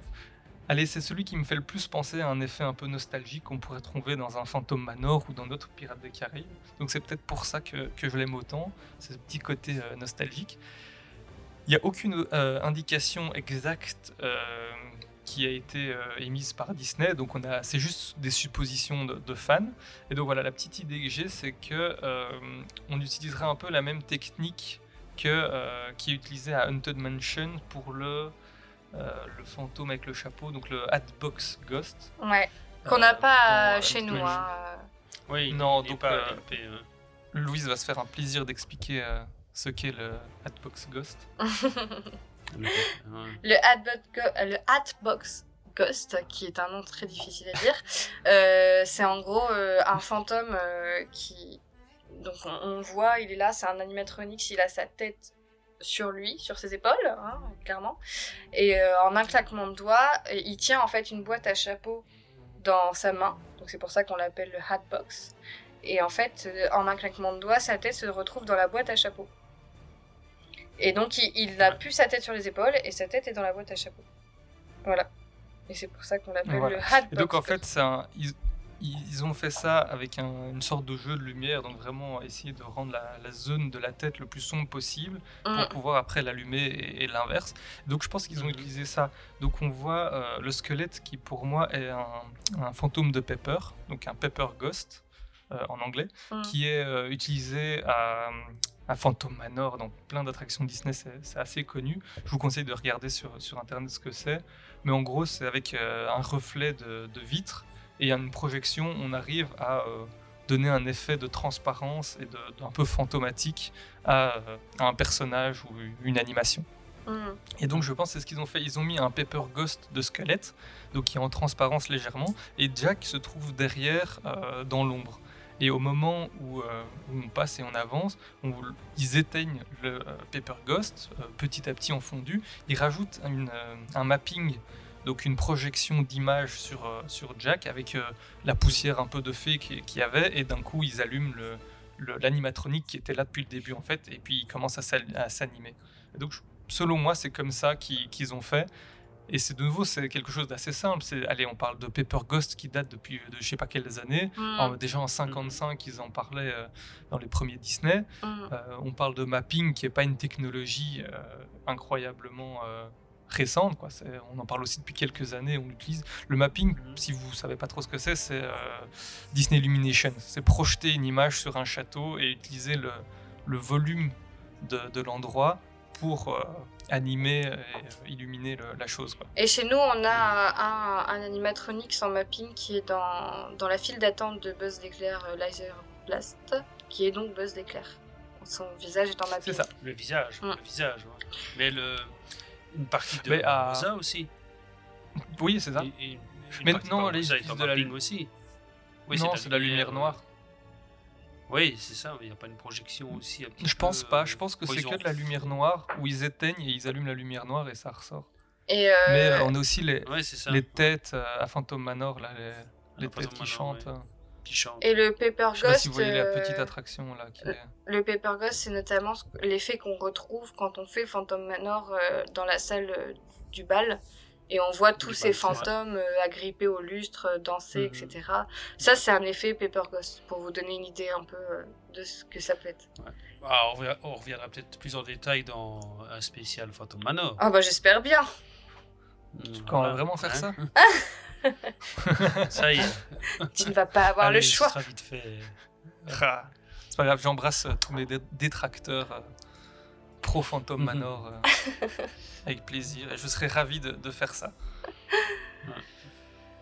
Allez, c'est celui qui me fait le plus penser à un effet un peu nostalgique qu'on pourrait trouver dans un Phantom Manor ou dans d'autres Pirates des Caraïbes. Donc c'est peut-être pour ça que, que je l'aime autant, ce petit côté euh, nostalgique. Il n'y a aucune euh, indication exacte qui a été euh, émise par Disney, donc on a, c'est juste des suppositions de, de fans. Et donc voilà, la petite idée que j'ai, c'est que euh, on utiliserait un peu la même technique que euh, qui est utilisée à Haunted Mansion pour le euh, le fantôme avec le chapeau, donc le Hatbox Ghost. Ouais. Qu'on n'a pas dans chez nous. Hein. Oui, Non, donc pas euh, hein. Louise va se faire un plaisir d'expliquer euh, ce qu'est le Hatbox Ghost. le, Hatbox Go- le Hatbox Ghost, qui est un nom très difficile à dire, euh, c'est en gros euh, un fantôme euh, qui. Donc on, voit, il est là, c'est un animatronics, il a sa tête sur lui, sur ses épaules, hein, clairement. Et euh, en un claquement de doigts, il tient en fait une boîte à chapeau dans sa main. Donc c'est pour ça qu'on l'appelle le Hatbox. Et en fait, euh, en un claquement de doigts, sa tête se retrouve dans la boîte à chapeau. Et donc, il, il n'a plus sa tête sur les épaules et sa tête est dans la boîte à chapeau. Voilà. Et c'est pour ça qu'on l'appelle Voilà. le Hatbox. Et donc en fait, ils, ils ont fait ça avec un- une sorte de jeu de lumière, donc vraiment essayer de rendre la, la zone de la tête le plus sombre possible pour Mm. pouvoir après l'allumer et, et l'inverse. Donc je pense qu'ils ont utilisé ça. Donc on voit euh, le squelette qui pour moi est un, un fantôme de Pepper, donc un Pepper Ghost euh, en anglais, Mm. qui est euh, utilisé à, à Phantom Manor, dans plein d'attractions Disney, c'est assez connu. Je vous conseille de regarder sur, sur internet ce que c'est. Mais en gros, c'est avec euh, un reflet de, de vitre et une projection, on arrive à euh, donner un effet de transparence et de- d'un peu fantomatique à, euh, à un personnage ou une animation. Mm. Et donc je pense que c'est ce qu'ils ont fait. Ils ont mis un Pepper Ghost de squelette, donc qui est en transparence légèrement, et Jack se trouve derrière euh, dans l'ombre. Et au moment où, euh, où on passe et on avance, on- ils éteignent le euh, Pepper Ghost euh, petit à petit en fondu. Ils rajoutent un mapping, donc une projection d'image sur, sur Jack avec la poussière un peu de fée qui- qu'il y avait, et d'un coup ils allument le- l'animatronique qui était là depuis le début en fait, et puis il commence à s'animer. Donc selon moi c'est comme ça qu'ils ont fait. Et c'est de nouveau, c'est quelque chose d'assez simple. C'est, allez, on parle de Paper Ghost qui date depuis de je sais pas quelles années. Mm. Déjà en 55, ils en parlaient euh, dans les premiers Disney. Mm. Euh, on parle de mapping qui est pas une technologie euh, incroyablement récente. Quoi. On en parle aussi depuis quelques années. On l'utilise. Le mapping, si vous savez pas trop ce que c'est, c'est euh, Disney Illumination. C'est projeter une image sur un château et utiliser le, le volume de, de l'endroit pour euh, animer et euh, illuminer le- la chose. Quoi. Et chez nous, on a un, un animatronics en mapping qui est dans, dans la file d'attente de Buzz d'éclair euh, Laser Blast, qui est donc Buzz d'éclair. Son visage est en mapping. C'est ça. Le visage, Mm. le visage. ouais. Mais le, une partie de à- Rosa aussi. Oui, c'est ça. Et- et une Mais non, les de la mapping lu- aussi. non, c'est de la lumière noire. Oui, c'est ça. Il n'y a pas une projection aussi. un petit Je pense peu, pas. euh, Je pense que c'est que de la lumière noire où ils éteignent et ils allument la lumière noire et ça ressort. Et euh, Mais euh, on a aussi les, Ouais, c'est ça. les têtes euh, à Phantom Manor, là, les, les Phantom têtes qui Manor, chantent. ouais. euh. qui chantent. Et le Paper Je sais pas Ghost. si vous voyez la euh, petite attraction là. Qui est... Le Paper Ghost, c'est notamment l'effet qu'on retrouve quand on fait Phantom Manor euh, dans la salle euh, du bal. Et on voit tous ces fantômes euh, agrippés au lustre, euh, danser, Mhm. etc. Ça, c'est un effet Paper Ghost, pour vous donner une idée un peu euh, de ce que ça peut être. Ah, on, reviendra, on reviendra peut-être plus en détail dans un spécial Phantom Manor. Ah bah j'espère bien. Quand on va vraiment faire ça Ça y est. Tu ne vas pas avoir Allez, le choix. Ce sera vite fait. C'est pas grave, j'embrasse tous mes dé- détracteurs pro Phantom Mhm. Manor euh, avec plaisir et je serais ravi de, de faire ça.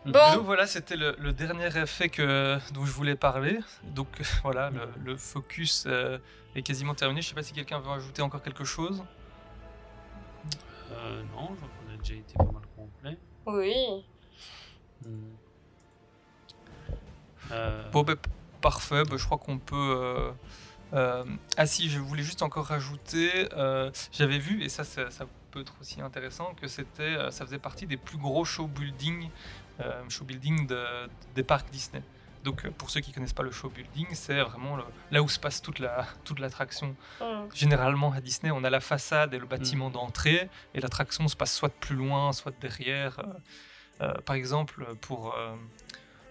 Bon. Donc voilà, c'était le, le dernier effet que, dont je voulais parler. Donc voilà, le, le focus euh, est quasiment terminé. Je sais pas si quelqu'un veut ajouter encore quelque chose. Euh, non, je crois qu'on a déjà été pas mal complet. Oui. Hmm. Euh, Bon, ben, p- parfait. Ben, je crois qu'on peut. Euh, Ah si, je voulais juste encore rajouter. euh, J'avais vu, et ça, ça, ça peut être aussi intéressant, que c'était, euh, ça faisait partie des plus gros show building, euh, show building de- des parcs Disney. Donc, pour ceux qui connaissent pas le show building, c'est vraiment le- là où se passe toute la toute l'attraction. Mm. Généralement à Disney, on a la façade et le bâtiment d'entrée, et l'attraction se passe soit de plus loin, soit de derrière. Par exemple, pour euh,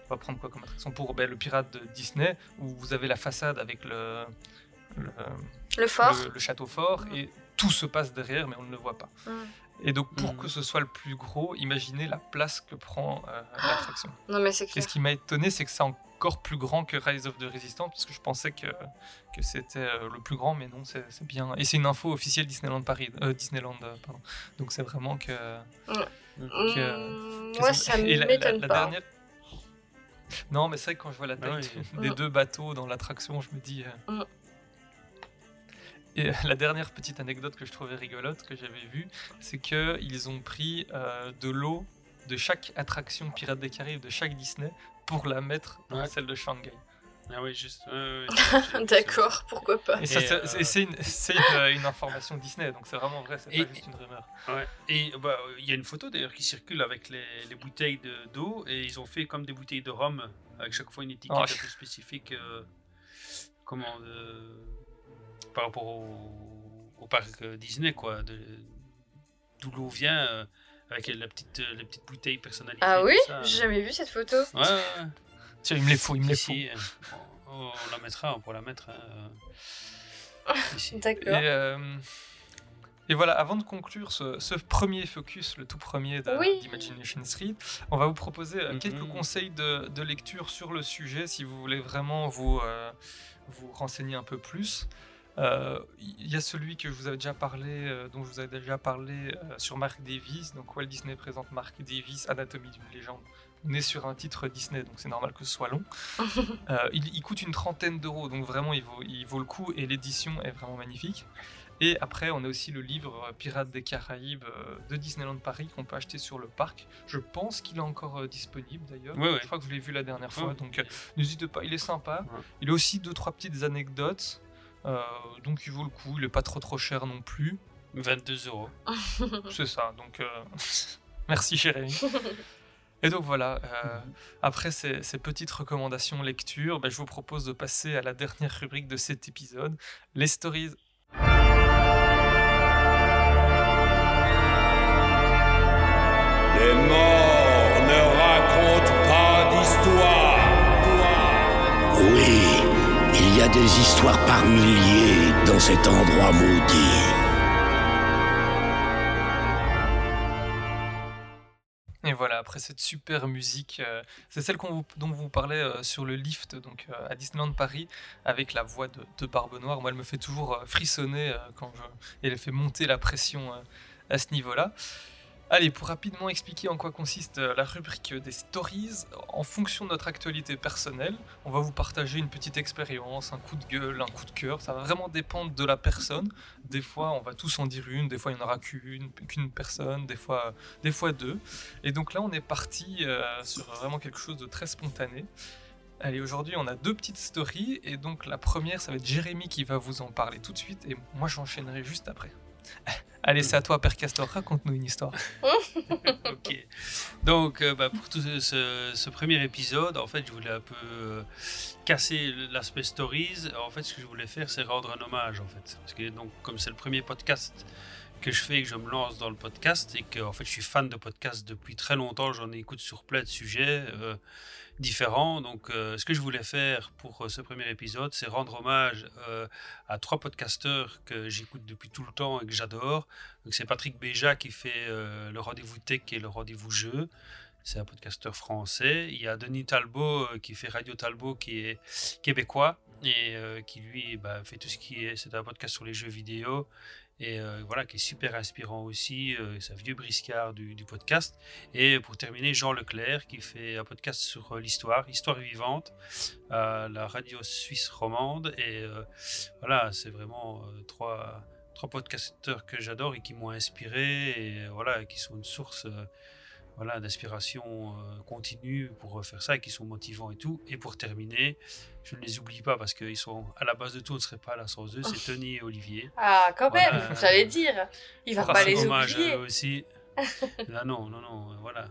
on va prendre quoi comme attraction Pour ben, le pirate de Disney, où vous avez la façade avec le, le, Le fort. le- le château fort, et tout se passe derrière, mais on ne le voit pas. Mm. Et donc, pour Mm. que ce soit le plus gros, imaginez la place que prend euh, l'attraction. Non mais c'est Et ce qui m'a étonné, c'est que c'est encore plus grand que Rise of the Resistance, parce que je pensais que, que c'était euh, le plus grand, mais non, c'est bien. Et c'est une info officielle Disneyland Paris, euh, Disneyland, pardon. Donc c'est vraiment que. que- Mm, que moi, ça m'étonne la pas. dernière- Non, mais c'est vrai que quand je vois la taille Ah oui. des Mm. deux bateaux dans l'attraction, je me dis. euh, Mm. Et euh, la dernière petite anecdote que je trouvais rigolote, que j'avais vue, c'est qu'ils ont pris euh, de l'eau de chaque attraction Pirates des Caraïbes de chaque Disney pour la mettre dans Ouais. celle de Shanghai. Ah oui, juste. D'accord, pourquoi pas. Et, c'est- euh, c'est- c'est une, information Disney, donc c'est vraiment vrai, c'est pas juste une rumeur. Ouais. Et bah, il y a une photo d'ailleurs qui circule avec les, les bouteilles de- d'eau et ils ont fait comme des bouteilles de rhum avec chaque fois une étiquette Oh. un peu spécifique euh, comment par rapport au, au parc euh, Disney quoi d'où l'eau vient euh, avec la petite euh, les petites bouteilles personnalisées Ah oui? J'ai jamais vu cette photo. ouais, ouais, ouais. Tiens, il me les faut, il me les faut. Ici, on, on la mettra on pourra la mettre hein, euh, ici. Et, D'accord. euh, et voilà, avant de conclure ce, ce premier focus, le tout premier de- Oui. d'Imagination Street, on va vous proposer euh, Mhm. quelques conseils de, de lecture sur le sujet si vous voulez vraiment vous, euh, vous renseigner un peu plus. Euh, Il y a celui que je vous avais déjà parlé, euh, dont je vous avais déjà parlé euh, sur Mark Davis. Donc Walt Disney présente Mark Davis, Anatomie d'une légende. On est sur un titre Disney, donc c'est normal que ce soit long. Euh, il, il coûte une trentaine d'euros, donc vraiment il vaut, il vaut le coup et l'édition est vraiment magnifique. Et après, on a aussi le livre euh, Pirates des Caraïbes euh, de Disneyland Paris qu'on peut acheter sur le parc. Je pense qu'il est encore disponible d'ailleurs. Ouais, ouais. Je crois que je l'ai vu la dernière fois, Ouais. donc n'hésitez pas, il est sympa. Ouais. Il a aussi deux trois petites anecdotes, euh, donc il vaut le coup. Il est pas trop trop cher non plus. 22 euros C'est ça, donc euh, merci Jérémy. Et donc voilà, euh, après ces, ces petites recommandations lecture, ben, je vous propose de passer à la dernière rubrique de cet épisode, les stories. Les morts ne racontent pas d'histoire. Oui, il y a des histoires par milliers dans cet endroit maudit. Et voilà, après cette super musique, euh, c'est celle qu'on vous- dont vous parlez euh, sur le lift donc euh, à Disneyland Paris avec la voix de, de Barbe Noire. Moi, elle me fait toujours frissonner quand elle fait monter la pression à ce niveau-là. Allez, pour rapidement expliquer en quoi consiste euh, la rubrique des stories, en fonction de notre actualité personnelle, on va vous partager une petite expérience, un coup de gueule, un coup de cœur. Ça va vraiment dépendre de la personne. Des fois, on va tous en dire une, des fois, il n'y en aura qu'une, qu'une personne, des fois, des fois deux. Et donc là, on est parti euh, sur vraiment quelque chose de très spontané. Allez, aujourd'hui, on a deux petites stories. Et donc, la première, ça va être Jérémy qui va vous en parler tout de suite. Et moi, j'enchaînerai juste après. Allez, c'est à toi, Père Castor, raconte-nous une histoire. ok. Donc, euh, bah, pour tout ce, ce premier épisode, en fait, je voulais un peu euh, casser l'aspect stories. En fait, ce que je voulais faire, c'est rendre un hommage, en fait. Parce que, donc, comme c'est le premier podcast que je fais que je me lance dans le podcast, et que, en fait, je suis fan de podcasts depuis très longtemps, j'en écoute sur plein de sujets euh, différents. Donc, euh, ce que je voulais faire pour euh, ce premier épisode, c'est rendre hommage euh, à trois podcasteurs que j'écoute depuis tout le temps et que j'adore. Donc, c'est Patrick Béja qui fait le rendez-vous tech et le rendez-vous jeu. C'est un podcasteur français. Il y a Denis Talbot qui fait Radio Talbot, qui est québécois et qui lui bah, fait tout ce qui est. C'est un podcast sur les jeux vidéo et euh, voilà qui est super inspirant aussi. euh, c'est un vieux briscard du, podcast. Et pour terminer, Jean Leclerc qui fait un podcast sur euh, l'histoire, histoire vivante, à la radio suisse romande. Et euh, voilà, c'est vraiment euh, trois trois podcasteurs que j'adore et qui m'ont inspiré et euh, voilà qui sont une source euh, voilà d'inspiration euh, continue pour faire ça et qui sont motivants et tout et pour terminer je ne les oublie pas parce qu'ils sont à la base de tout on ne serait pas là sans eux c'est Tony et Olivier Ah, quand même, Voilà. j'allais dire. Il va pas les hommage à oublier. eux aussi Là, non non non euh, voilà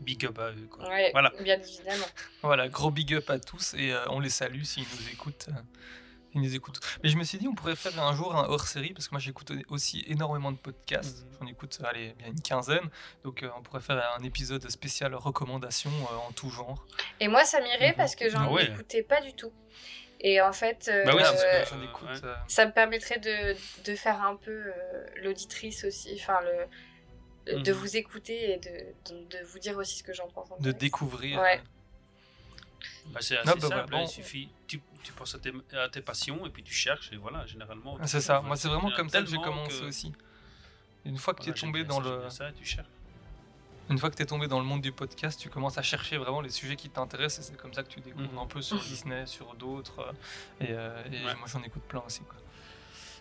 big up à eux quoi. Ouais, voilà bien évidemment. Voilà, gros big up à tous et euh, on les salue s'ils nous écoutent. Euh, ils nous écoutent. Mais je me suis dit, on pourrait faire un jour un hors série parce que moi j'écoute aussi énormément de podcasts. J'en écoute, allez, bien une quinzaine. Donc euh, on pourrait faire un épisode spécial recommandations euh, en tout genre. Et moi, ça m'irait parce que j'en Ah ouais. écoutais pas du tout. Et en fait, euh, Bah oui, parce que euh, j'en écoute. euh, ça me permettrait de, de faire un peu euh, l'auditrice aussi, enfin le, de Mhm. vous écouter et de, de, de vous dire aussi ce que j'en pense. en de découvrir. Ouais. Bah, c'est assez bah simple voilà, hein, bon. il suffit tu, tu penses à tes, à tes passions et puis tu cherches et voilà généralement Ah, C'est ça, moi c'est vraiment comme ça que j'ai commencé que- aussi. Une fois que tu es Voilà, tombé dans ça, le. bien ça, tu cherches. Une fois que tu es tombé dans le monde du podcast, tu commences à chercher vraiment les sujets qui t'intéressent et c'est comme ça que tu découvres Mhm. un peu sur Disney, sur d'autres. euh, Et, euh, et moi j'en écoute plein aussi. Quoi.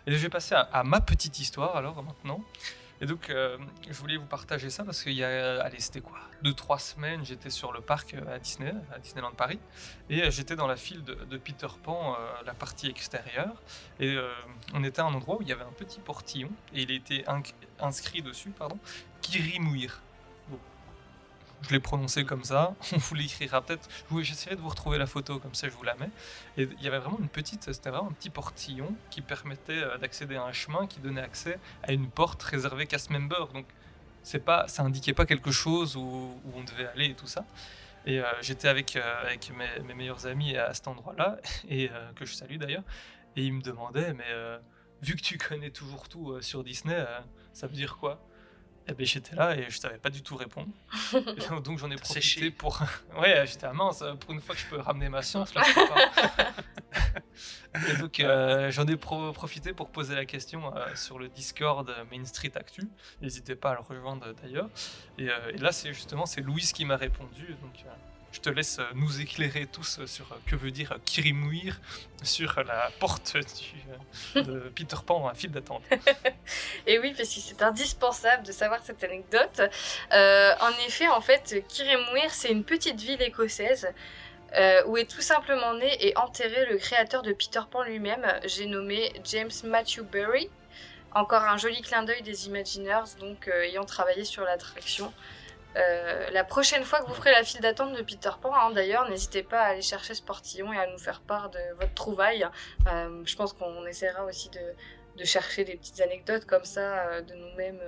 Et je vais passer à, à ma petite histoire alors maintenant. Et donc euh, je voulais vous partager ça parce qu'il y a, allez c'était quoi? Deux, trois semaines j'étais sur le parc euh, à Disney, à Disneyland Paris. Et euh, j'étais dans la file de, Peter Pan, la partie extérieure. Et on était à un endroit où il y avait un petit portillon et il était inscrit dessus, pardon, Kirimouir. Je l'ai prononcé comme ça, on vous l'écrira peut-être. J'essaierai de vous retrouver la photo, comme ça je vous la mets. Et il y avait vraiment une petite, c'était vraiment un petit portillon qui permettait euh, d'accéder à un chemin qui donnait accès à une porte réservée cast member. Donc c'est pas, ça indiquait pas quelque chose où, on devait aller et tout ça. Et euh, j'étais avec, euh, mes, meilleurs amis à cet endroit-là, et que je salue d'ailleurs, et ils me demandaient, mais vu que tu connais toujours tout sur Disney, ça veut dire quoi? Et ben j'étais là et je savais pas du tout répondre. Donc, j'en ai profité pour. ouais, j'étais à mince, pour une fois que je peux ramener ma science, là, je peux pas. Et donc euh, j'en ai pro- profité pour poser la question euh, sur le Discord euh, Main Street Actu. N'hésitez pas à le rejoindre d'ailleurs. Et, euh, et là c'est justement c'est Louise qui m'a répondu. Donc euh, je te laisse euh, nous éclairer tous euh, sur euh, que veut dire Kirimouir sur la porte du, de Peter Pan à file d'attente. Et oui, parce que c'est indispensable de savoir cette anecdote. Euh, en effet, en fait, Kirimouir, c'est une petite ville écossaise euh, où est tout simplement né et enterré le créateur de Peter Pan lui-même, j'ai nommé James Matthew Berry. Encore un joli clin d'œil des Imagineers, donc euh, ayant travaillé sur l'attraction. Euh, la prochaine fois que vous ferez la file d'attente de Peter Pan, hein, d'ailleurs, n'hésitez pas à aller chercher ce portillon et à nous faire part de votre trouvaille. Euh, je pense qu'on essaiera aussi de, chercher des petites anecdotes comme ça euh, de nous-mêmes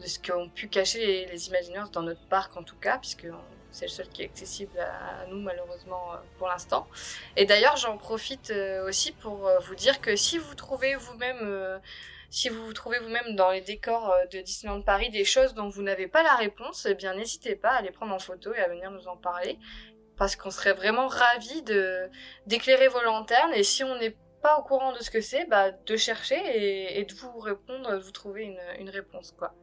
de ce qu'ont pu cacher les, les Imagineers dans notre parc en tout cas, puisque c'est le seul qui est accessible à, nous malheureusement pour l'instant. Et d'ailleurs, j'en profite aussi pour vous dire que si vous trouvez vous-même, si vous vous trouvez vous-même dans les décors euh, de Disneyland Paris des choses dont vous n'avez pas la réponse, eh bien n'hésitez pas à les prendre en photo et à venir nous en parler, parce qu'on serait vraiment ravis de d'éclairer vos lanternes. Et si on n'est pas au courant de ce que c'est, bah, de chercher et, de vous répondre, de vous trouver une, une réponse, quoi.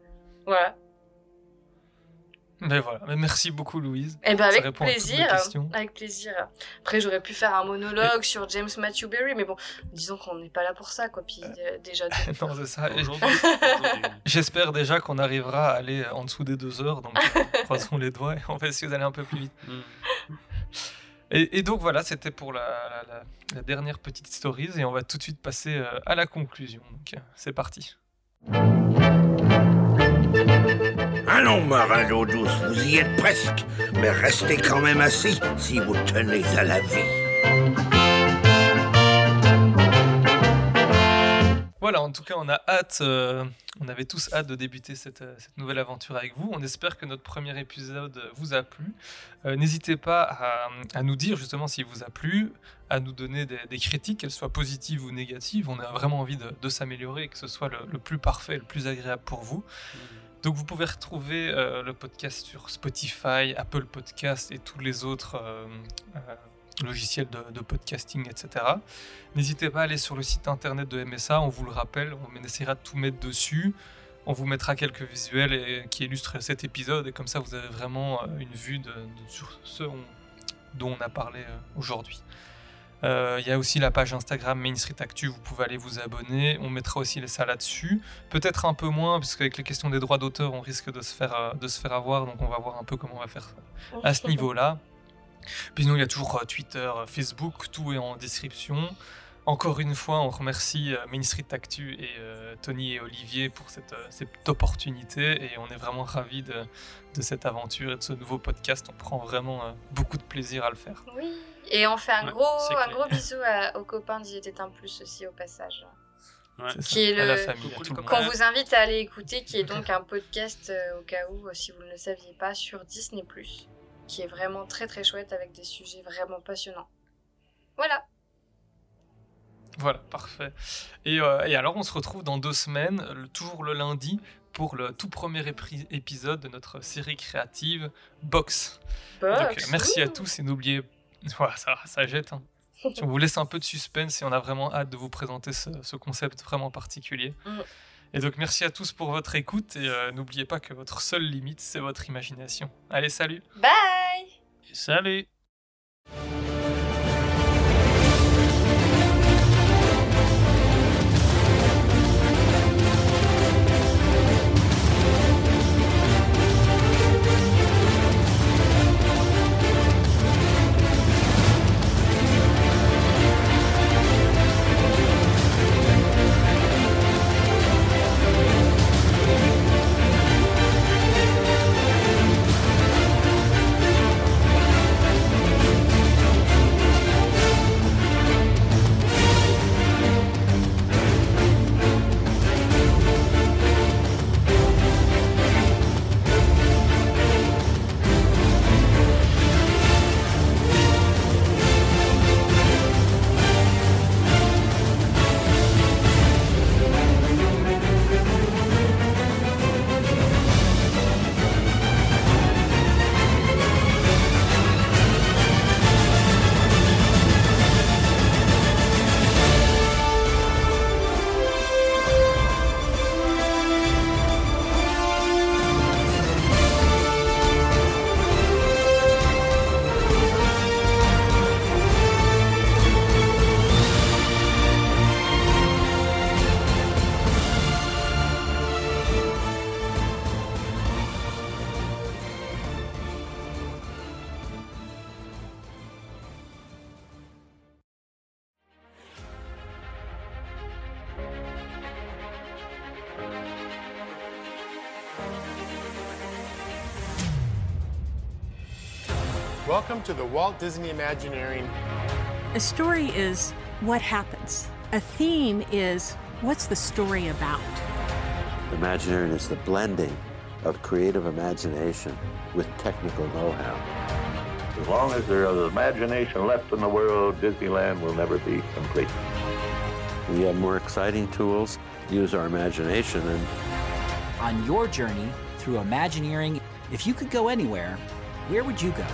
Voilà. Mais voilà, mais merci beaucoup Louise. Eh ben avec plaisir, avec plaisir. Après j'aurais pu faire un monologue sur James Matthew Berry, mais bon, disons qu'on n'est pas là pour ça, quoi. Puis euh, déjà. non, c'est ça. Aujourd'hui, J'espère déjà qu'on arrivera à aller en dessous des deux heures, donc euh, croisons les doigts et on va essayer d'aller un peu plus vite. Mm. Et, et donc voilà, c'était pour la, la- la- la dernière petite stories et on va tout de suite passer euh, à la conclusion. Donc euh, c'est parti. Allons, marin d'eau douce, vous y êtes presque, mais restez quand même assis si vous tenez à la vie. Voilà, en tout cas, on a hâte, euh, on avait tous hâte de débuter cette, euh, cette nouvelle aventure avec vous. On espère que notre premier épisode vous a plu. Euh, N'hésitez pas à, nous dire justement s'il vous a plu, à nous donner des, critiques, qu'elles soient positives ou négatives. On a vraiment envie de, s'améliorer et que ce soit le, le plus parfait, le plus agréable pour vous. Donc vous pouvez retrouver euh, le podcast sur Spotify, Apple Podcast et tous les autres euh, euh, logiciels de, podcasting, etc. N'hésitez pas à aller sur le site internet de MSA, on vous le rappelle, on essaiera de tout mettre dessus. On vous mettra quelques visuels qui illustrent cet épisode et comme ça vous avez vraiment une vue de, sur ce on- dont on a parlé euh, Euh, Il y a aussi la page Instagram Main Street Actu, vous pouvez aller vous abonner. On mettra aussi salles là-dessus. Peut-être un peu moins, parce qu'avec les questions des droits d'auteur, on risque de se, faire, euh, de se faire avoir. Donc on va voir un peu comment on va faire euh, à ce niveau-là. Puis sinon, il y a toujours euh, Twitter, Facebook, tout est en description. Encore une fois, on remercie Main Street Actu et euh, Tony et Olivier pour cette, cette opportunité et on est vraiment ravis de, de cette aventure et de ce nouveau podcast. On prend vraiment euh, beaucoup de plaisir à le faire. Oui. Et on fait un Ouais, gros, un gros bisou à- aux copains d'Y était un plus aussi au passage. Ça, Qui est à le qu'on vous invite à aller écouter, qui est donc un podcast euh, au cas où, euh, si vous ne le saviez pas, sur Disney qui est vraiment très très chouette avec des sujets vraiment passionnants. Voilà. Voilà, parfait. Et, euh, et alors, on se retrouve dans deux semaines, le- toujours le lundi, pour le tout premier épisode de notre série créative Box. Box, Donc, merci à tous et n'oubliez. Voilà, ça, ça jette. hein. On vous laisse un peu de suspense et on a vraiment hâte de vous présenter ce, ce concept vraiment particulier. Mm. Et donc, merci à tous pour votre écoute et euh, n'oubliez pas que votre seule limite, c'est votre imagination. Allez, salut! Bye Salut Welcome to the Walt Disney Imagineering. A story is what happens. A theme is what's the story about. Imagineering is the blending of creative imagination with technical know-how. As long as there is imagination left in the world, Disneyland will never be complete. We have more exciting tools, use our imagination, and On your journey through Imagineering, if you could go anywhere, where would you go?